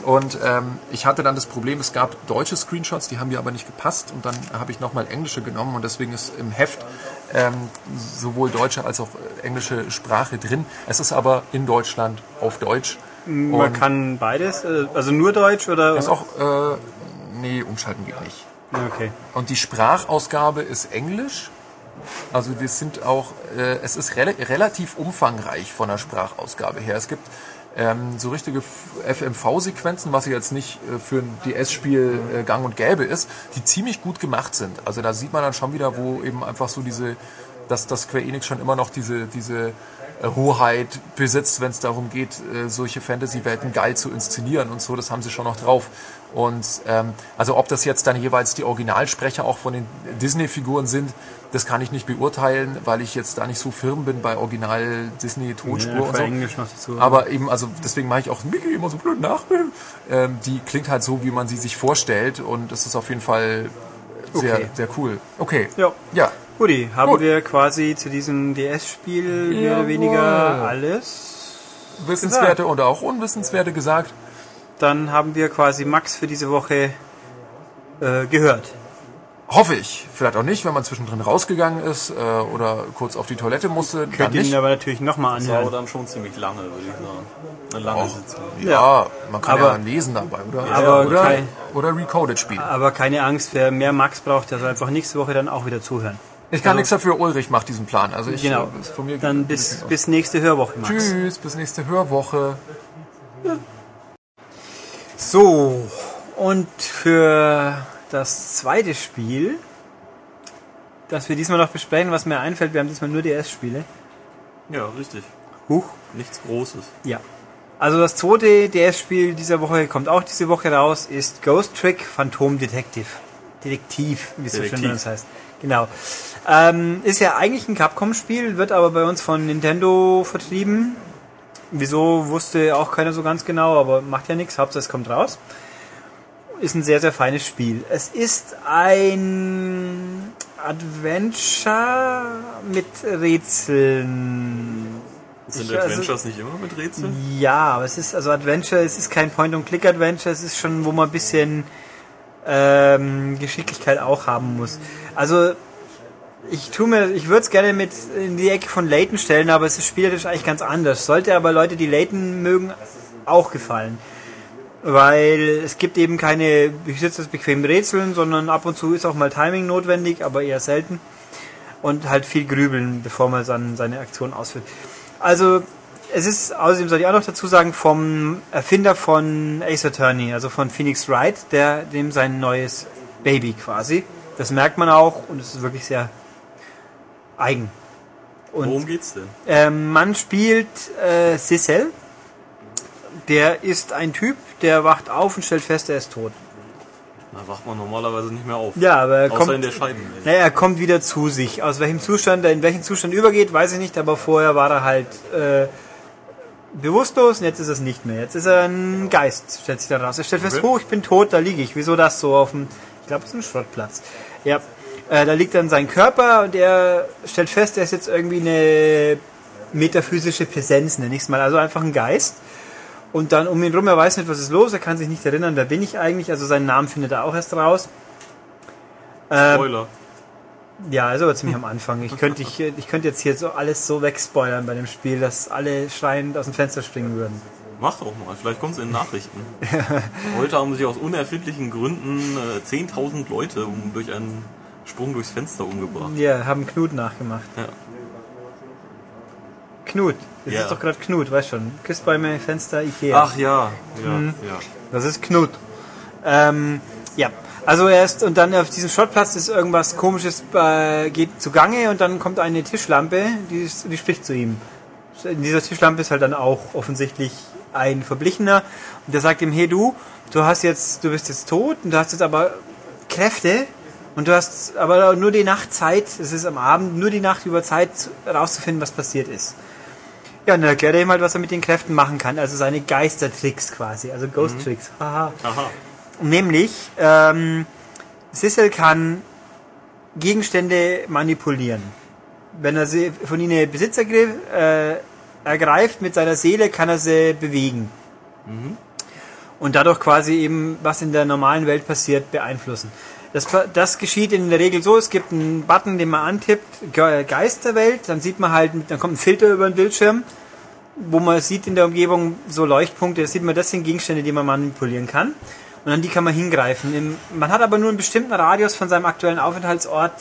C: Und ähm, ich hatte dann das Problem, es gab deutsche Screenshots, die haben mir aber nicht gepasst und dann habe ich nochmal englische genommen und deswegen ist im Heft ähm, sowohl deutsche als auch äh, englische Sprache drin. Es ist aber in Deutschland auf Deutsch.
A: Man
C: Und
A: kann beides, äh, also nur Deutsch oder?
C: ist auch, äh, nee, umschalten geht nicht.
A: Okay.
C: Und die Sprachausgabe ist Englisch. Also wir sind auch, äh, es ist rel relativ umfangreich von der Sprachausgabe her. Es gibt ähm, so richtige FMV-Sequenzen, was jetzt nicht äh, für ein DS-Spiel äh, gang und gäbe ist, die ziemlich gut gemacht sind. Also da sieht man dann schon wieder, wo eben einfach so diese, dass das Square Enix schon immer noch diese, diese äh, Hoheit besitzt, wenn es darum geht, äh, solche Fantasy-Welten geil zu inszenieren und so, das haben sie schon noch drauf. Und ähm, also ob das jetzt dann jeweils die Originalsprecher auch von den Disney-Figuren sind, das kann ich nicht beurteilen, weil ich jetzt da nicht so firm bin bei Original Disney-Tonspur
A: Ja,
C: und so.
A: Englisch noch dazu.
C: Aber eben, also deswegen mache ich auch Mickey immer so blöd nach. Ähm, die klingt halt so, wie man sie sich vorstellt und das ist auf jeden Fall sehr,
A: Okay.
C: sehr cool. Okay.
A: Ja.
C: Ja.
A: Guti, haben
C: Gut.
A: wir quasi zu diesem DS-Spiel mehr oder weniger alles.
C: Wissenswerte und auch Unwissenswerte gesagt.
A: Dann haben wir quasi Max für diese Woche äh, gehört.
C: Hoffe ich. Vielleicht auch nicht, wenn man zwischendrin rausgegangen ist äh, oder kurz auf die Toilette musste. Dann
A: Könnt ihr ihn aber natürlich nochmal
B: Das war aber
A: anhören.
B: dann schon ziemlich lange, würde ich sagen. Eine lange Sitzung.
C: Ja, man kann
A: Aber-
C: ja lesen dabei, oder?
A: Aber
C: oder,
A: kein-
C: oder Recoded spielen.
A: Aber keine Angst, wer mehr Max braucht, der soll einfach nächste Woche dann auch wieder zuhören.
C: Ich kann nichts dafür, Ulrich macht diesen Plan. Also ich,
A: Genau.
C: äh, von mir
A: Dann bis, bis nächste Hörwoche, Max.
C: Tschüss, bis nächste Hörwoche.
A: So, und für das zweite Spiel, das wir diesmal noch besprechen, was mir einfällt, wir haben diesmal nur DS-Spiele.
B: Ja, richtig.
A: Huch.
B: Nichts Großes.
A: Ja. Also das zweite DS-Spiel dieser Woche kommt auch diese Woche raus, ist Ghost Trick Phantom Detective. Detektiv, wie es so schön uns heißt. Genau. Ähm, ist ja eigentlich ein Capcom-Spiel, wird aber bei uns von Nintendo vertrieben. Wieso wusste auch keiner so ganz genau, aber macht ja nichts, Hauptsache es kommt raus. Ist ein sehr, sehr feines Spiel. Es ist ein Adventure mit Rätseln.
B: Sind
A: Ich- also-
B: Adventures nicht immer mit Rätseln?
A: Ja, aber es ist also Adventure, es ist kein Point-and-Click-Adventure, es ist schon, wo man ein bisschen ähm, Geschicklichkeit auch haben muss. Also ich tu mir, ich würde es gerne mit in die Ecke von Layton stellen, aber es ist spielerisch eigentlich ganz anders. Sollte aber Leute, die Layton mögen, auch gefallen. Weil es gibt eben keine, ich sitze das bequem Rätseln, sondern ab und zu ist auch mal Timing notwendig, aber eher selten. Und halt viel grübeln, bevor man dann seine Aktion ausführt. Also, es ist, außerdem soll ich auch noch dazu sagen, vom Erfinder von Ace Attorney, also von Phoenix Wright, der, dem sein neues Baby quasi. Das merkt man auch und es ist wirklich sehr eigen. Und
B: Worum geht's denn?
A: ähm, man spielt äh, Cecil. Der ist ein Typ, der wacht auf und stellt fest, er ist tot.
B: Da wacht man normalerweise nicht mehr auf.
A: Ja, aber er
B: Außer
A: kommt,
B: in der Scheibenwelt.
A: naja, er kommt wieder zu sich. Aus welchem Zustand er in welchen Zustand übergeht, weiß ich nicht, aber vorher war er halt äh, bewusstlos und jetzt ist es nicht mehr. Jetzt ist er ein Geist, stellt sich dann raus. Er stellt fest,
B: Okay.
A: oh, ich bin tot, da liege ich. Wieso das so auf dem, ich glaube, es ist ein Schrottplatz. Ja, äh, da liegt dann sein Körper und er stellt fest, er ist jetzt irgendwie eine metaphysische Präsenz, nenne ich es mal. Also einfach ein Geist. Und dann um ihn rum, er weiß nicht, was ist los, er kann sich nicht erinnern, wer bin ich eigentlich, also seinen Namen findet er auch erst raus. Ähm,
B: Spoiler.
A: ja, also aber ziemlich am Anfang. Ich könnte, ich, ich könnte jetzt hier so alles so wegspoilern bei dem Spiel, dass alle schreiend aus dem Fenster springen würden.
B: Mach doch mal, vielleicht kommt's in den Nachrichten. Heute haben sich aus unerfindlichen Gründen äh, 10.000 Leute um, durch einen Sprung durchs Fenster umgebracht.
A: Ja, haben Knut nachgemacht.
B: Ja.
A: Knut, das
B: Ja.
A: ist doch gerade Knut, weißt schon. Küssbäume, Fenster, Ikea.
B: Ach ja, ja,
A: Mhm.
B: ja.
A: Das ist Knut. Ähm, ja, also erst und dann auf diesem Schrottplatz ist irgendwas Komisches äh, geht zugange und dann kommt eine Tischlampe, die, die spricht zu ihm. In dieser Tischlampe ist halt dann auch offensichtlich ein Verblichener und der sagt ihm, hey du, du hast jetzt, du bist jetzt tot und du hast jetzt aber Kräfte und du hast aber nur die Nacht Zeit, es ist am Abend, nur die Nacht über Zeit rauszufinden, was passiert ist. Ja, und dann erklärt er ihm halt, was er mit den Kräften machen kann. Also seine Geistertricks quasi, also Ghost Tricks. Haha.
B: Aha.
A: Nämlich, ähm, Sissel kann Gegenstände manipulieren. Wenn er sie von ihnen Besitz äh, ergreift mit seiner Seele, kann er sie bewegen. Und dadurch quasi eben, was in der normalen Welt passiert, beeinflussen. Das, das geschieht in der Regel so, es gibt einen Button, den man antippt, Ge- Geisterwelt, dann sieht man halt, dann kommt ein Filter über den Bildschirm, wo man sieht in der Umgebung so Leuchtpunkte, da sieht man, das sind Gegenstände, die man manipulieren kann. Und an die kann man hingreifen. Man hat aber nur einen bestimmten Radius von seinem aktuellen Aufenthaltsort,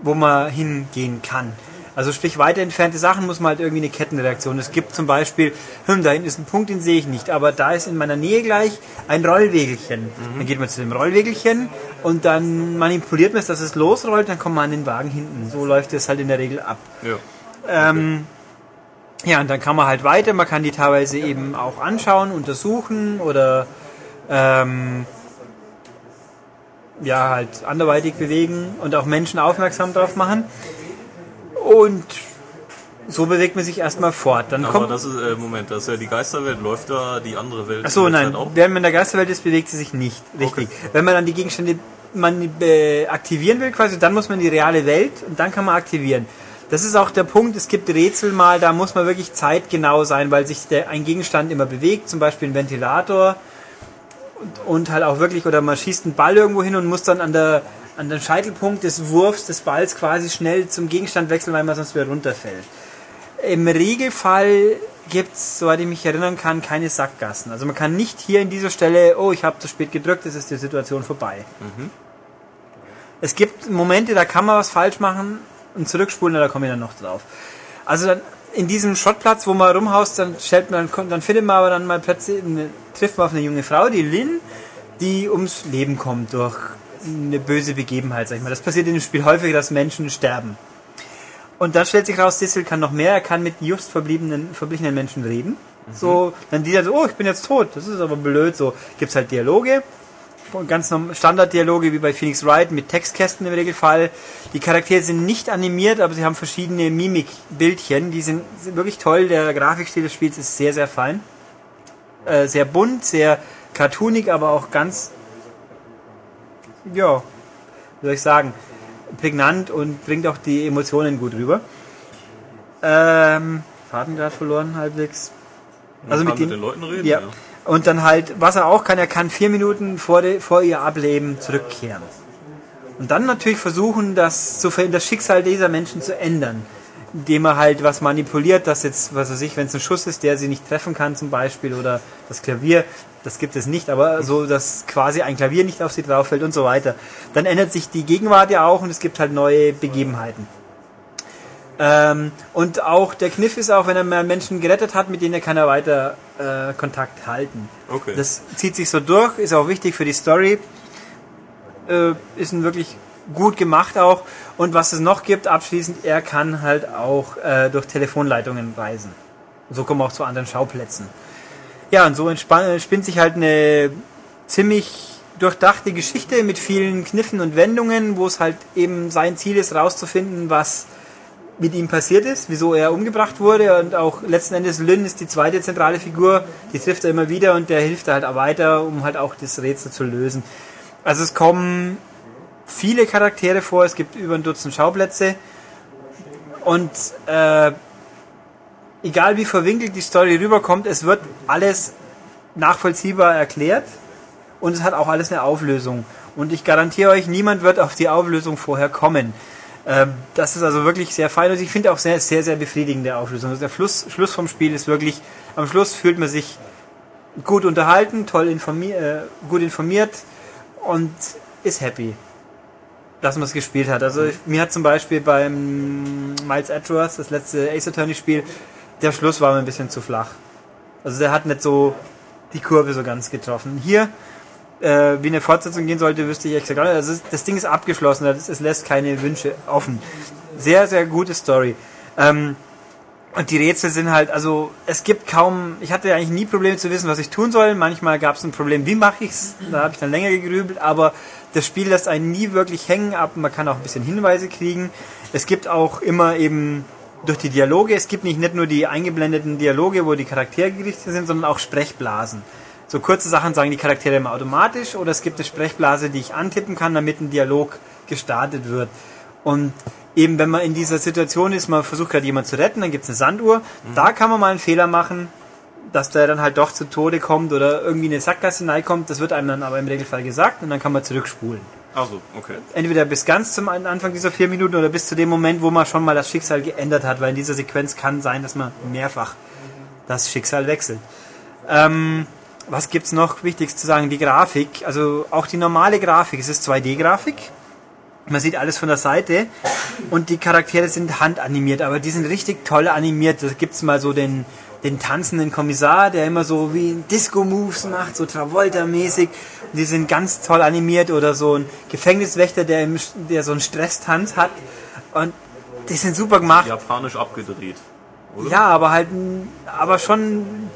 A: wo man hingehen kann. Also sprich, weiter entfernte Sachen muss man halt irgendwie eine Kettenreaktion. Es gibt zum Beispiel, hm, da hinten ist ein Punkt, den sehe ich nicht, aber da ist in meiner Nähe gleich ein Rollwegelchen. Dann geht man zu dem Rollwegelchen und dann manipuliert man es, dass es losrollt, dann kommt man an den Wagen hinten. So läuft es halt in der Regel ab.
B: Ja.
A: Ähm, ja, und dann kann man halt weiter, man kann die teilweise eben auch anschauen, untersuchen oder ähm, ja, halt anderweitig bewegen und auch Menschen aufmerksam drauf machen. Und so bewegt man sich erstmal fort. Dann
B: Aber
A: kommt.
B: das ist, äh, Moment, das ist ja die Geisterwelt, läuft da die andere Welt
A: Achso, nein,
B: auch?
A: während man in der Geisterwelt ist, bewegt sie sich nicht. Richtig. Wenn man dann die Gegenstände man äh, aktivieren will, quasi, dann muss man in die reale Welt und dann kann man aktivieren. Das ist auch der Punkt, es gibt Rätsel mal, da muss man wirklich zeitgenau sein, weil sich der, ein Gegenstand immer bewegt, zum Beispiel ein Ventilator und, und halt auch wirklich, oder man schießt einen Ball irgendwo hin und muss dann an der an den Scheitelpunkt des Wurfs des Balls quasi schnell zum Gegenstand wechseln, weil man sonst wieder runterfällt. Im Regelfall gibt es, soweit ich mich erinnern kann, keine Sackgassen. Also man kann nicht hier in dieser Stelle, oh, ich habe zu spät gedrückt, es ist die Situation vorbei. Es gibt Momente, da kann man was falsch machen und zurückspulen, da komme ich dann noch drauf. Also dann in diesem Schrottplatz, wo man rumhaust, dann stellt man, dann findet man aber dann mal plötzlich, eine, trifft man auf eine junge Frau, die Lynn, die ums Leben kommt durch eine böse Begebenheit, sag ich mal. Das passiert in dem Spiel häufig, dass Menschen sterben. Und dann stellt sich raus, Sissel kann noch mehr, er kann mit just verbliebenen, verblichenen Menschen reden. So, dann die dann so, oh, ich bin jetzt tot, das ist aber blöd, so. Gibt's halt Dialoge, ganz Standarddialoge wie bei Phoenix Wright mit Textkästen im Regelfall. Die Charaktere sind nicht animiert, aber sie haben verschiedene Mimikbildchen, die sind, sind wirklich toll. Der Grafikstil des Spiels ist sehr, sehr fein. Äh, sehr bunt, sehr cartoonig, aber auch ganz, ja, wie soll ich sagen, prägnant und bringt auch die Emotionen gut rüber. Ähm, Faden gerade verloren halbwegs. Also mit
B: kann
A: dem,
B: den Leuten reden.
A: ja. Und dann halt, was er auch kann, er kann vier Minuten vor, de, vor ihr Ableben zurückkehren. Und dann natürlich versuchen, das, zu, das Schicksal dieser Menschen zu ändern. Indem er halt was manipuliert, dass jetzt, was weiß ich, wenn es ein Schuss ist, der sie nicht treffen kann zum Beispiel, oder das Klavier, das gibt es nicht, aber so, dass quasi ein Klavier nicht auf sie drauf fällt und so weiter. Dann ändert sich die Gegenwart ja auch und es gibt halt neue Begebenheiten. Ähm, und auch der Kniff ist auch, wenn er mal Menschen gerettet hat, mit denen kann er weiter äh, Kontakt halten.
B: Okay.
A: Das zieht sich so durch, ist auch wichtig für die Story. Äh, ist ein wirklich gut gemacht auch. Und was es noch gibt, abschließend, er kann halt auch äh, durch Telefonleitungen reisen. So kommen wir auch zu anderen Schauplätzen. Ja, und so entspann- spinnt sich halt eine ziemlich durchdachte Geschichte mit vielen Kniffen und Wendungen, wo es halt eben sein Ziel ist, rauszufinden, was mit ihm passiert ist, wieso er umgebracht wurde und auch letzten Endes Lynn ist die zweite zentrale Figur, die trifft er immer wieder und der hilft er halt auch weiter, um halt auch das Rätsel zu lösen. Also es kommen viele Charaktere vor, es gibt über ein Dutzend Schauplätze und äh, egal wie verwinkelt die Story rüberkommt, es wird alles nachvollziehbar erklärt und es hat auch alles eine Auflösung. Und ich garantiere euch, niemand wird auf die Auflösung vorher kommen. Ähm, das ist also wirklich sehr fein und ich finde auch sehr, sehr, sehr befriedigende Auflösung. Also der Schluss, Schluss vom Spiel ist wirklich, am Schluss fühlt man sich gut unterhalten, toll informiert, äh, gut informiert und ist happy, dass man es gespielt hat. Also ich, mir hat zum Beispiel beim Miles Edgeworth, das letzte Ace Attorney Spiel, der Schluss war mir ein bisschen zu flach. Also der hat nicht so die Kurve so ganz getroffen. Hier, äh, wie eine Fortsetzung gehen sollte, wüsste ich nicht. Also es- das Ding ist abgeschlossen, das, es lässt keine Wünsche offen. Sehr, sehr gute Story. Ähm, und die Rätsel sind halt, also es gibt kaum, ich hatte eigentlich nie Probleme zu wissen, was ich tun soll. Manchmal gab es ein Problem, wie mache ich's? Da habe ich dann länger gegrübelt, aber das Spiel lässt einen nie wirklich hängen ab. Man kann auch ein bisschen Hinweise kriegen. Es gibt auch immer eben durch die Dialoge, es gibt nicht, nicht nur die eingeblendeten Dialoge, wo die Charaktere gerichtet sind, sondern auch Sprechblasen. So kurze Sachen sagen die Charaktere immer automatisch oder es gibt eine Sprechblase, die ich antippen kann, damit ein Dialog gestartet wird. Und eben wenn man in dieser Situation ist, man versucht gerade jemanden zu retten, dann gibt es eine Sanduhr, da kann man mal einen Fehler machen, dass der dann halt doch zu Tode kommt oder irgendwie in eine Sackgasse hineinkommt, das wird einem dann aber im Regelfall gesagt und dann kann man zurückspulen.
B: Also, okay.
A: Entweder bis ganz zum Anfang dieser vier Minuten oder bis zu dem Moment, wo man schon mal das Schicksal geändert hat, weil in dieser Sequenz kann sein, dass man mehrfach das Schicksal wechselt. Ähm, was gibt's noch wichtig zu sagen? Die Grafik, also auch die normale Grafik, es ist 2D-Grafik. Man sieht alles von der Seite und die Charaktere sind handanimiert, aber die sind richtig toll animiert. Da gibt's mal so den, den tanzenden Kommissar, der immer so wie Disco-Moves macht, so Travolta-mäßig. Die sind ganz toll animiert oder so ein Gefängniswächter, der, im, der so einen Stresstanz hat. Und die sind super gemacht.
B: Japanisch abgedreht. Oder?
A: Ja, aber halt, aber schon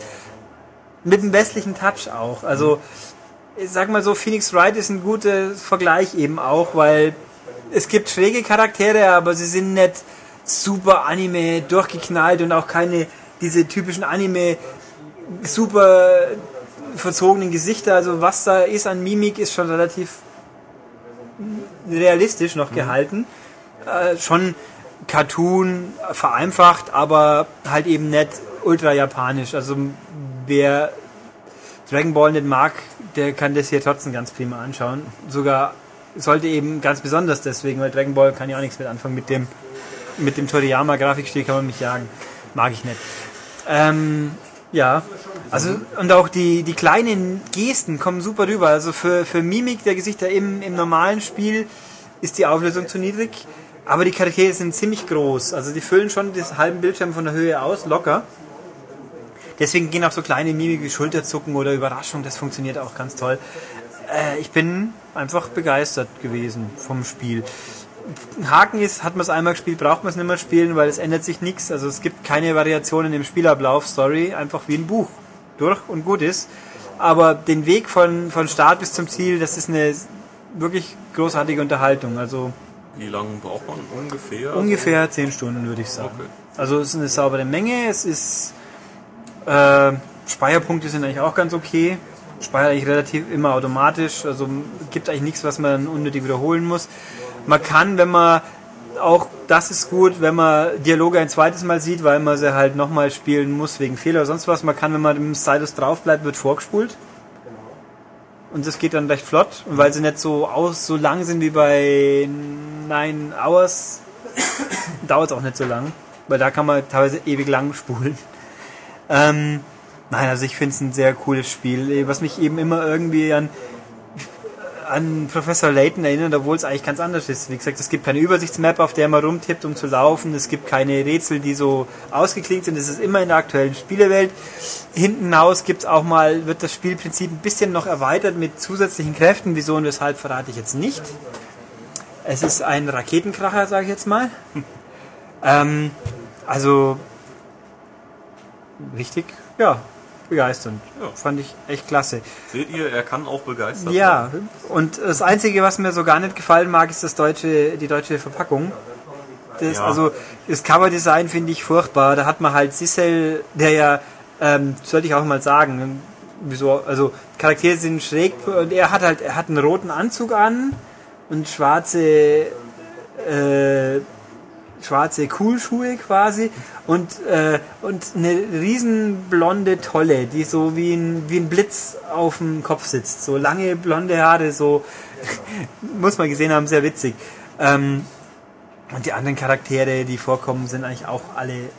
A: mit einem westlichen Touch auch. Also, ich sag mal so, Phoenix Wright ist ein guter Vergleich eben auch, weil es gibt schräge Charaktere, aber sie sind nicht super Anime durchgeknallt und auch keine diese typischen Anime super verzogenen Gesichter. Also was da ist an Mimik ist schon relativ realistisch noch gehalten. Äh, schon Cartoon vereinfacht, aber halt eben nicht ultra japanisch. Also wer Dragon Ball nicht mag, der kann das hier trotzdem ganz prima anschauen. Sogar sollte eben ganz besonders deswegen, weil Dragon Ball kann ja auch nichts mit anfangen mit dem mit dem Toriyama Grafikstil kann man mich jagen. Mag ich nicht. Ähm, ja, also und auch die, die kleinen Gesten kommen super rüber. Also für, für Mimik der Gesichter im, im normalen Spiel ist die Auflösung zu niedrig, aber die Charaktere sind ziemlich groß. Also die füllen schon das halben Bildschirm von der Höhe aus, locker. Deswegen gehen auch so kleine Mimik wie Schulterzucken oder Überraschung, das funktioniert auch ganz toll. Äh, ich bin einfach begeistert gewesen vom Spiel. Haken ist, hat man es einmal gespielt, braucht man es nicht mehr spielen, weil es ändert sich nichts. Also es gibt keine Variationen im Spielablauf, Story, einfach wie ein Buch. Durch und gut ist. Aber den Weg von, von Start bis zum Ziel, das ist eine wirklich großartige Unterhaltung. Also
B: Wie lange braucht man ungefähr?
A: ungefähr 10 Stunden, würde ich sagen.
B: Okay.
A: Also es ist eine saubere Menge, es ist äh, Speicherpunkte sind eigentlich auch ganz okay. Speichert eigentlich relativ immer automatisch, also gibt eigentlich nichts, was man unnötig wiederholen muss. Man kann, wenn man auch das ist gut, wenn man Dialoge ein zweites Mal sieht, weil man sie halt nochmal spielen muss wegen Fehler oder sonst was. Man kann, wenn man dem Stylus drauf bleibt, wird vorgespult. Und das geht dann recht flott. Und weil sie nicht so aus so lang sind wie bei Nine Hours, dauert es auch nicht so lang. Weil da kann man teilweise ewig lang spulen. Ähm, nein, also ich finde es ein sehr cooles Spiel, was mich eben immer irgendwie an an Professor Layton erinnert, obwohl es eigentlich ganz anders ist. Wie gesagt, es gibt keine Übersichtsmap, auf der man rumtippt, um zu laufen. Es gibt keine Rätsel, die so ausgeklingt sind. Es ist immer in der aktuellen Spielewelt. Hinten raus gibt's auch mal, wird das Spielprinzip ein bisschen noch erweitert mit zusätzlichen Kräften. Wieso und weshalb verrate ich jetzt nicht. Es ist ein Raketenkracher, sage ich jetzt mal. ähm, also, richtig, ja, begeisternd.
B: Ja.
A: Fand ich echt klasse.
B: Seht ihr, er kann auch begeistert
A: Ja, und das Einzige, was mir so gar nicht gefallen mag, ist das deutsche, die deutsche Verpackung. Das,
B: Ja.
A: Also das Coverdesign finde ich furchtbar. Da hat man halt Sissel, der ja, ähm, sollte ich auch mal sagen, wieso, also Charaktere sind schräg und er hat halt, er hat einen roten Anzug an und schwarze, äh, schwarze Coolschuhe quasi und, äh, und eine riesen blonde Tolle, die so wie ein, wie ein Blitz auf dem Kopf sitzt. So lange blonde Haare, so muss man gesehen haben, sehr witzig. Ähm, und die anderen Charaktere, die vorkommen, sind eigentlich auch alle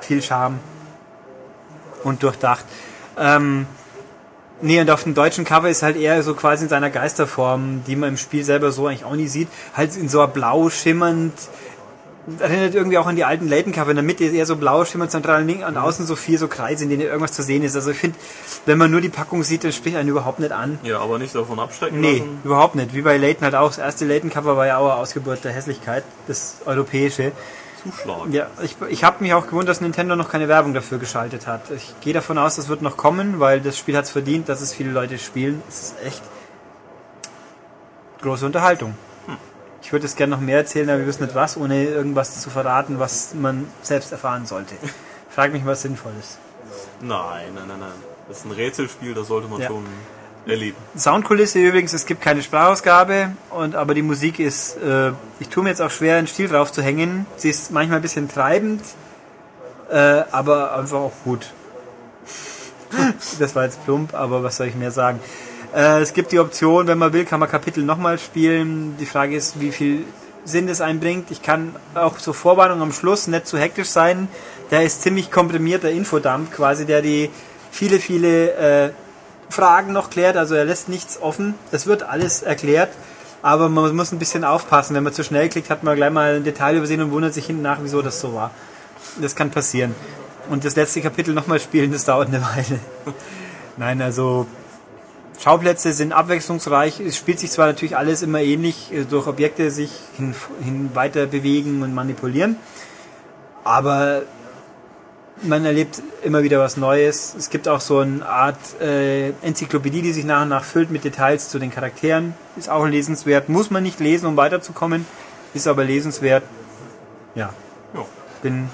A: viel Charme und durchdacht. Ähm, nee, und auf dem deutschen Cover ist halt eher so quasi in seiner Geisterform, die man im Spiel selber so eigentlich auch nie sieht, halt in so einer blau schimmernd, erinnert irgendwie auch an die alten Layton-Cover. In der Mitte ist eher so blau schimmernd, zentral links und außen so vier so Kreise, in denen irgendwas zu sehen ist. Also ich finde, wenn man nur die Packung sieht, dann spricht einen überhaupt nicht an.
B: Ja, aber nicht davon abschrecken
A: Nee,
B: lassen.
A: überhaupt nicht. Wie bei Layton halt auch. Das erste Layton-Cover war ja auch eine Ausgeburt der Hässlichkeit, das europäische.
B: Zuschlag.
A: Ja, ich, ich habe mich auch gewundert, dass Nintendo noch keine Werbung dafür geschaltet hat. Ich gehe davon aus, das wird noch kommen, weil das Spiel hat es verdient, dass es viele Leute spielen. Es ist echt große Unterhaltung. Ich würde es gerne noch mehr erzählen, aber wir wissen nicht was, ohne irgendwas zu verraten, was man selbst erfahren sollte. Frag mich, was sinnvoll ist.
B: Nein, nein, nein, nein. Das ist ein Rätselspiel, das sollte man
A: Ja.
B: schon erleben.
A: Soundkulisse übrigens, es gibt keine Sprachausgabe, und, aber die Musik ist, äh, ich tue mir jetzt auch schwer, einen Stil drauf zu hängen. Sie ist manchmal ein bisschen treibend, äh, aber einfach auch gut. das war jetzt plump, aber was soll ich mehr sagen? Äh, es gibt die Option, wenn man will, kann man Kapitel nochmal spielen. Die Frage ist, wie viel Sinn das einbringt. Ich kann auch zur Vorwarnung am Schluss nicht zu hektisch sein. Der ist ziemlich komprimierter Infodump quasi, der die viele, viele äh, Fragen noch klärt. Also er lässt nichts offen. Es wird alles erklärt. Aber man muss ein bisschen aufpassen. Wenn man zu schnell klickt, hat man gleich mal ein Detail übersehen und wundert sich hinten nach, wieso das so war. Das kann passieren. Und das letzte Kapitel nochmal spielen, das dauert eine Weile. Nein, also Schauplätze sind abwechslungsreich. Es spielt sich zwar natürlich alles immer ähnlich, äh, durch Objekte sich hin, hin weiter bewegen und manipulieren, aber man erlebt immer wieder was Neues. Es gibt auch so eine Art äh, Enzyklopädie, die sich nach und nach füllt mit Details zu den Charakteren. Ist auch lesenswert. Muss man nicht lesen, um weiterzukommen, ist aber lesenswert. Ja,
B: Ja.
A: bin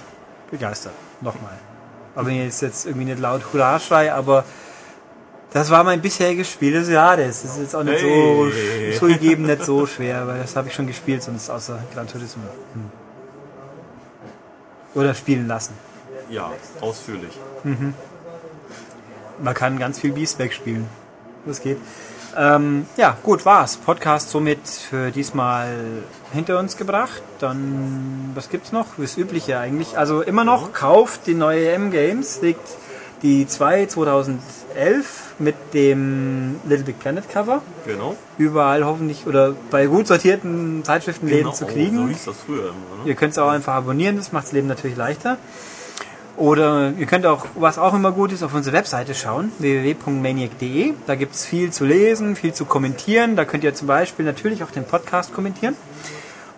A: begeistert. Nochmal. Aber wenn ich jetzt irgendwie nicht laut Hurra schrei, aber das war mein bisheriges Spiel des Jahres. Das ist jetzt auch nicht
B: Hey.
A: so zugegeben nicht so schwer, weil das habe ich schon gespielt, sonst außer Gran Turismo. Hm. Oder spielen lassen.
B: Ja, ausführlich.
A: Man kann ganz viel Beastback spielen. Das geht. Ähm, ja, gut, war's. Podcast somit für diesmal hinter uns gebracht. Dann, was gibt's noch? Das Übliche eigentlich. Also immer noch, kauft die neue M-Games. Liegt die 2 2011 mit dem Little Big Planet Cover.
B: Genau.
A: Überall hoffentlich, oder bei gut sortierten Zeitschriftenläden
B: genau.
A: zu
B: So
A: kriegen.
B: hieß das früher immer, ne?
A: Ihr könnt es auch einfach abonnieren, das macht das Leben natürlich leichter. Oder ihr könnt auch, was auch immer gut ist, auf unsere Webseite schauen, www.maniac.de. Da gibt es viel zu lesen, viel zu kommentieren. Da könnt ihr zum Beispiel natürlich auch den Podcast kommentieren.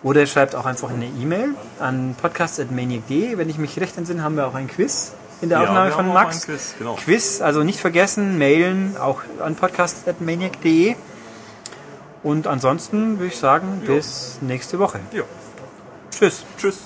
A: Oder ihr schreibt auch einfach eine E-Mail an podcast.maniac.de. Wenn ich mich recht entsinne, haben wir auch ein Quiz in der
B: ja,
A: Aufnahme von Max.
B: Quiz, genau.
A: Quiz, also nicht vergessen, mailen auch an podcast.maniac.de. Und ansonsten würde ich sagen, jo. bis nächste Woche.
B: Jo.
A: Tschüss.
B: Tschüss.